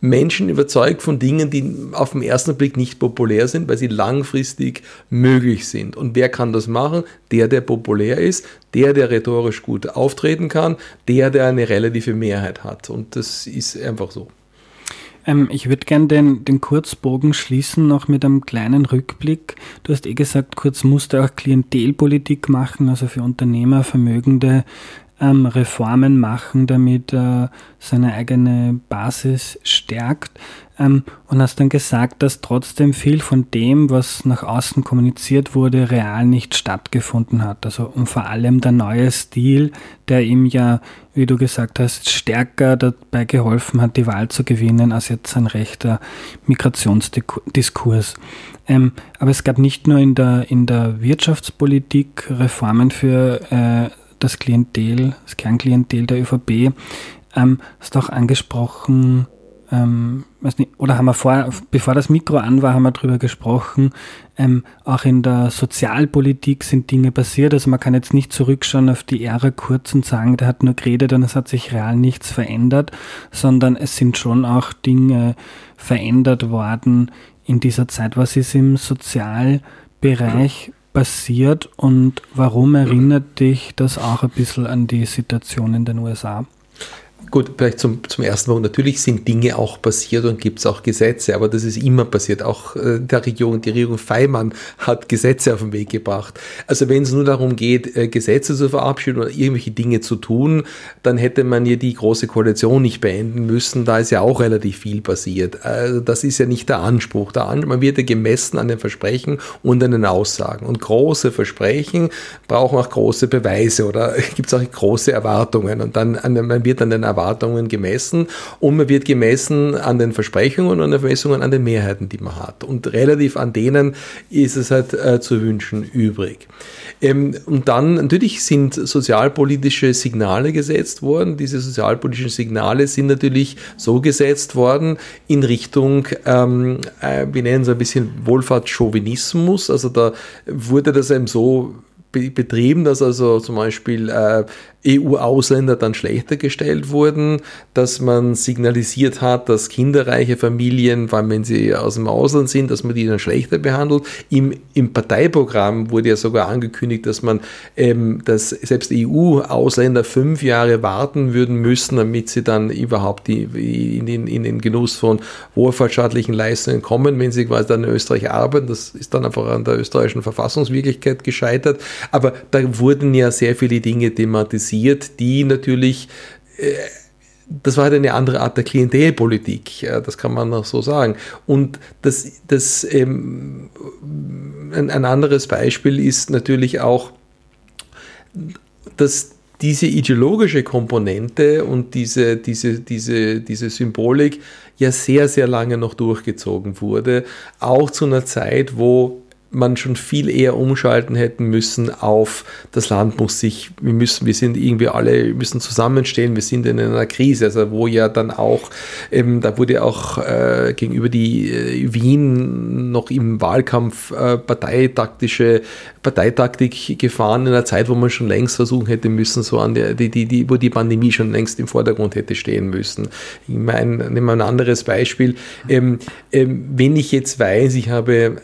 Menschen überzeugt von Dingen, die auf den ersten Blick nicht populär sind, weil sie langfristig möglich sind. Und wer kann das machen? Der, der populär ist, der, der rhetorisch gut auftreten kann, der, der eine relative Mehrheit hat. Und das ist einfach so. Ähm, ich würde gerne den, den Kurzbogen schließen, noch mit einem kleinen Rückblick. Du hast eh gesagt, Kurz musste auch Klientelpolitik machen, also für Unternehmer, Vermögende ähm, Reformen machen, damit er seine eigene Basis stärkt. Ähm, und hast dann gesagt, dass trotzdem viel von dem, was nach außen kommuniziert wurde, real nicht stattgefunden hat. Also und vor allem der neue Stil, der ihm ja, wie du gesagt hast, stärker dabei geholfen hat, die Wahl zu gewinnen, als jetzt ein rechter Migrationsdiskurs. Ähm, aber es gab nicht nur in der, in der Wirtschaftspolitik Reformen für äh, das Klientel, das Kernklientel der ÖVP. Ähm, hast auch angesprochen, ähm, nicht, oder haben wir vor, bevor das Mikro an war, haben wir darüber gesprochen, ähm, auch in der Sozialpolitik sind Dinge passiert. Also man kann jetzt nicht zurückschauen auf die Ära kurz und sagen, der hat nur geredet und es hat sich real nichts verändert, sondern es sind schon auch Dinge verändert worden in dieser Zeit. Was ist im Sozialbereich passiert und warum erinnert dich das auch ein bisschen an die Situation in den USA? Gut, vielleicht zum, zum ersten Mal, natürlich sind Dinge auch passiert und gibt es auch Gesetze, aber das ist immer passiert. Auch äh, der Regierung, die Regierung Feimann hat Gesetze auf den Weg gebracht. Also wenn es nur darum geht, äh, Gesetze zu verabschieden oder irgendwelche Dinge zu tun, dann hätte man ja die große Koalition nicht beenden müssen. Da ist ja auch relativ viel passiert. Also das ist ja nicht der Anspruch. Der Anspruch man wird ja gemessen an den Versprechen und an den Aussagen. Und große Versprechen brauchen auch große Beweise oder gibt es auch große Erwartungen. Und dann man wird an den Erwartungen gemessen und man wird gemessen an den Versprechungen und an den Vermessungen an den Mehrheiten, die man hat. Und relativ an denen ist es halt äh, zu wünschen übrig. Ähm, und dann natürlich sind sozialpolitische Signale gesetzt worden. Diese sozialpolitischen Signale sind natürlich so gesetzt worden in Richtung, ähm, äh, wir nennen es ein bisschen Wohlfahrtschauvinismus. Also da wurde das eben so betrieben, dass also zum Beispiel äh, EU-Ausländer dann schlechter gestellt wurden, dass man signalisiert hat, dass kinderreiche Familien, vor allem wenn sie aus dem Ausland sind, dass man die dann schlechter behandelt. Im, im Parteiprogramm wurde ja sogar angekündigt, dass man, ähm, dass selbst EU-Ausländer fünf Jahre warten würden müssen, damit sie dann überhaupt die, in, den, in den Genuss von wohlfahrtsstaatlichen Leistungen kommen, wenn sie quasi dann in Österreich arbeiten. Das ist dann einfach an der österreichischen Verfassungswirklichkeit gescheitert. Aber da wurden ja sehr viele Dinge thematisiert die natürlich äh, das war halt eine andere Art der Klientelpolitik, das kann man noch so sagen. Und das, das ähm, ein, ein, anderes Beispiel ist natürlich auch, dass diese ideologische Komponente und diese, diese, diese, diese Symbolik ja sehr, sehr lange noch durchgezogen wurde, auch zu einer Zeit, wo man schon viel eher umschalten hätten müssen auf das Land muss sich, wir müssen, wir sind irgendwie alle, müssen zusammenstehen, wir sind in einer Krise, also wo ja dann auch, ähm, da wurde auch äh, gegenüber die äh, Wien noch im Wahlkampf äh, parteitaktische Parteitaktik gefahren in einer Zeit, wo man schon längst versuchen hätte müssen, so an der, die, die, die, wo die Pandemie schon längst im Vordergrund hätte stehen müssen. Ich meine, nehmen wir ein anderes Beispiel. Ähm, ähm, wenn ich jetzt weiß, ich habe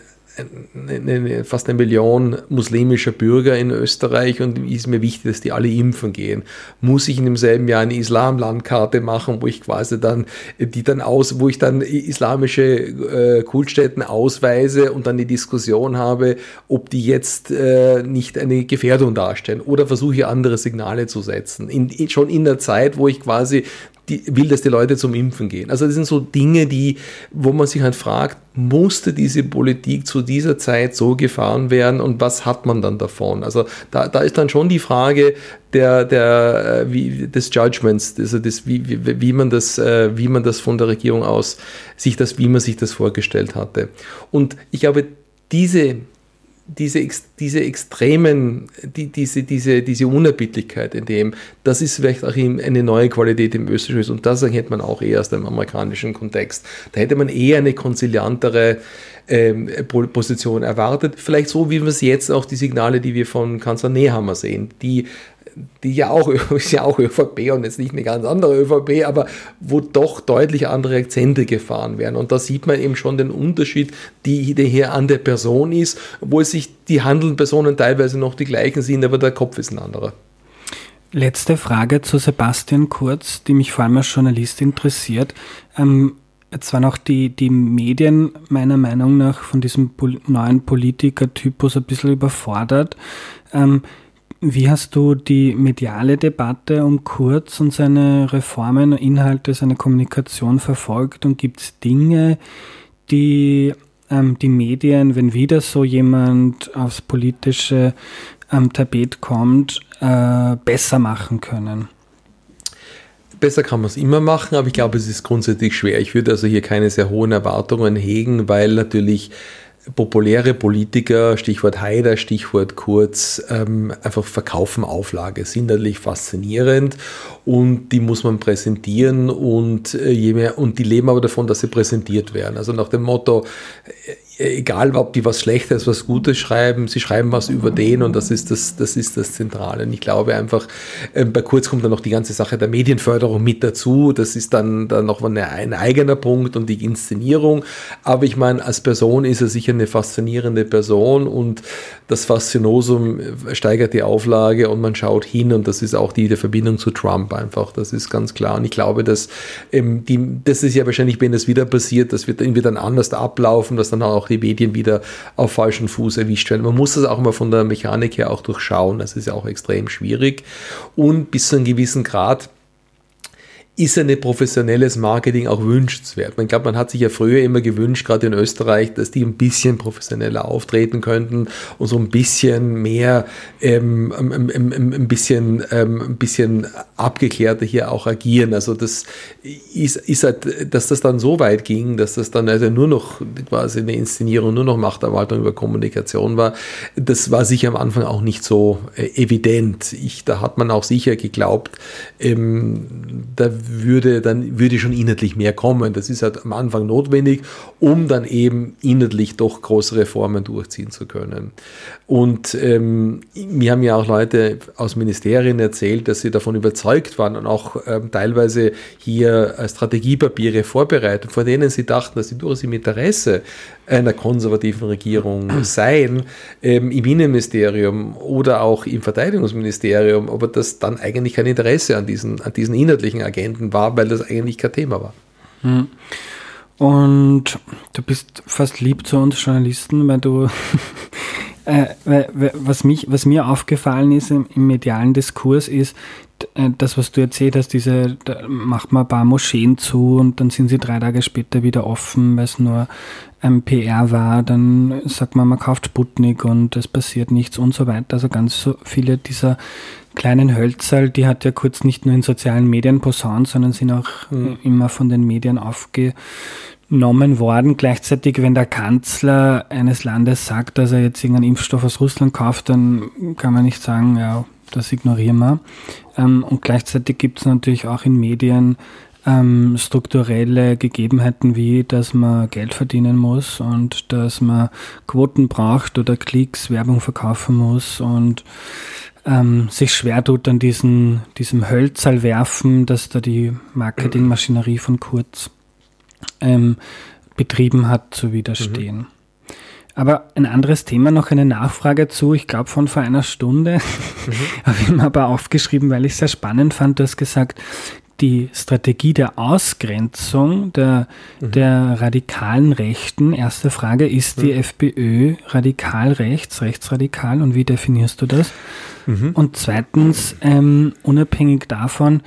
eine, fast eine Million muslimischer Bürger in Österreich und ist mir wichtig, dass die alle impfen gehen. Muss ich in demselben Jahr eine Islamlandkarte machen, wo ich quasi dann die dann aus, wo ich dann islamische äh, Kultstätten ausweise und dann die Diskussion habe, ob die jetzt äh, nicht eine Gefährdung darstellen oder versuche andere Signale zu setzen. In, in, schon in der Zeit, wo ich quasi die, will, dass die Leute zum Impfen gehen. Also das sind so Dinge, die, wo man sich halt fragt, musste diese Politik zu dieser Zeit so gefahren werden und was hat man dann davon? Also da, da ist dann schon die Frage der, der, äh, wie, des Judgments, also das, wie, wie, wie, man das, äh, wie man das von der Regierung aus sich das, wie man sich das vorgestellt hatte. Und ich glaube, diese diese, diese extremen, die, diese, diese, diese Unerbittlichkeit in dem, das ist vielleicht auch eine neue Qualität im Österreich und das erkennt man auch eher aus dem amerikanischen Kontext. Da hätte man eher eine konziliantere ähm, Position erwartet, vielleicht so wie wir es jetzt auch die Signale, die wir von Kanzler Nehammer sehen, die die ja auch, ist ja auch ÖVP und jetzt nicht eine ganz andere ÖVP, aber wo doch deutlich andere Akzente gefahren werden. Und da sieht man eben schon den Unterschied, die, der hier an der Person ist, wo es sich die handelnden Personen teilweise noch die gleichen sind, aber der Kopf ist ein anderer. Letzte Frage zu Sebastian Kurz, die mich vor allem als Journalist interessiert. Ähm, jetzt waren auch die, die Medien meiner Meinung nach von diesem neuen Politikertypus ein bisschen überfordert. Ähm, wie hast du die mediale Debatte um Kurz und seine Reformen, Inhalte, seine Kommunikation verfolgt? Und gibt es Dinge, die ähm, die Medien, wenn wieder so jemand aufs politische ähm, Tapet kommt, äh, besser machen können? Besser kann man es immer machen, aber ich glaube, es ist grundsätzlich schwer. Ich würde also hier keine sehr hohen Erwartungen hegen, weil natürlich populäre Politiker, Stichwort Haider, Stichwort Kurz, ähm, einfach verkaufen Auflage, sind natürlich faszinierend und die muss man präsentieren und, äh, je mehr, und die leben aber davon, dass sie präsentiert werden. Also nach dem Motto, egal ob die was Schlechtes, was Gutes schreiben, sie schreiben was über den und das ist das, das ist das Zentrale. Und ich glaube einfach, äh, bei Kurz kommt dann noch die ganze Sache der Medienförderung mit dazu. Das ist dann, dann noch ein, ein eigener Punkt und die Inszenierung. Aber ich meine, als Person ist er sicher eine faszinierende Person und das Faszinosum steigert die Auflage und man schaut hin und das ist auch die der Verbindung zu Trump einfach. Das ist ganz klar. Und ich glaube, dass ähm, die, das ist ja wahrscheinlich, wenn das wieder passiert, das wird irgendwie dann anders ablaufen, dass dann auch die Medien wieder auf falschen Fuß erwischt werden. Man muss das auch mal von der Mechanik her auch durchschauen. Das ist ja auch extrem schwierig. Und bis zu einem gewissen Grad ist ein professionelles Marketing auch wünschenswert. Ich glaube, man hat sich ja früher immer gewünscht, gerade in Österreich, dass die ein bisschen professioneller auftreten könnten und so ein bisschen mehr, ähm, ein, ein, ein, bisschen, ähm, ein bisschen abgeklärter hier auch agieren. Also das ist, ist halt, dass das dann so weit ging, dass das dann also nur noch quasi eine Inszenierung, nur noch Machterwaltung über Kommunikation war. Das war sicher am Anfang auch nicht so äh, evident. Ich, da hat man auch sicher geglaubt, ähm, da würde dann würde schon inhaltlich mehr kommen. Das ist halt am Anfang notwendig, um dann eben inhaltlich doch große Reformen durchziehen zu können. Und ähm, mir haben ja auch Leute aus Ministerien erzählt, dass sie davon überzeugt waren und auch ähm, teilweise hier äh, Strategiepapiere vorbereitet, vor denen sie dachten, dass sie durchaus im Interesse einer konservativen Regierung seien, ähm, im Innenministerium oder auch im Verteidigungsministerium, aber dass dann eigentlich kein Interesse an diesen, an diesen inhaltlichen Agenten war, weil das eigentlich kein Thema war. Hm. Und du bist fast lieb zu uns Journalisten, weil du, äh, was, mich, was mir aufgefallen ist im, im medialen Diskurs ist, äh, das, was du erzählt hast, diese, da macht man ein paar Moscheen zu und dann sind sie drei Tage später wieder offen, weil es nur ein PR war, dann sagt man, man kauft Sputnik und es passiert nichts und so weiter. Also ganz so viele dieser kleinen Hölzerl, die hat ja kurz nicht nur in sozialen Medien posaunt, sondern sind auch mhm. immer von den Medien aufgenommen worden. Gleichzeitig, wenn der Kanzler eines Landes sagt, dass er jetzt irgendeinen Impfstoff aus Russland kauft, dann kann man nicht sagen, ja, das ignorieren wir. Ähm, und gleichzeitig gibt es natürlich auch in Medien ähm, strukturelle Gegebenheiten wie, dass man Geld verdienen muss und dass man Quoten braucht oder Klicks, Werbung verkaufen muss und ähm, sich schwer tut an diesen, diesem Hölzerl werfen, dass da die Marketingmaschinerie von Kurz ähm, betrieben hat, zu widerstehen. Mhm. Aber ein anderes Thema, noch eine Nachfrage zu, ich glaube von vor einer Stunde, mhm. habe ich mir aber aufgeschrieben, weil ich es sehr spannend fand. Du hast gesagt, die Strategie der Ausgrenzung der, mhm. der radikalen Rechten. Erste Frage, ist mhm. die FPÖ radikal rechts, rechtsradikal und wie definierst du das? Mhm. Und zweitens, ähm, unabhängig davon,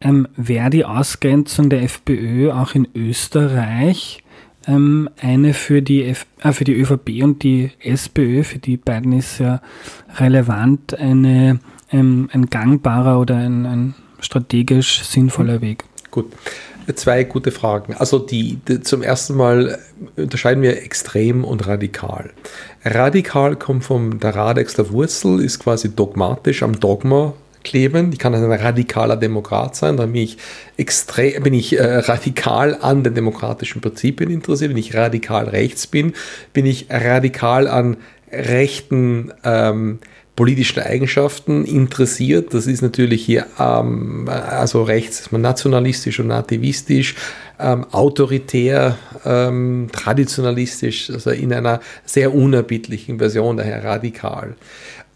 ähm, wäre die Ausgrenzung der FPÖ auch in Österreich ähm, eine für die, F äh, für die ÖVP und die SPÖ, für die beiden ist ja relevant, eine, ähm, ein gangbarer oder ein, ein strategisch sinnvoller Weg? Gut. Zwei gute Fragen. Also die, die, zum ersten Mal unterscheiden wir extrem und radikal. Radikal kommt von der Radex der Wurzel, ist quasi dogmatisch am Dogma kleben. Ich kann ein radikaler Demokrat sein, da bin ich extrem, bin ich äh, radikal an den demokratischen Prinzipien interessiert. Wenn ich radikal rechts bin, bin ich radikal an rechten ähm, politischen Eigenschaften interessiert. Das ist natürlich hier, ähm, also rechts ist man nationalistisch und nativistisch, ähm, autoritär, ähm, traditionalistisch, also in einer sehr unerbittlichen Version, daher radikal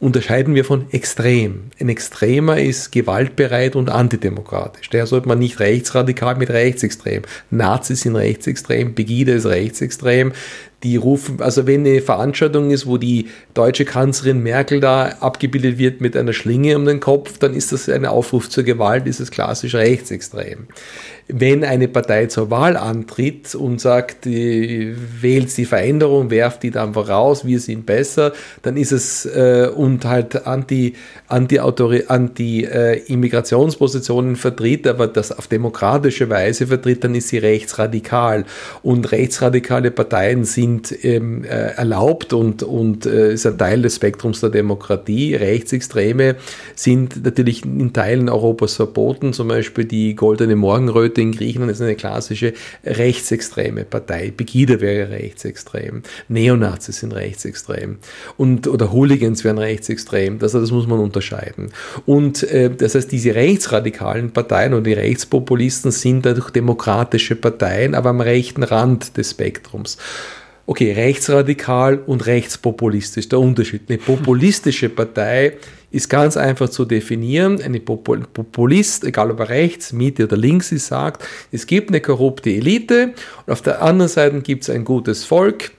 unterscheiden wir von extrem. Ein Extremer ist gewaltbereit und antidemokratisch. Daher sollte man nicht rechtsradikal mit rechtsextrem. Nazis sind rechtsextrem, Pegida ist rechtsextrem. Die rufen, also wenn eine Veranstaltung ist, wo die deutsche Kanzlerin Merkel da abgebildet wird mit einer Schlinge um den Kopf, dann ist das ein Aufruf zur Gewalt, ist es klassisch rechtsextrem wenn eine Partei zur Wahl antritt und sagt, wählt die Veränderung, werft die dann voraus, wir sind besser, dann ist es äh, und halt anti, anti, anti äh, vertritt, aber das auf demokratische Weise vertritt, dann ist sie rechtsradikal. Und rechtsradikale Parteien sind sind ähm, äh, erlaubt und, und äh, ist ein Teil des Spektrums der Demokratie. Rechtsextreme sind natürlich in Teilen Europas verboten. Zum Beispiel die Goldene Morgenröte in Griechenland ist eine klassische rechtsextreme Partei. Pegida wäre rechtsextrem. Neonazis sind rechtsextrem. Und, oder Hooligans wären rechtsextrem. Das, das muss man unterscheiden. Und äh, das heißt, diese rechtsradikalen Parteien und die Rechtspopulisten sind dadurch demokratische Parteien, aber am rechten Rand des Spektrums. Okay, rechtsradikal und rechtspopulistisch, der Unterschied. Eine populistische Partei ist ganz einfach zu definieren. Eine Populist, egal ob er rechts, Mitte oder links ist, sagt, es gibt eine korrupte Elite und auf der anderen Seite gibt es ein gutes Volk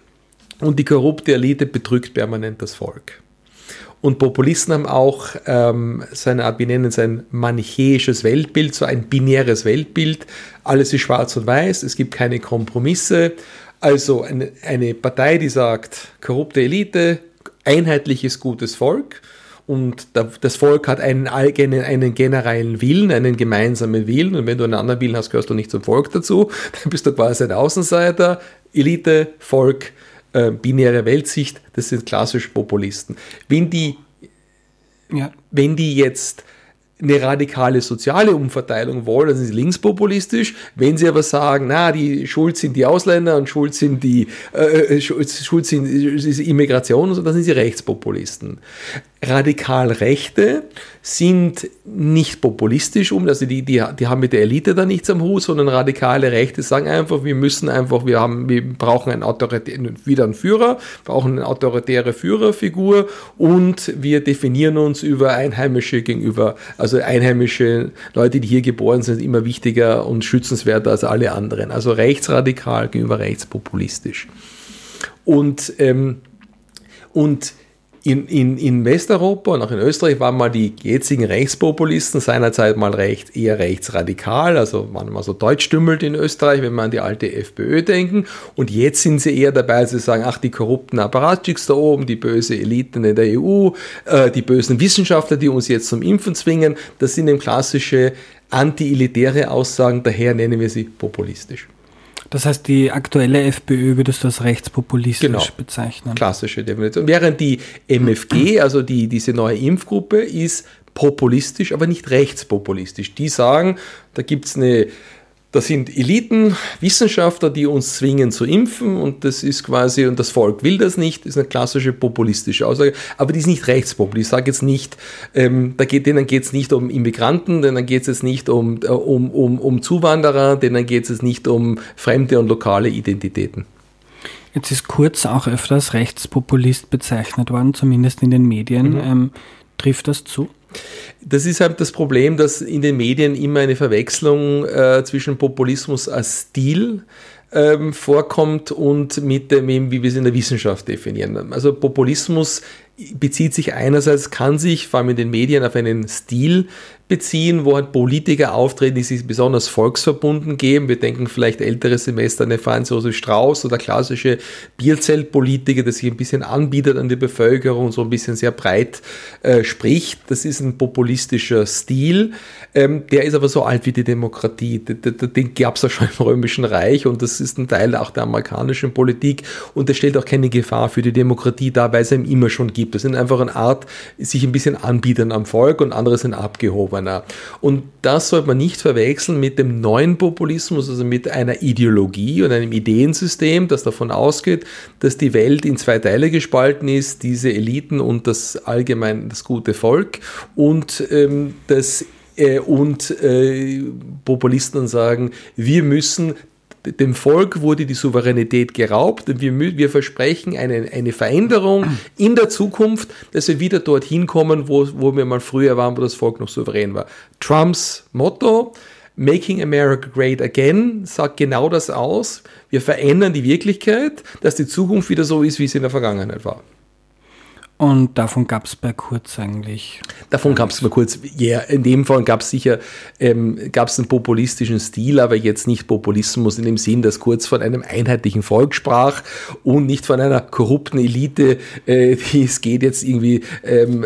und die korrupte Elite betrügt permanent das Volk. Und Populisten haben auch ähm, seine Art, wir nennen es ein manichäisches Weltbild, so ein binäres Weltbild. Alles ist schwarz und weiß, es gibt keine Kompromisse. Also eine, eine Partei, die sagt, korrupte Elite, einheitliches gutes Volk. Und das Volk hat einen, einen, einen generellen Willen, einen gemeinsamen Willen. Und wenn du einen anderen Willen hast, gehörst du nicht zum Volk dazu. Dann bist du quasi ein Außenseiter. Elite, Volk, äh, binäre Weltsicht, das sind klassische Populisten. Wenn die, ja. wenn die jetzt eine radikale soziale Umverteilung wollen, dann sind sie linkspopulistisch. Wenn sie aber sagen, na, die schuld sind die Ausländer und schuld sind die äh, äh schuld sind die Immigration und so, dann sind sie Rechtspopulisten. Radikal Rechte sind nicht populistisch um, also die, die, die haben mit der Elite da nichts am Hut, sondern radikale Rechte sagen einfach, wir müssen einfach, wir haben, wir brauchen einen autoritären, wieder einen Führer, brauchen eine autoritäre Führerfigur und wir definieren uns über Einheimische gegenüber, also einheimische Leute, die hier geboren sind, immer wichtiger und schützenswerter als alle anderen. Also rechtsradikal gegenüber rechtspopulistisch. Und, ähm, und in, in, in Westeuropa und auch in Österreich waren mal die jetzigen Rechtspopulisten seinerzeit mal recht, eher rechtsradikal, also waren mal so deutschstümmelt in Österreich, wenn man an die alte FPÖ denken. Und jetzt sind sie eher dabei, zu sagen, ach, die korrupten Apparatchiks da oben, die böse Eliten in der EU, äh, die bösen Wissenschaftler, die uns jetzt zum Impfen zwingen, das sind eben klassische anti-elitäre Aussagen, daher nennen wir sie populistisch. Das heißt, die aktuelle FPÖ würdest du als rechtspopulistisch genau. bezeichnen. Klassische Definition. Während die MFG, also die, diese neue Impfgruppe, ist populistisch, aber nicht rechtspopulistisch. Die sagen, da gibt es eine das sind Eliten, Wissenschaftler, die uns zwingen zu impfen und das ist quasi, und das Volk will das nicht, ist eine klassische populistische Aussage, aber die ist nicht rechtspopulistisch. Ich sage jetzt nicht, ähm, da geht, denen geht es nicht um Immigranten, denen geht es nicht um, äh, um, um, um Zuwanderer, denen geht es nicht um fremde und lokale Identitäten. Jetzt ist Kurz auch öfters Rechtspopulist bezeichnet worden, zumindest in den Medien. Mhm. Ähm, trifft das zu? Das ist halt das Problem, dass in den Medien immer eine Verwechslung äh, zwischen Populismus als Stil ähm, vorkommt und mit dem, wie wir es in der Wissenschaft definieren. Also Populismus bezieht sich einerseits, kann sich vor allem in den Medien auf einen Stil beziehen, wo halt Politiker auftreten, die sich besonders volksverbunden geben. Wir denken vielleicht ältere Semester an eine Franz Josef Strauß oder klassische Bierzeltpolitiker, der sich ein bisschen anbietet an die Bevölkerung und so ein bisschen sehr breit äh, spricht. Das ist ein populistischer Stil. Ähm, der ist aber so alt wie die Demokratie. Den, den gab es ja schon im Römischen Reich und das ist ein Teil auch der amerikanischen Politik und der stellt auch keine Gefahr für die Demokratie dar, weil es ihm immer schon gibt. Das sind einfach eine Art, sich ein bisschen anbieten am Volk und andere sind abgehoben abgehobener. Und das sollte man nicht verwechseln mit dem neuen Populismus, also mit einer Ideologie und einem Ideensystem, das davon ausgeht, dass die Welt in zwei Teile gespalten ist, diese Eliten und das allgemein das gute Volk und ähm, das äh, und äh, Populisten sagen, wir müssen dem Volk wurde die Souveränität geraubt und wir, wir versprechen eine, eine Veränderung in der Zukunft, dass wir wieder dorthin kommen, wo, wo wir mal früher waren, wo das Volk noch souverän war. Trumps Motto, Making America Great Again, sagt genau das aus. Wir verändern die Wirklichkeit, dass die Zukunft wieder so ist, wie sie in der Vergangenheit war. Und davon gab es bei Kurz eigentlich. Davon gab es bei Kurz, ja, yeah, in dem Fall gab es sicher, ähm, gab es einen populistischen Stil, aber jetzt nicht Populismus in dem Sinn, dass Kurz von einem einheitlichen Volk sprach und nicht von einer korrupten Elite, äh, die es geht jetzt irgendwie, ähm,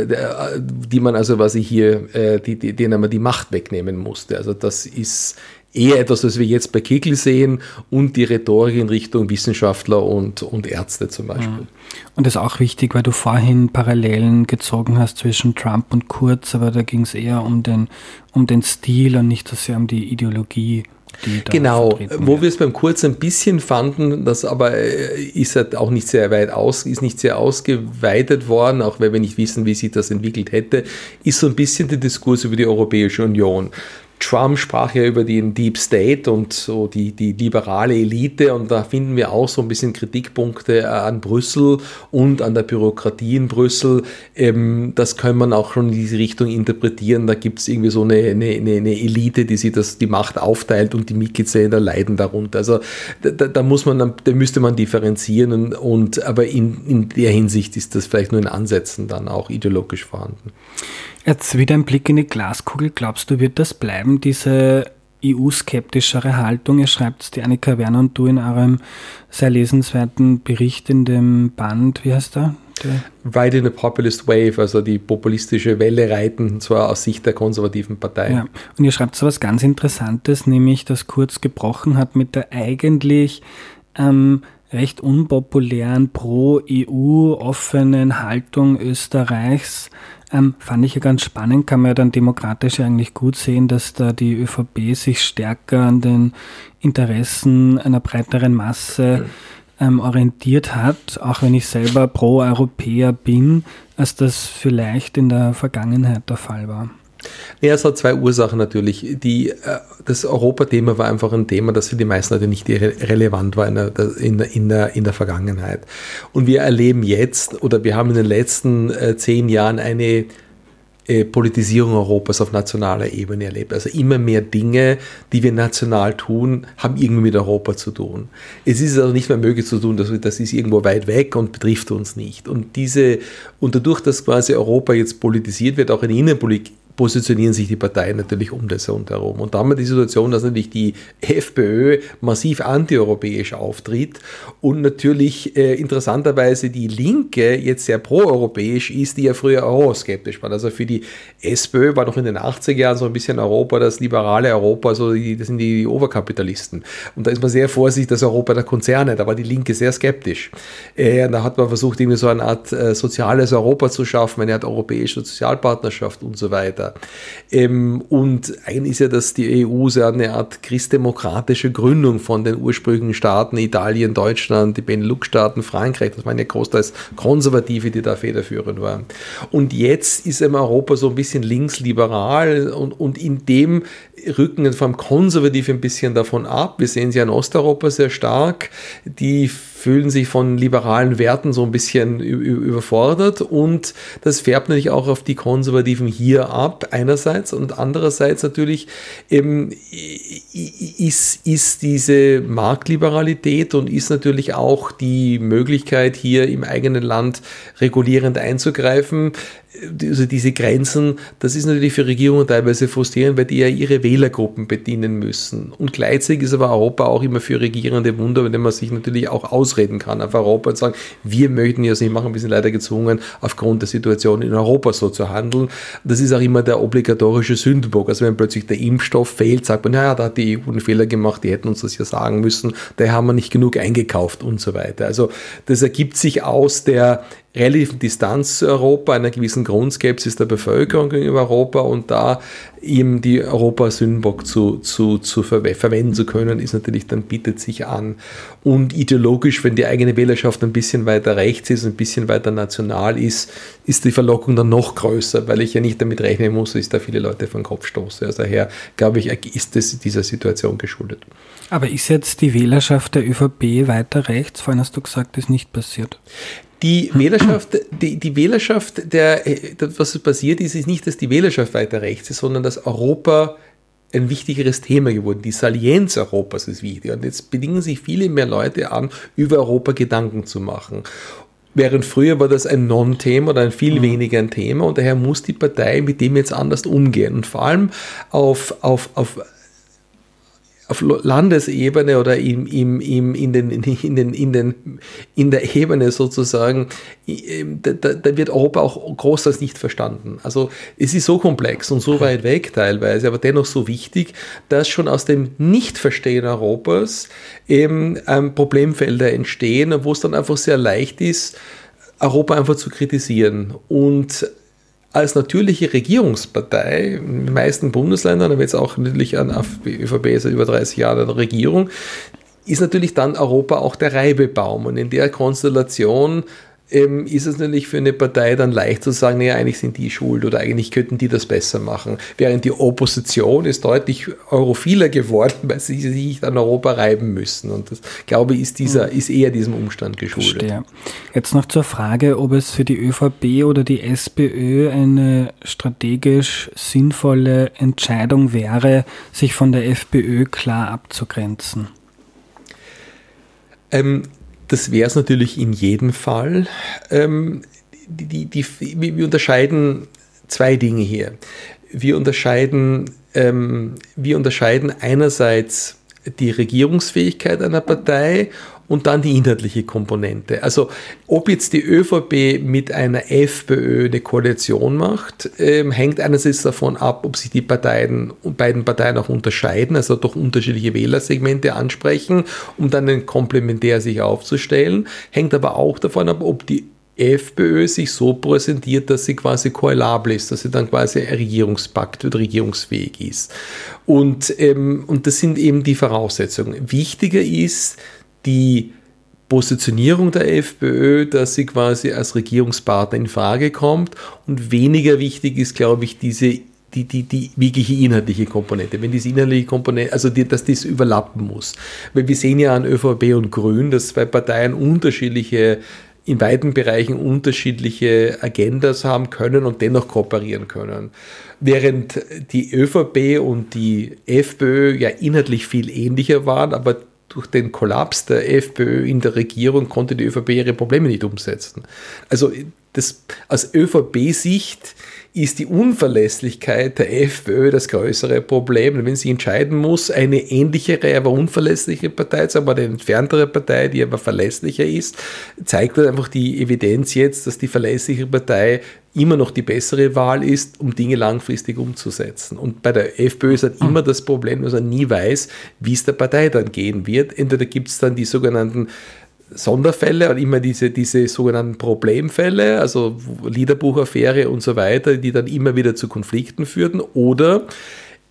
die man also, was ich hier, äh, die, die, denen man die Macht wegnehmen musste. Also das ist eher etwas, was wir jetzt bei Kickel sehen und die Rhetorik in Richtung Wissenschaftler und, und Ärzte zum Beispiel. Und das ist auch wichtig, weil du vorhin Parallelen gezogen hast zwischen Trump und Kurz, aber da ging es eher um den, um den Stil und nicht so sehr um die Ideologie. genau, wo wir es beim Kurz ein bisschen fanden, das aber äh, ist halt auch nicht sehr weit aus, ist nicht sehr ausgeweitet worden, auch weil wir nicht wissen, wie sich das entwickelt hätte, ist so ein bisschen der Diskurs über die Europäische Union. Trump sprach ja über den Deep State und so die, die liberale Elite und da finden wir auch so ein bisschen Kritikpunkte äh, an Brüssel und an der Bürokratie in Brüssel. Ähm, das kann man auch schon in diese Richtung interpretieren. Da gibt es irgendwie so eine, eine, eine, Elite, die sich das, die Macht aufteilt und die Mitgliedsländer leiden darunter. Also da, da muss man, da müsste man differenzieren und, und aber in, in der Hinsicht ist das vielleicht nur in Ansätzen dann auch ideologisch vorhanden. Jetzt wieder ein Blick in die Glaskugel. Glaubst du, wird das bleiben, diese EU-skeptischere Haltung? Ihr schreibt die Annika Werner und du in eurem sehr lesenswerten Bericht in dem Band, wie heißt der? Ride in a Populist Wave, also die populistische Welle reiten, und zwar aus Sicht der konservativen Partei. Ja. Und ihr schreibt so was ganz Interessantes, nämlich, dass Kurz gebrochen hat mit der eigentlich ähm, recht unpopulären pro-EU offenen Haltung Österreichs ähm, fand ich ja ganz spannend, kann man ja dann demokratisch eigentlich gut sehen, dass da die ÖVP sich stärker an den Interessen einer breiteren Masse ähm, orientiert hat, auch wenn ich selber Pro-Europäer bin, als das vielleicht in der Vergangenheit der Fall war. Ja, es hat zwei Ursachen natürlich. Die, äh, das Europathema war einfach ein Thema, das für die meisten Leute nicht relevant war in der, in, der, in der Vergangenheit. Und wir erleben jetzt, oder wir haben in den letzten äh, zehn Jahren eine äh, Politisierung Europas auf nationaler Ebene erlebt. Also immer mehr Dinge, die wir national tun, haben irgendwie mit Europa zu tun. Es ist also nicht mehr möglich zu tun, dass das ist irgendwo weit weg und betrifft uns nicht. Und diese, und dadurch, dass quasi Europa jetzt politisiert wird, auch in Innenpolitik, positionieren sich die Parteien natürlich um das herum. Und damit die Situation, dass natürlich die FPÖ massiv antieuropäisch auftritt und natürlich äh, interessanterweise die Linke jetzt sehr proeuropäisch ist, die ja früher euroskeptisch war. Also für die SPÖ war noch in den 80er Jahren so ein bisschen Europa, das liberale Europa, also die, das sind die Oberkapitalisten. Und da ist man sehr vorsichtig, das Europa der Konzerne, da war die Linke sehr skeptisch. Äh, da hat man versucht, irgendwie so eine Art äh, soziales Europa zu schaffen, eine Art europäische Sozialpartnerschaft und so weiter. Ähm, und eigentlich ist ja, dass die EU so eine Art christdemokratische Gründung von den ursprünglichen Staaten, Italien, Deutschland, die Benelux-Staaten, Frankreich, das waren ja großteils Konservative, die da federführend waren. Und jetzt ist eben Europa so ein bisschen linksliberal und, und in dem rücken vor allem Konservative ein bisschen davon ab. Wir sehen sie in Osteuropa sehr stark. Die fühlen sich von liberalen Werten so ein bisschen überfordert und das färbt natürlich auch auf die Konservativen hier ab, einerseits und andererseits natürlich eben ist, ist diese Marktliberalität und ist natürlich auch die Möglichkeit hier im eigenen Land regulierend einzugreifen, also diese Grenzen, das ist natürlich für Regierungen teilweise frustrierend, weil die ja ihre Wählergruppen bedienen müssen. Und gleichzeitig ist aber Europa auch immer für Regierende Wunder, wenn man sich natürlich auch ausreden kann auf Europa und sagen, wir möchten ja nicht machen, wir sind leider gezwungen, aufgrund der Situation in Europa so zu handeln. Das ist auch immer der obligatorische Sündenbock. Also wenn plötzlich der Impfstoff fehlt, sagt man, naja, da hat die EU einen Fehler gemacht, die hätten uns das ja sagen müssen, daher haben wir nicht genug eingekauft und so weiter. Also das ergibt sich aus der relativen Distanz zu Europa, einer gewissen Grundskepsis der Bevölkerung gegenüber Europa und da eben die Europa-Sündenbock zu, zu, zu ver verwenden zu können, ist natürlich dann bietet sich an. Und ideologisch, wenn die eigene Wählerschaft ein bisschen weiter rechts ist, ein bisschen weiter national ist, ist die Verlockung dann noch größer, weil ich ja nicht damit rechnen muss, dass ich da viele Leute von Kopf stoße. Also daher, glaube ich, ist es dieser Situation geschuldet. Aber ist jetzt die Wählerschaft der ÖVP weiter rechts? Vorhin hast du gesagt, ist nicht passiert. Die Wählerschaft, die, die Wählerschaft, der, was passiert ist, ist nicht, dass die Wählerschaft weiter rechts ist, sondern dass Europa ein wichtigeres Thema geworden. Die Salienz Europas ist wichtig. Und jetzt bedingen sich viele mehr Leute an, über Europa Gedanken zu machen. Während früher war das ein Non-Thema oder ein viel mhm. weniger ein Thema und daher muss die Partei mit dem jetzt anders umgehen und vor allem auf, auf, auf auf Landesebene oder im, im, im, in, den, in, den, in, den, in der Ebene sozusagen, da, da wird Europa auch großteils nicht verstanden. Also es ist so komplex und so weit weg teilweise, aber dennoch so wichtig, dass schon aus dem Nichtverstehen Europas eben ähm, Problemfelder entstehen, wo es dann einfach sehr leicht ist, Europa einfach zu kritisieren. Und als natürliche Regierungspartei in den meisten Bundesländern, aber jetzt auch natürlich an ÖVP seit über 30 Jahren der Regierung, ist natürlich dann Europa auch der Reibebaum. Und in der Konstellation ähm, ist es natürlich für eine Partei dann leicht zu sagen, naja, eigentlich sind die schuld oder eigentlich könnten die das besser machen. Während die Opposition ist deutlich europhiler geworden, weil sie sich an Europa reiben müssen. Und das, glaube ich, ist, dieser, mhm. ist eher diesem Umstand geschuldet. Verstehe. Jetzt noch zur Frage, ob es für die ÖVP oder die SPÖ eine strategisch sinnvolle Entscheidung wäre, sich von der FPÖ klar abzugrenzen. Ähm, das wäre es natürlich in jedem Fall. Ähm, die, die, die, wir unterscheiden zwei Dinge hier. Wir unterscheiden, ähm, wir unterscheiden einerseits die Regierungsfähigkeit einer Partei und dann die inhaltliche Komponente. Also ob jetzt die ÖVP mit einer FPÖ eine Koalition macht, ähm, hängt einerseits davon ab, ob sich die Parteien, beiden Parteien auch unterscheiden, also doch unterschiedliche Wählersegmente ansprechen, um dann komplementär sich aufzustellen, hängt aber auch davon ab, ob die FPÖ sich so präsentiert, dass sie quasi koalabel ist, dass sie dann quasi Regierungspakt oder regierungsfähig ist. Und, ähm, und das sind eben die Voraussetzungen. Wichtiger ist, die Positionierung der FPÖ, dass sie quasi als Regierungspartner in Frage kommt. Und weniger wichtig ist, glaube ich, diese die, die, die wirkliche inhaltliche Komponente. Wenn diese inhaltliche Komponente, also die, dass das überlappen muss. Weil wir sehen ja an ÖVP und Grün, dass zwei Parteien unterschiedliche, in weiten Bereichen unterschiedliche Agendas haben können und dennoch kooperieren können. Während die ÖVP und die FPÖ ja inhaltlich viel ähnlicher waren, aber durch den Kollaps der FPÖ in der Regierung konnte die ÖVP ihre Probleme nicht umsetzen. Also das, aus ÖVP-Sicht ist die Unverlässlichkeit der FPÖ das größere Problem. Wenn sie entscheiden muss, eine ähnlichere, aber unverlässliche Partei zu haben, eine entferntere Partei, die aber verlässlicher ist, zeigt halt einfach die Evidenz jetzt, dass die verlässliche Partei immer noch die bessere Wahl ist, um Dinge langfristig umzusetzen. Und bei der FPÖ ist halt immer das Problem, dass man nie weiß, wie es der Partei dann gehen wird. Entweder gibt es dann die sogenannten Sonderfälle und immer diese, diese sogenannten Problemfälle, also Liederbuchaffäre und so weiter, die dann immer wieder zu Konflikten führten, oder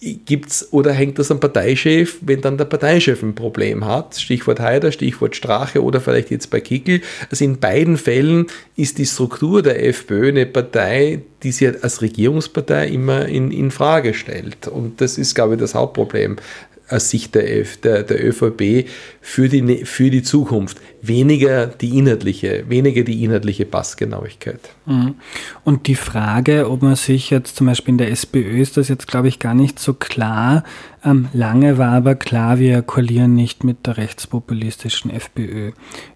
gibt's oder hängt das am Parteichef, wenn dann der Parteichef ein Problem hat? Stichwort Haider, Stichwort Strache oder vielleicht jetzt bei Kickel. Also in beiden Fällen ist die Struktur der FPÖ eine Partei, die sie als Regierungspartei immer in, in Frage stellt. Und das ist, glaube ich, das Hauptproblem aus Sicht der, F, der, der ÖVP für die, für die Zukunft. Weniger die inhaltliche, weniger die inhaltliche Passgenauigkeit. Mhm. Und die Frage, ob man sich jetzt zum Beispiel in der SPÖ ist das jetzt, glaube ich, gar nicht so klar. Ähm, lange war aber klar, wir koalieren nicht mit der rechtspopulistischen FPÖ.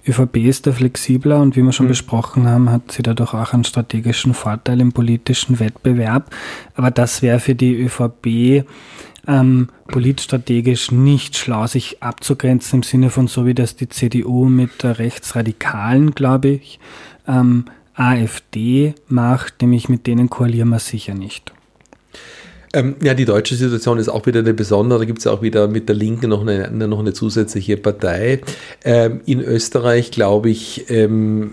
ÖVP ist da flexibler und wie wir schon mhm. besprochen haben, hat sie dadurch auch einen strategischen Vorteil im politischen Wettbewerb. Aber das wäre für die ÖVP ähm, politstrategisch nicht schlau, sich abzugrenzen im Sinne von so wie das die CDU mit der Rechtsradikalen, glaube ich, ähm, AfD macht, nämlich mit denen koalieren wir sicher nicht. Ähm, ja, die deutsche Situation ist auch wieder eine besondere. Da gibt es auch wieder mit der Linken noch eine, noch eine zusätzliche Partei. Ähm, in Österreich, glaube ich, ähm,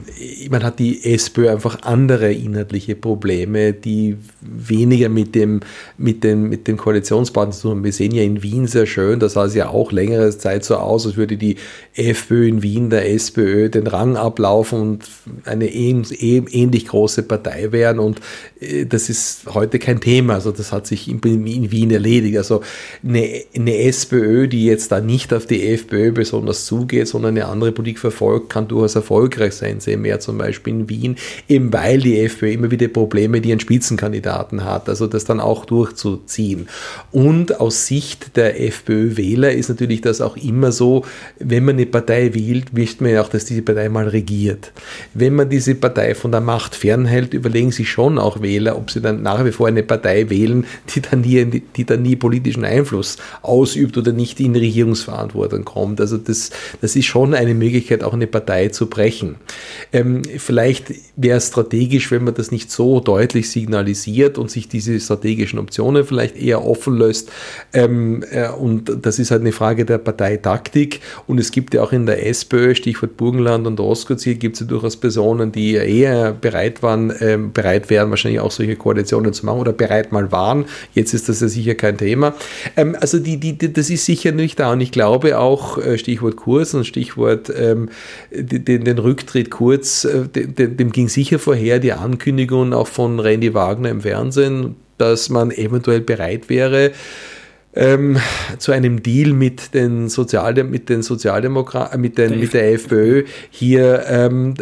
man hat die SPÖ einfach andere inhaltliche Probleme, die weniger mit dem, mit dem, mit dem Koalitionspartner zu tun Wir sehen ja in Wien sehr schön, das sah es ja auch längere Zeit so aus, als würde die FPÖ in Wien der SPÖ den Rang ablaufen und eine ähnlich große Partei werden. Und äh, das ist heute kein Thema. Also das hat sich in, in Wien erledigt. Also eine, eine SPÖ, die jetzt da nicht auf die FPÖ besonders zugeht, sondern eine andere Politik verfolgt, kann durchaus erfolgreich sein. Sehen wir zum Beispiel in Wien, eben weil die FPÖ immer wieder Probleme, die einen Spitzenkandidaten hat, also das dann auch durchzuziehen. Und aus Sicht der FPÖ-Wähler ist natürlich das auch immer so, wenn man eine Partei wählt, möchte man ja auch, dass diese Partei mal regiert. Wenn man diese Partei von der Macht fernhält, überlegen sich schon auch Wähler, ob sie dann nach wie vor eine Partei wählen, die die dann nie, die dann nie politischen Einfluss ausübt oder nicht in Regierungsverantwortung kommt. Also das, das ist schon eine Möglichkeit, auch eine Partei zu brechen. Ähm, vielleicht wäre es strategisch, wenn man das nicht so deutlich signalisiert und sich diese strategischen Optionen vielleicht eher offen lässt. Ähm, äh, und das ist halt eine Frage der Parteitaktik. Und es gibt ja auch in der SPÖ, Stichwort Burgenland und Ostgozil, gibt es ja durchaus Personen, die eher bereit waren, ähm, bereit wären, wahrscheinlich auch solche Koalitionen zu machen oder bereit mal waren. Jetzt ist das ja sicher kein Thema. Ähm, also die, die, die, das ist sicher nicht da. Und ich glaube auch, äh, Stichwort Kurs und Stichwort ähm, den, den Rücktritt Kurz, äh, dem, dem ging sicher vorher die Ankündigung auch von Randy Wagner im Fernsehen, dass man eventuell bereit wäre, ähm, zu einem Deal mit den, Sozialdem mit den Sozialdemokraten, mit, den, mit der FPÖ hier ähm,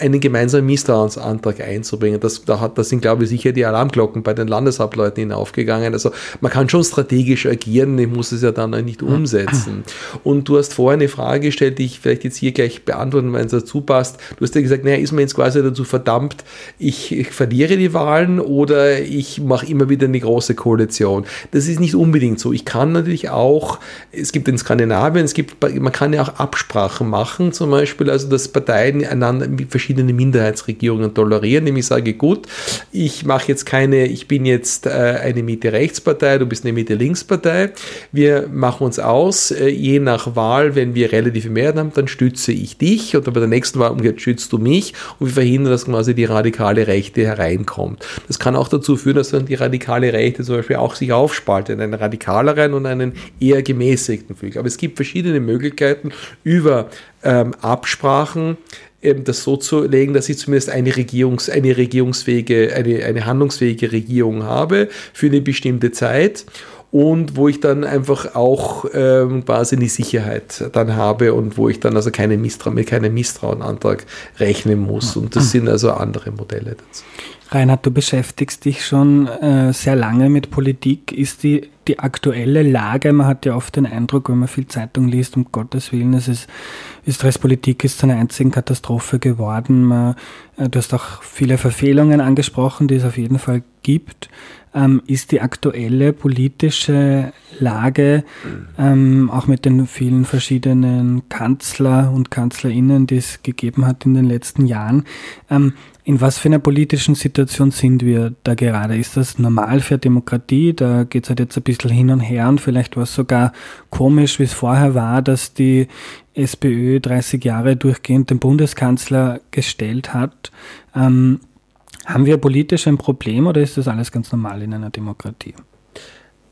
einen gemeinsamen Misstrauensantrag einzubringen. Das, da, hat, da sind, glaube ich, sicher die Alarmglocken bei den Landeshauptleuten hinaufgegangen. Also man kann schon strategisch agieren, ich muss es ja dann nicht umsetzen. Und du hast vorher eine Frage gestellt, die ich vielleicht jetzt hier gleich beantworten, wenn es dazu passt. Du hast ja gesagt, naja, ist man jetzt quasi dazu verdammt, ich, ich verliere die Wahlen oder ich mache immer wieder eine große Koalition. Das ist nicht unbedingt so. Ich kann natürlich auch, es gibt in Skandinavien, es gibt, man kann ja auch Absprachen machen, zum Beispiel, also dass Parteien einander verschiedene Minderheitsregierungen tolerieren, nämlich sage, gut, ich mache jetzt keine, ich bin jetzt äh, eine Mitte-Rechts-Partei, du bist eine Mitte-Links-Partei, wir machen uns aus, äh, je nach Wahl, wenn wir relative Mehrheit haben, dann stütze ich dich oder bei der nächsten Wahl umgekehrt schützt du mich und wir verhindern, dass quasi die radikale Rechte hereinkommt. Das kann auch dazu führen, dass dann die radikale Rechte zum Beispiel auch sich aufspaltet, eine radikale radikaleren und einen eher gemäßigten Flügel. Aber es gibt verschiedene Möglichkeiten über ähm, Absprachen, ähm, das so zu legen, dass ich zumindest eine, Regierungs-, eine regierungsfähige, eine, eine handlungsfähige Regierung habe für eine bestimmte Zeit und wo ich dann einfach auch ähm, quasi eine Sicherheit dann habe und wo ich dann also keine Mistra mit keinem Misstrauenantrag rechnen muss. Und das sind also andere Modelle dazu. Reinhard, du beschäftigst dich schon äh, sehr lange mit Politik. Ist die, die aktuelle Lage, man hat ja oft den Eindruck, wenn man viel Zeitung liest, um Gottes Willen, es ist, Österreichs Politik ist zu einer einzigen Katastrophe geworden. Man, äh, du hast auch viele Verfehlungen angesprochen, die es auf jeden Fall gibt. Ähm, ist die aktuelle politische Lage, ähm, auch mit den vielen verschiedenen Kanzler und Kanzlerinnen, die es gegeben hat in den letzten Jahren, ähm, in was für einer politischen Situation sind wir da gerade? Ist das normal für Demokratie? Da geht es halt jetzt ein bisschen hin und her und vielleicht war es sogar komisch, wie es vorher war, dass die SPÖ 30 Jahre durchgehend den Bundeskanzler gestellt hat. Ähm, haben wir politisch ein Problem oder ist das alles ganz normal in einer Demokratie?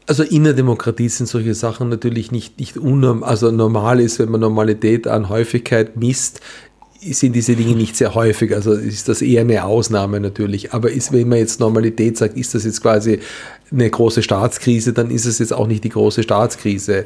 Also in der Demokratie sind solche Sachen natürlich nicht, nicht unnormal, also normal ist, wenn man Normalität an Häufigkeit misst, sind diese Dinge nicht sehr häufig, also ist das eher eine Ausnahme natürlich. Aber ist, wenn man jetzt Normalität sagt, ist das jetzt quasi eine große Staatskrise, dann ist es jetzt auch nicht die große Staatskrise.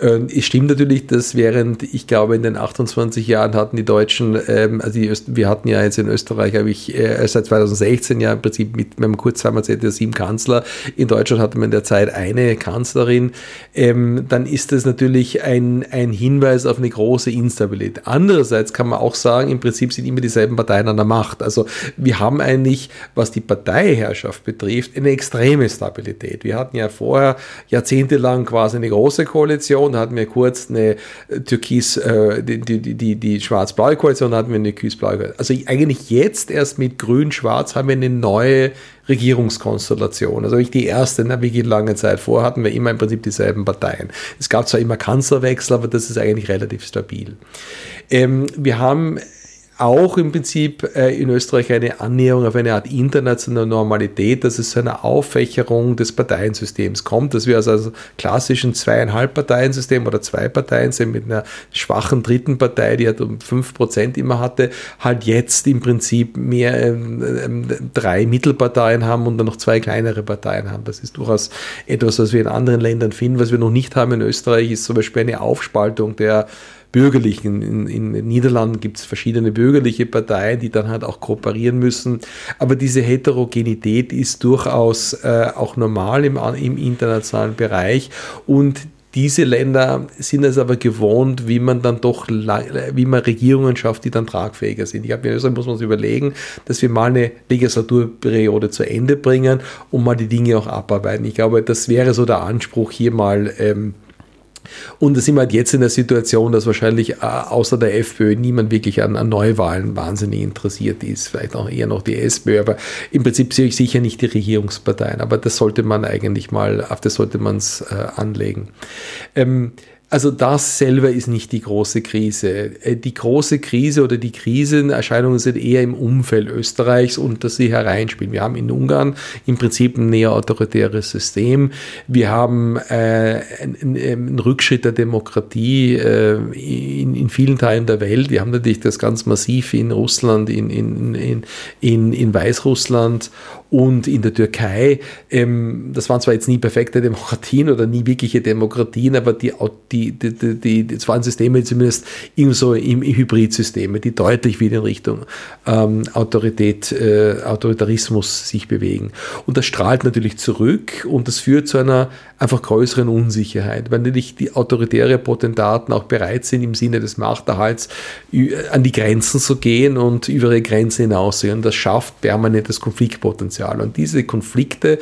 Ähm, es stimmt natürlich, dass während, ich glaube, in den 28 Jahren hatten die Deutschen, ähm, also die wir hatten ja jetzt in Österreich, habe ich äh, seit 2016 ja im Prinzip mit, wenn man kurz zweimal zählt, sieben Kanzler. In Deutschland hatte man in der Zeit eine Kanzlerin. Ähm, dann ist das natürlich ein, ein Hinweis auf eine große Instabilität. Andererseits kann man auch sagen, im Prinzip sind immer dieselben Parteien an der Macht. Also wir haben eigentlich, was die Parteiherrschaft betrifft, eine extreme Stabilität. Stabilität. Wir hatten ja vorher jahrzehntelang quasi eine große Koalition, da hatten wir kurz eine äh, türkis, äh, die, die, die, die schwarz-blaue Koalition, da hatten wir eine türkis-blaue Koalition. Also eigentlich jetzt erst mit grün-schwarz haben wir eine neue Regierungskonstellation. Also nicht die erste, ne, wie lange Zeit vor, hatten wir immer im Prinzip dieselben Parteien. Es gab zwar immer Kanzlerwechsel, aber das ist eigentlich relativ stabil. Ähm, wir haben auch im Prinzip äh, in Österreich eine Annäherung auf eine Art internationale Normalität, dass es zu einer Auffächerung des Parteiensystems kommt, dass wir also, also klassischen zweieinhalb Parteiensystem oder zwei Parteien sind mit einer schwachen dritten Partei, die halt um fünf Prozent immer hatte, halt jetzt im Prinzip mehr ähm, ähm, drei Mittelparteien haben und dann noch zwei kleinere Parteien haben. Das ist durchaus etwas, was wir in anderen Ländern finden. Was wir noch nicht haben in Österreich, ist zum Beispiel eine Aufspaltung der bürgerlichen. In, in den Niederlanden gibt es verschiedene bürgerliche Parteien, die dann halt auch kooperieren müssen. Aber diese Heterogenität ist durchaus äh, auch normal im, im internationalen Bereich und Diese Länder sind es aber gewohnt, wie man dann doch, wie man Regierungen schafft, die dann tragfähiger sind. Ich glaube, in Österreich muss man sich überlegen, dass wir mal eine Legislaturperiode zu Ende bringen und mal die Dinge auch abarbeiten. Ich glaube, das wäre so der Anspruch, hier mal ähm, und da sind wir halt jetzt in der Situation, dass wahrscheinlich äh, außer der FPÖ niemand wirklich an, an, Neuwahlen wahnsinnig interessiert ist. Vielleicht auch eher noch die SPÖ, aber im Prinzip sehe ich sicher nicht die Regierungsparteien. Aber das sollte man eigentlich mal, auf das sollte man es äh, anlegen. Ähm, also das selber ist nicht die große Krise. Äh, die große Krise oder die Krisenerscheinungen sind eher im Umfeld Österreichs und dass sie hereinspielen. Wir haben in Ungarn im Prinzip ein näher autoritäres System. Wir haben äh, einen, einen, Rückschritt der Demokratie äh, in, vielen Teilen der Welt. Wir haben natürlich das ganz massiv in Russland, in, in, in, in Weißrussland und in der Türkei. Ähm, das waren zwar jetzt nie perfekte Demokratien oder nie wirkliche Demokratien, aber die, die, die, die, die, waren Systeme zumindest irgendwie so im, Hybridsysteme, die deutlich wieder in Richtung ähm, Autorität, äh, Autoritarismus sich bewegen. Und das strahlt natürlich zurück und das führt zu einer einfach größeren Unsicherheit, weil natürlich die autoritäre Potentaten auch bereit sind, im Sinne des Machterhalts an die Grenzen zu gehen und über ihre Grenzen hinaussehen. Und das schafft permanentes Konfliktpotenzial. Und diese Konflikte,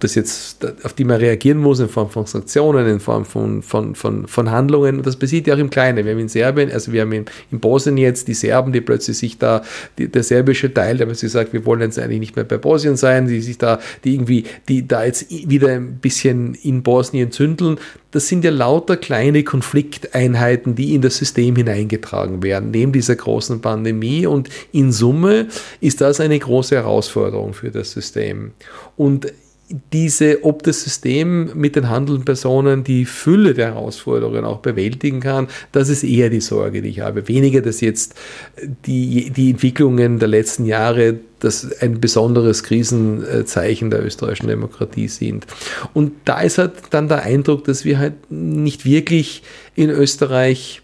das jetzt, auf die man reagieren muss in Form von Sanktionen, in Form von, von, von, von Handlungen, das passiert ja auch im Kleinen. Wir haben in Serbien, also wir haben in, in Bosnien jetzt die Serben, die plötzlich sich da, die, der serbische Teil, der sich sagt, wir wollen jetzt eigentlich nicht mehr bei Bosnien sein, die sich da, die irgendwie, die da jetzt wieder ein bisschen in Bosnien zündeln, das sind ja lauter kleine Konflikteinheiten, die in das System hineingetragen werden, neben dieser großen Pandemie. Und in Summe ist das eine große Herausforderung für das System. Und diese, ob das System mit den handelnden Personen die Fülle der Herausforderungen auch bewältigen kann, das ist eher die Sorge, die ich habe. Weniger, dass jetzt die, die Entwicklungen der letzten Jahre das ein besonderes Krisenzeichen der österreichischen Demokratie sind. Und da ist halt dann der Eindruck, dass wir halt nicht wirklich in Österreich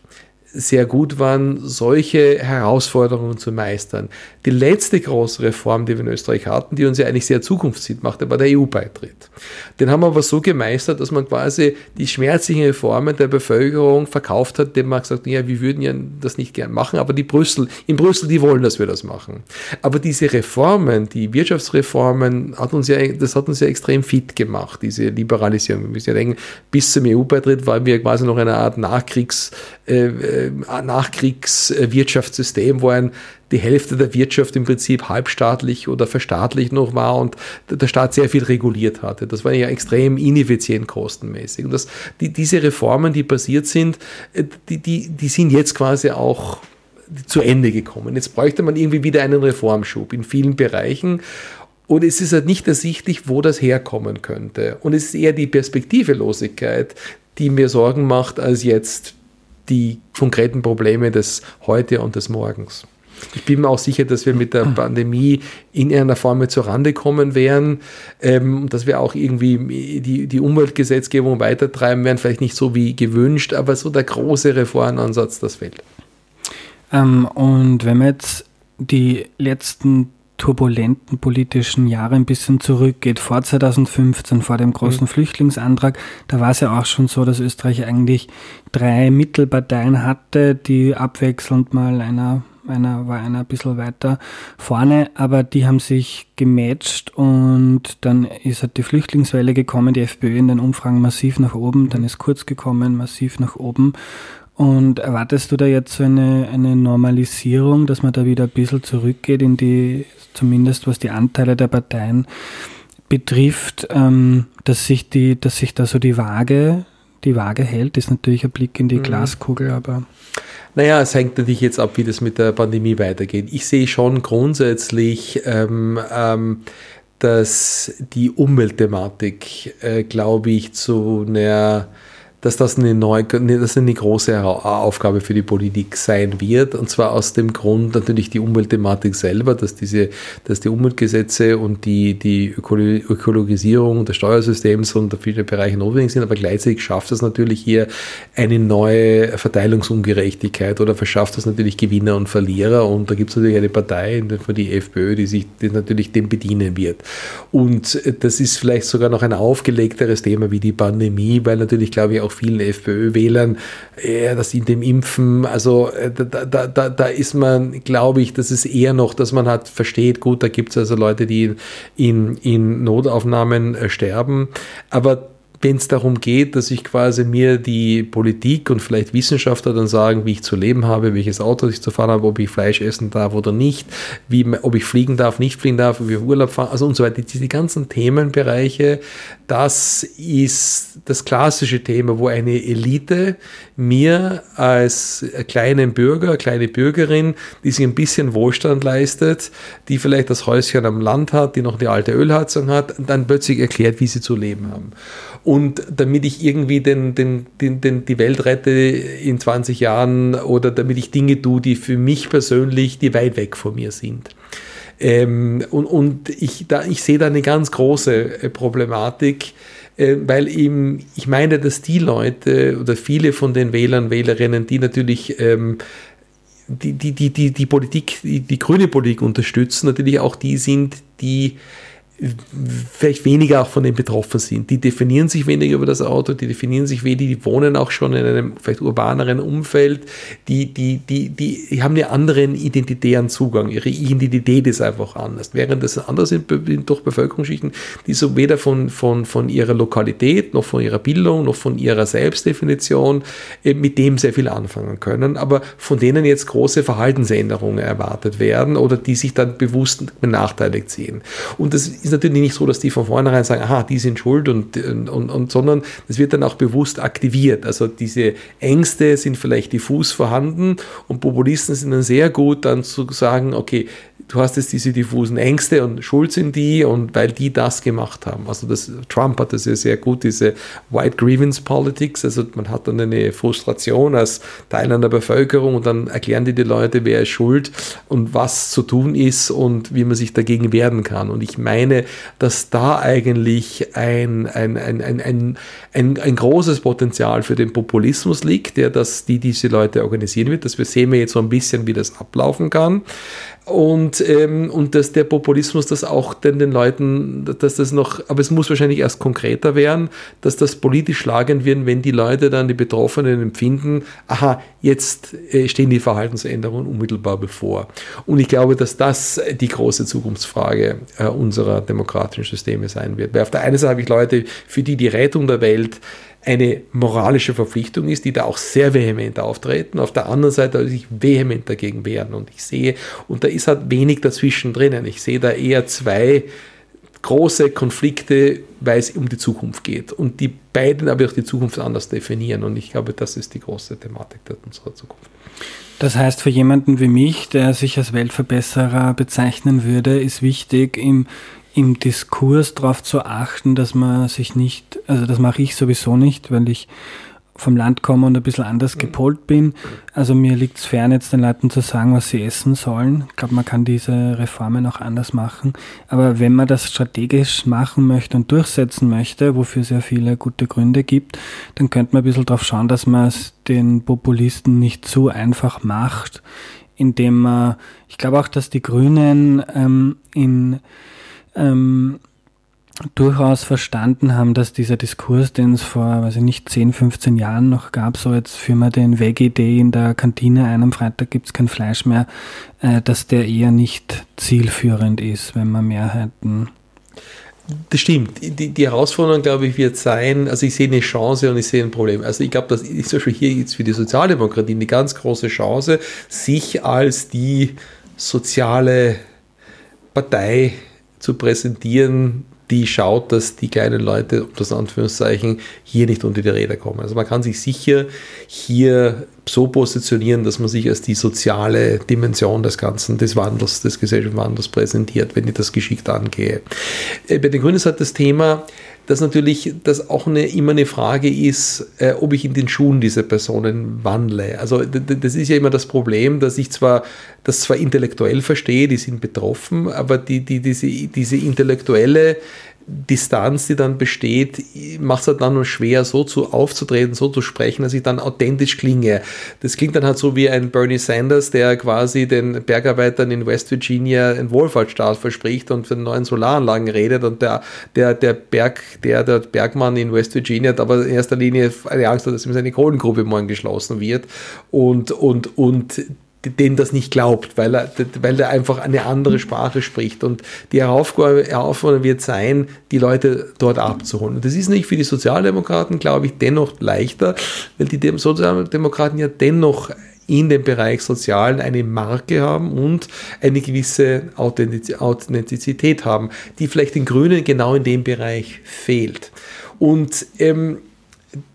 sehr gut waren, solche Herausforderungen zu meistern. Die letzte große Reform, die wir in Österreich hatten, die uns ja eigentlich sehr zukunftssieht machte, war der EU-Beitritt. Den haben wir aber so gemeistert, dass man quasi die schmerzlichen Reformen der Bevölkerung verkauft hat, dem man gesagt hat, ja, wir würden ja das nicht gern machen, aber die Brüssel, in Brüssel, die wollen, dass wir das machen. Aber diese Reformen, die Wirtschaftsreformen, hat uns ja, das hat uns ja extrem fit gemacht, diese Liberalisierung. Wir müssen ja denken, bis zum EU-Beitritt waren wir quasi noch eine Art Nachkriegs- äh, äh, Nachkriegswirtschaftssystem, wo ein, die Hälfte der Wirtschaft im Prinzip halbstaatlich oder verstaatlicht noch war und der Staat sehr viel reguliert hatte. Das war ja extrem ineffizient kostenmäßig. Und das, die, diese Reformen, die passiert sind, äh, die, die, die sind jetzt quasi auch zu Ende gekommen. Jetzt bräuchte man irgendwie wieder einen Reformschub in vielen Bereichen. Und es ist halt nicht ersichtlich, wo das herkommen könnte. Und es ist eher die Perspektivelosigkeit, die mir Sorgen macht, als jetzt die konkreten Probleme des Heute und des Morgens. Ich bin mir auch sicher, dass wir mit der Pandemie in einer Form zur Rande kommen werden, ähm, dass wir auch irgendwie die, die Umweltgesetzgebung weitertreiben werden, vielleicht nicht so wie gewünscht, aber so der große Reformansatz, das fällt. Ähm, und wenn wir jetzt die letzten turbulenten politischen Jahre ein bisschen zurückgeht, vor 2015, vor dem großen mhm. Flüchtlingsantrag, da war es ja auch schon so, dass Österreich eigentlich drei Mittelparteien hatte, die abwechselnd mal einer einer war einer ein bisschen weiter vorne, aber die haben sich gematcht und dann ist halt die Flüchtlingswelle gekommen, die FPÖ in den Umfragen massiv nach oben, dann ist Kurz gekommen, massiv nach oben. Und erwartest du da jetzt so eine, eine Normalisierung, dass man da wieder ein bisschen zurückgeht in die, zumindest was die Anteile der Parteien betrifft, ähm, dass sich die, dass sich da so die Waage, die Waage hält, ist natürlich ein Blick in die mhm. Glaskugel, aber. Naja, es hängt natürlich jetzt ab, wie das mit der Pandemie weitergeht. Ich sehe schon grundsätzlich, ähm, ähm, dass die Umweltthematik, äh, glaube ich, zu einer dass das eine, neue, dass eine große Aufgabe für die Politik sein wird. Und zwar aus dem Grund natürlich die Umweltthematik selber, dass, diese, dass die Umweltgesetze und die, die Ökologisierung des Steuersystems und viele Bereiche notwendig sind. Aber gleichzeitig schafft es natürlich hier eine neue Verteilungsungerechtigkeit oder verschafft es natürlich Gewinner und Verlierer. Und da gibt es natürlich eine Partei, die FPÖ, die sich die natürlich dem bedienen wird. Und das ist vielleicht sogar noch ein aufgelegteres Thema wie die Pandemie, weil natürlich, glaube ich, auch auch vielen FPÖ-Wählern, äh, dass in dem Impfen, also äh, da, da, da, da ist man, glaube ich, das ist eher noch, dass man hat, versteht, gut, da gibt es also Leute, die in, in Notaufnahmen äh, sterben, aber wenn es darum geht, dass ich quasi mir die Politik und vielleicht Wissenschaftler dann sagen, wie ich zu leben habe, welches Auto ich zu fahren habe, ob ich Fleisch essen darf oder nicht, wie, ob ich fliegen darf, nicht fliegen darf, wie ich Urlaub fahren, also und so weiter. Diese ganzen Themenbereiche, das ist das klassische Thema, wo eine Elite mir als kleinen Bürger, kleine Bürgerin, die sich ein bisschen Wohlstand leistet, die vielleicht das Häuschen am Land hat, die noch eine alte Ölheizung hat, dann plötzlich erklärt, wie sie zu leben haben. Damit ich irgendwie den, den, den, den, die Welt rette in 20 Jahren oder damit ich Dinge tue, die für mich persönlich, die weit weg von mir sind. Ähm, und und ich, da, ich sehe da eine ganz große äh, Problematik, äh, weil eben, ich meine, dass die Leute oder viele von den Wählern, Wählerinnen, die natürlich ähm, die, die, die, die, die Politik, die, die grüne Politik unterstützen, natürlich auch die sind, die vielleicht weniger auch von dem betroffen sind. Die definieren sich weniger über das Auto, die definieren sich weniger, die wohnen auch schon in einem vielleicht urbaneren Umfeld, die, die, die, die, die haben einen anderen identitären Zugang, ihre Identität ist einfach anders. Während das anders sind durch Bevölkerungsschichten, die so weder von, von, von ihrer Lokalität, noch von ihrer Bildung, noch von ihrer Selbstdefinition äh, mit dem sehr viel anfangen können, aber von denen jetzt große Verhaltensänderungen erwartet werden oder die sich dann bewusst benachteiligt sehen. Und das ist ist natürlich nicht so, dass die von vornherein sagen, aha, die sind schuld und, und, und, sondern das wird dann auch bewusst aktiviert. Also diese Ängste sind vielleicht diffus vorhanden und Populisten sind dann sehr gut, dann zu sagen, okay, du hast jetzt diese diffusen Ängste und schuld sind die und weil die das gemacht haben. Also das, Trump hat das ja sehr gut, diese White Grievance Politics, also man hat dann eine Frustration als Teil einer Bevölkerung und dann erklären die die Leute, wer ist schuld und was zu tun ist und wie man sich dagegen wehren kann. Und ich meine, dass da eigentlich ein, ein, ein, ein, ein, ein, ein großes Potenzial für den Populismus liegt, der das, die diese Leute organisieren wird. Das wir sehen wir jetzt so ein bisschen, wie das ablaufen kann und, ähm, und dass der Populismus das auch den, den Leuten, dass das noch, aber es muss wahrscheinlich erst konkreter werden, dass das politisch schlagend wird, wenn die Leute dann, die Betroffenen empfinden, aha, jetzt äh, stehen die Verhaltensänderungen unmittelbar bevor. Und ich glaube, dass das die große Zukunftsfrage äh, unserer demokratischen Systeme sein wird. Weil auf der einen Seite habe ich Leute, für die die Rettung der Welt eine moralische Verpflichtung ist, die da auch sehr vehement auftreten, auf der anderen Seite sich vehement dagegen wehren. Und ich sehe, und da ist halt wenig dazwischen drinnen. Ich sehe da eher zwei große Konflikte, weil es um die Zukunft geht. Und die beiden aber auch die Zukunft anders definieren. Und ich glaube, das ist die große Thematik unserer Zukunft. Das heißt, für jemanden wie mich, der sich als Weltverbesserer bezeichnen würde, ist wichtig, im im Diskurs darauf zu achten, dass man sich nicht, also das mache ich sowieso nicht, weil ich vom Land komme und ein bisschen anders mhm. gepolt bin. Also mir liegt es fern, jetzt den Leuten zu sagen, was sie essen sollen. Ich glaube, man kann diese Reformen auch anders machen. Aber wenn man das strategisch machen möchte und durchsetzen möchte, wofür es ja viele gute Gründe gibt, dann könnte man ein bisschen darauf schauen, dass man es den Populisten nicht zu einfach macht, indem man, ich glaube auch, dass die Grünen ähm, in ähm, durchaus verstanden haben, dass dieser Diskurs, den es vor, weiß ich nicht, 10, 15 Jahren noch gab, so jetzt führen wir den Veggie-Day in der Kantine ein, am Freitag gibt es kein Fleisch mehr, äh, dass der eher nicht zielführend ist, wenn man Mehrheiten das stimmt. Die, die, Herausforderung, glaube ich, wird sein, also ich sehe eine Chance und ich sehe ein Problem. Also ich glaube, das ist zum Beispiel hier jetzt für die Sozialdemokratie eine ganz große Chance, sich als die soziale Partei zu präsentieren, die schaut, dass die kleinen Leute, das Anführungszeichen, hier nicht unter die Räder kommen. Also man kann sich sicher hier so positionieren, dass man sich als die soziale Dimension des Ganzen, des Wandels, des Gesellschaftswandels präsentiert, wenn ich das geschickt angehe. Äh, bei den Grünen hat das Thema dass natürlich das auch eine, immer eine Frage ist, äh, ob ich in den Schuhen dieser Personen wandle. Also das ist ja immer das Problem, dass ich zwar das zwar intellektuell verstehe, die sind betroffen, aber die, die, diese, diese intellektuelle Distanz, die dann besteht, macht es halt dann nur schwer, so zu aufzutreten, so zu sprechen, dass ich dann authentisch klinge. Das klingt dann halt so wie ein Bernie Sanders, der quasi den Bergarbeitern in West Virginia einen Wohlfahrtsstaat verspricht und von neuen Solaranlagen redet und der, der, der Berg, der, der Bergmann in West Virginia hat aber in erster Linie eine Angst hat, dass ihm seine Kohlengrube morgen geschlossen wird und, und, und dem das nicht glaubt, weil er, weil er einfach eine andere Sprache spricht. Und die Aufgabe wird sein, die Leute dort abzuholen. Und das ist nicht für die Sozialdemokraten, glaube ich, dennoch leichter, weil die Sozialdemokraten ja dennoch in dem Bereich Sozialen eine Marke haben und eine gewisse Authentizität haben, die vielleicht den Grünen genau in dem Bereich fehlt. Und ähm,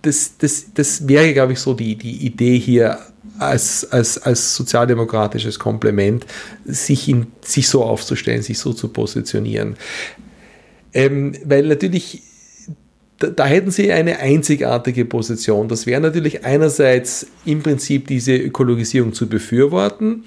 das, das, das wäre, glaube ich, so die, die Idee hier als, als, als sozialdemokratisches Komplement, sich, in, sich so aufzustellen, sich so zu positionieren. Ähm, weil natürlich, da, da, hätten sie eine einzigartige Position. Das wäre natürlich einerseits im Prinzip diese Ökologisierung zu befürworten,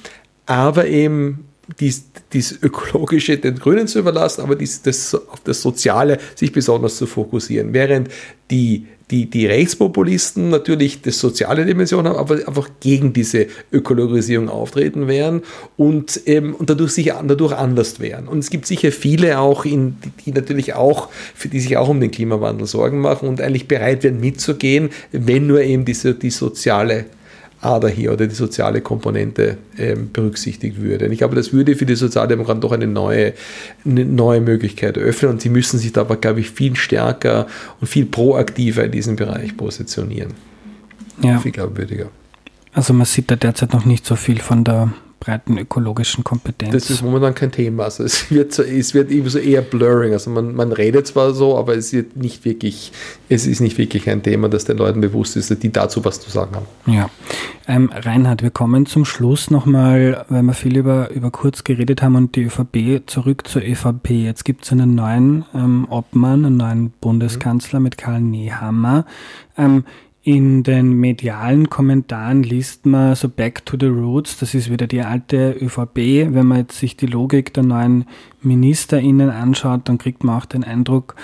aber eben dies, dies Ökologische den Grünen zu überlassen, aber dies, das, auf das Soziale sich besonders zu fokussieren. Während die die, die Rechtspopulisten natürlich das soziale Dimension haben, aber einfach gegen diese Ökologisierung auftreten werden und, ähm, und dadurch, sich, dadurch anders wären. Und es gibt sicher viele auch, in, die, die natürlich auch, für die sich auch um den Klimawandel Sorgen machen und eigentlich bereit wären mitzugehen, wenn nur eben diese, die soziale Ader hier oder die soziale Komponente ähm, berücksichtigt würde. Und ich glaube, das würde für die Sozialdemokraten doch eine neue, eine neue Möglichkeit öffnen und sie müssen sich da aber, glaube ich, viel stärker und viel proaktiver in diesem Bereich positionieren. Ja. Viel glaubwürdiger. Also man sieht da derzeit noch nicht so viel von der breiten ökologischen Kompetenz. Das ist momentan kein Thema. Also es wird, so, es wird eben so eher blurring. Also man, man redet zwar so, aber es wird nicht wirklich, es ist nicht wirklich ein Thema, das den Leuten bewusst ist, die dazu was zu sagen haben. Ja. Ähm, Reinhard, wir kommen zum Schluss nochmal, weil wir viel über, über Kurz geredet haben und die ÖVP, zurück zur ÖVP. Jetzt gibt es einen neuen ähm, Obmann, einen neuen Bundeskanzler mhm. mit Karl Nehammer. Ähm, in den medialen Kommentaren liest man so Back to the Roots, das ist wieder die alte ÖVP. Wenn man jetzt sich die Logik der neuen MinisterInnen anschaut, dann kriegt man auch den Eindruck,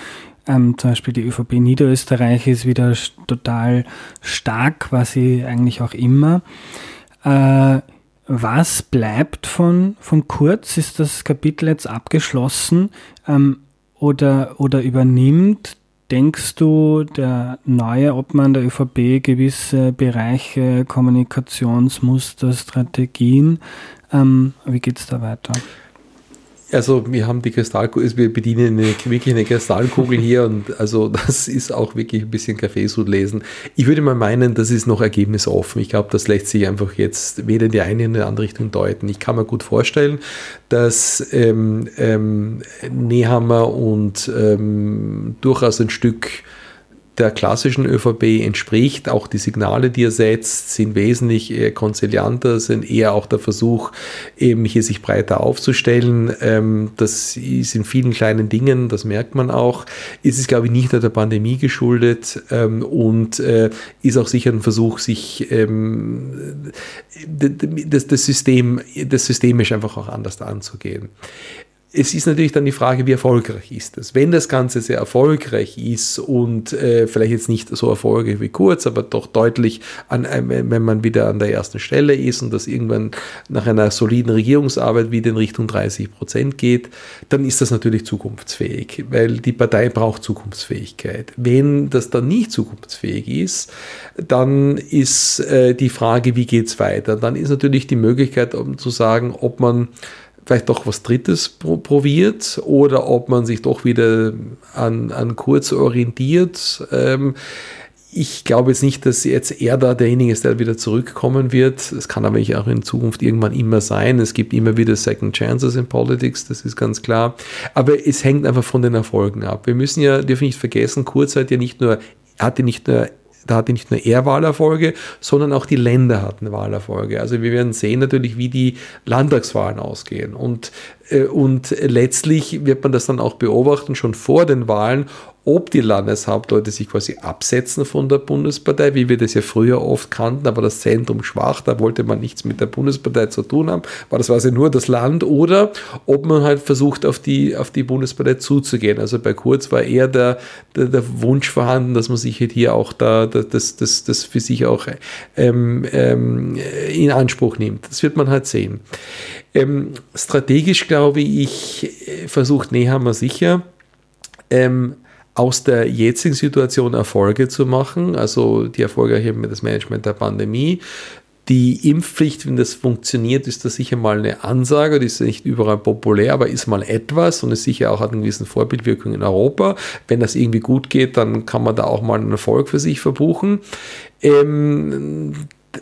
ähm, zum Beispiel die ÖVP Niederösterreich ist wieder total stark, was sie eigentlich auch immer. Äh, was bleibt von, von Kurz? Ist das Kapitel jetzt abgeschlossen ähm, oder, oder übernimmt Denkst du, der neue Obmann der ÖVP gewisse Bereiche, Kommunikationsmuster, Strategien? Ähm, wie geht es da weiter? Also wir haben die Kristallkugel, wir bedienen eine, wirklich eine Kristallkugel hier und also das ist auch wirklich ein bisschen Kaffeesud lesen. Ich würde mal meinen, das ist noch ergebnisoffen. Ich glaube, das lässt sich einfach jetzt weder in die eine noch in die andere Richtung deuten. Ich kann mir gut vorstellen, dass ähm, ähm, Nehammer und ähm, durchaus ein Stück der klassischen ÖVP entspricht. Auch die Signale, die er setzt, sind wesentlich eher konzilianter, sind eher auch der Versuch, eben hier sich breiter aufzustellen. Ähm, das ist in vielen kleinen Dingen, das merkt man auch. Ist es, glaube ich, nicht nur der Pandemie geschuldet ähm, und äh, ist auch sicher ein Versuch, sich ähm, das, das, System, das systemisch einfach auch anders anzugehen es ist natürlich dann die Frage, wie erfolgreich ist das? Wenn das Ganze sehr erfolgreich ist und äh, vielleicht jetzt nicht so erfolgreich wie kurz, aber doch deutlich, an, äh, wenn man wieder an der ersten Stelle ist und das irgendwann nach einer soliden Regierungsarbeit wieder in Richtung 30 Prozent geht, dann ist das natürlich zukunftsfähig, weil die Partei braucht Zukunftsfähigkeit. Wenn das dann nicht zukunftsfähig ist, dann ist äh, die Frage, wie geht es weiter? Dann ist natürlich die Möglichkeit, um zu sagen, ob man vielleicht doch was Drittes probiert oder ob man sich doch wieder an, an Kurz orientiert. Ähm, ich glaube jetzt nicht, dass jetzt er da derjenige ist, der wieder zurückkommen wird. Es kann aber auch in Zukunft irgendwann immer sein. Es gibt immer wieder Second Chances in Politics, das ist ganz klar. Aber es hängt einfach von den Erfolgen ab. Wir müssen ja, dürfen nicht vergessen, Kurz hat ja nicht nur, hatte nicht nur da hatte nicht nur er Wahlerfolge, sondern auch die Länder hatten Wahlerfolge. Also wir werden sehen natürlich, wie die Landtagswahlen ausgehen. Und, äh, und letztlich wird man das dann auch beobachten, schon vor den Wahlen, ob die Landeshauptleute sich quasi absetzen von der Bundespartei, wie wir das ja früher oft kannten, aber das Zentrum schwach, da wollte man nichts mit der Bundespartei zu tun haben, war das quasi nur das Land, oder ob man halt versucht, auf die, auf die Bundespartei zuzugehen. Also bei Kurz war eher der, der, der Wunsch vorhanden, dass man sich halt hier auch da, das, das, das für sich auch ähm, ähm, in Anspruch nimmt. Das wird man halt sehen. Ähm, strategisch glaube ich, versucht Nehammer sicher, ähm, aus der jetzigen Situation Erfolge zu machen, also die Erfolge hier mit das Management der Pandemie. Die Impfpflicht, wenn das funktioniert, ist das sicher mal eine Ansage, die ist nicht überall populär, aber ist mal etwas und ist sicher auch hat eine gewisse Vorbildwirkung in Europa. Wenn das irgendwie gut geht, dann kann man da auch mal einen Erfolg für sich verbuchen. Ähm,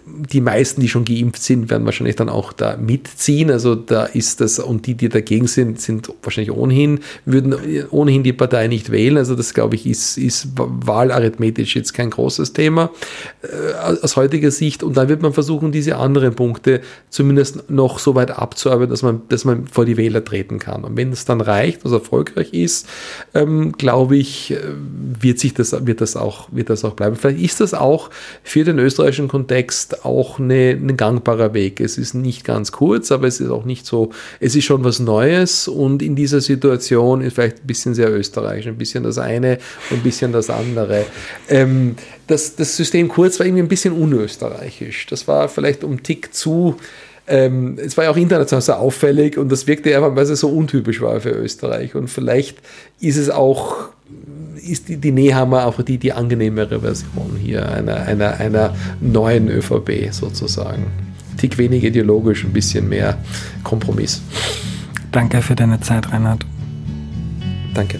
die meisten, die schon geimpft sind, werden wahrscheinlich dann auch da mitziehen. Also da ist das, und die, die dagegen sind, sind wahrscheinlich ohnehin, würden ohnehin die Partei nicht wählen. Also das, glaube ich, ist, ist wahlarithmetisch jetzt kein großes Thema äh, aus heutiger Sicht. Und dann wird man versuchen, diese anderen Punkte zumindest noch so weit abzuarbeiten, dass man, dass man vor die Wähler treten kann. Und wenn es dann reicht, was erfolgreich ist, ähm, glaube ich, äh, wird sich das, wird das auch, wird das auch bleiben. Vielleicht ist das auch für den österreichischen Kontext jetzt auch ein gangbarer Weg. Es ist nicht ganz kurz, aber es ist auch nicht so, es ist schon was Neues und in dieser Situation ist vielleicht ein bisschen sehr österreichisch, ein bisschen das eine und ein bisschen das andere. Ähm, das, das System kurz war irgendwie ein bisschen unösterreichisch. Das war vielleicht um Tick zu ähm, es war ja auch international so auffällig und das wirkte einfach, weil es so untypisch war für Österreich. Und vielleicht ist es auch ist die, die Nehammer auch die, die angenehmere Version hier einer, einer, einer neuen ÖVP sozusagen. Tick wenig ideologisch, ein bisschen mehr Kompromiss. Danke für deine Zeit, Reinhard. Danke.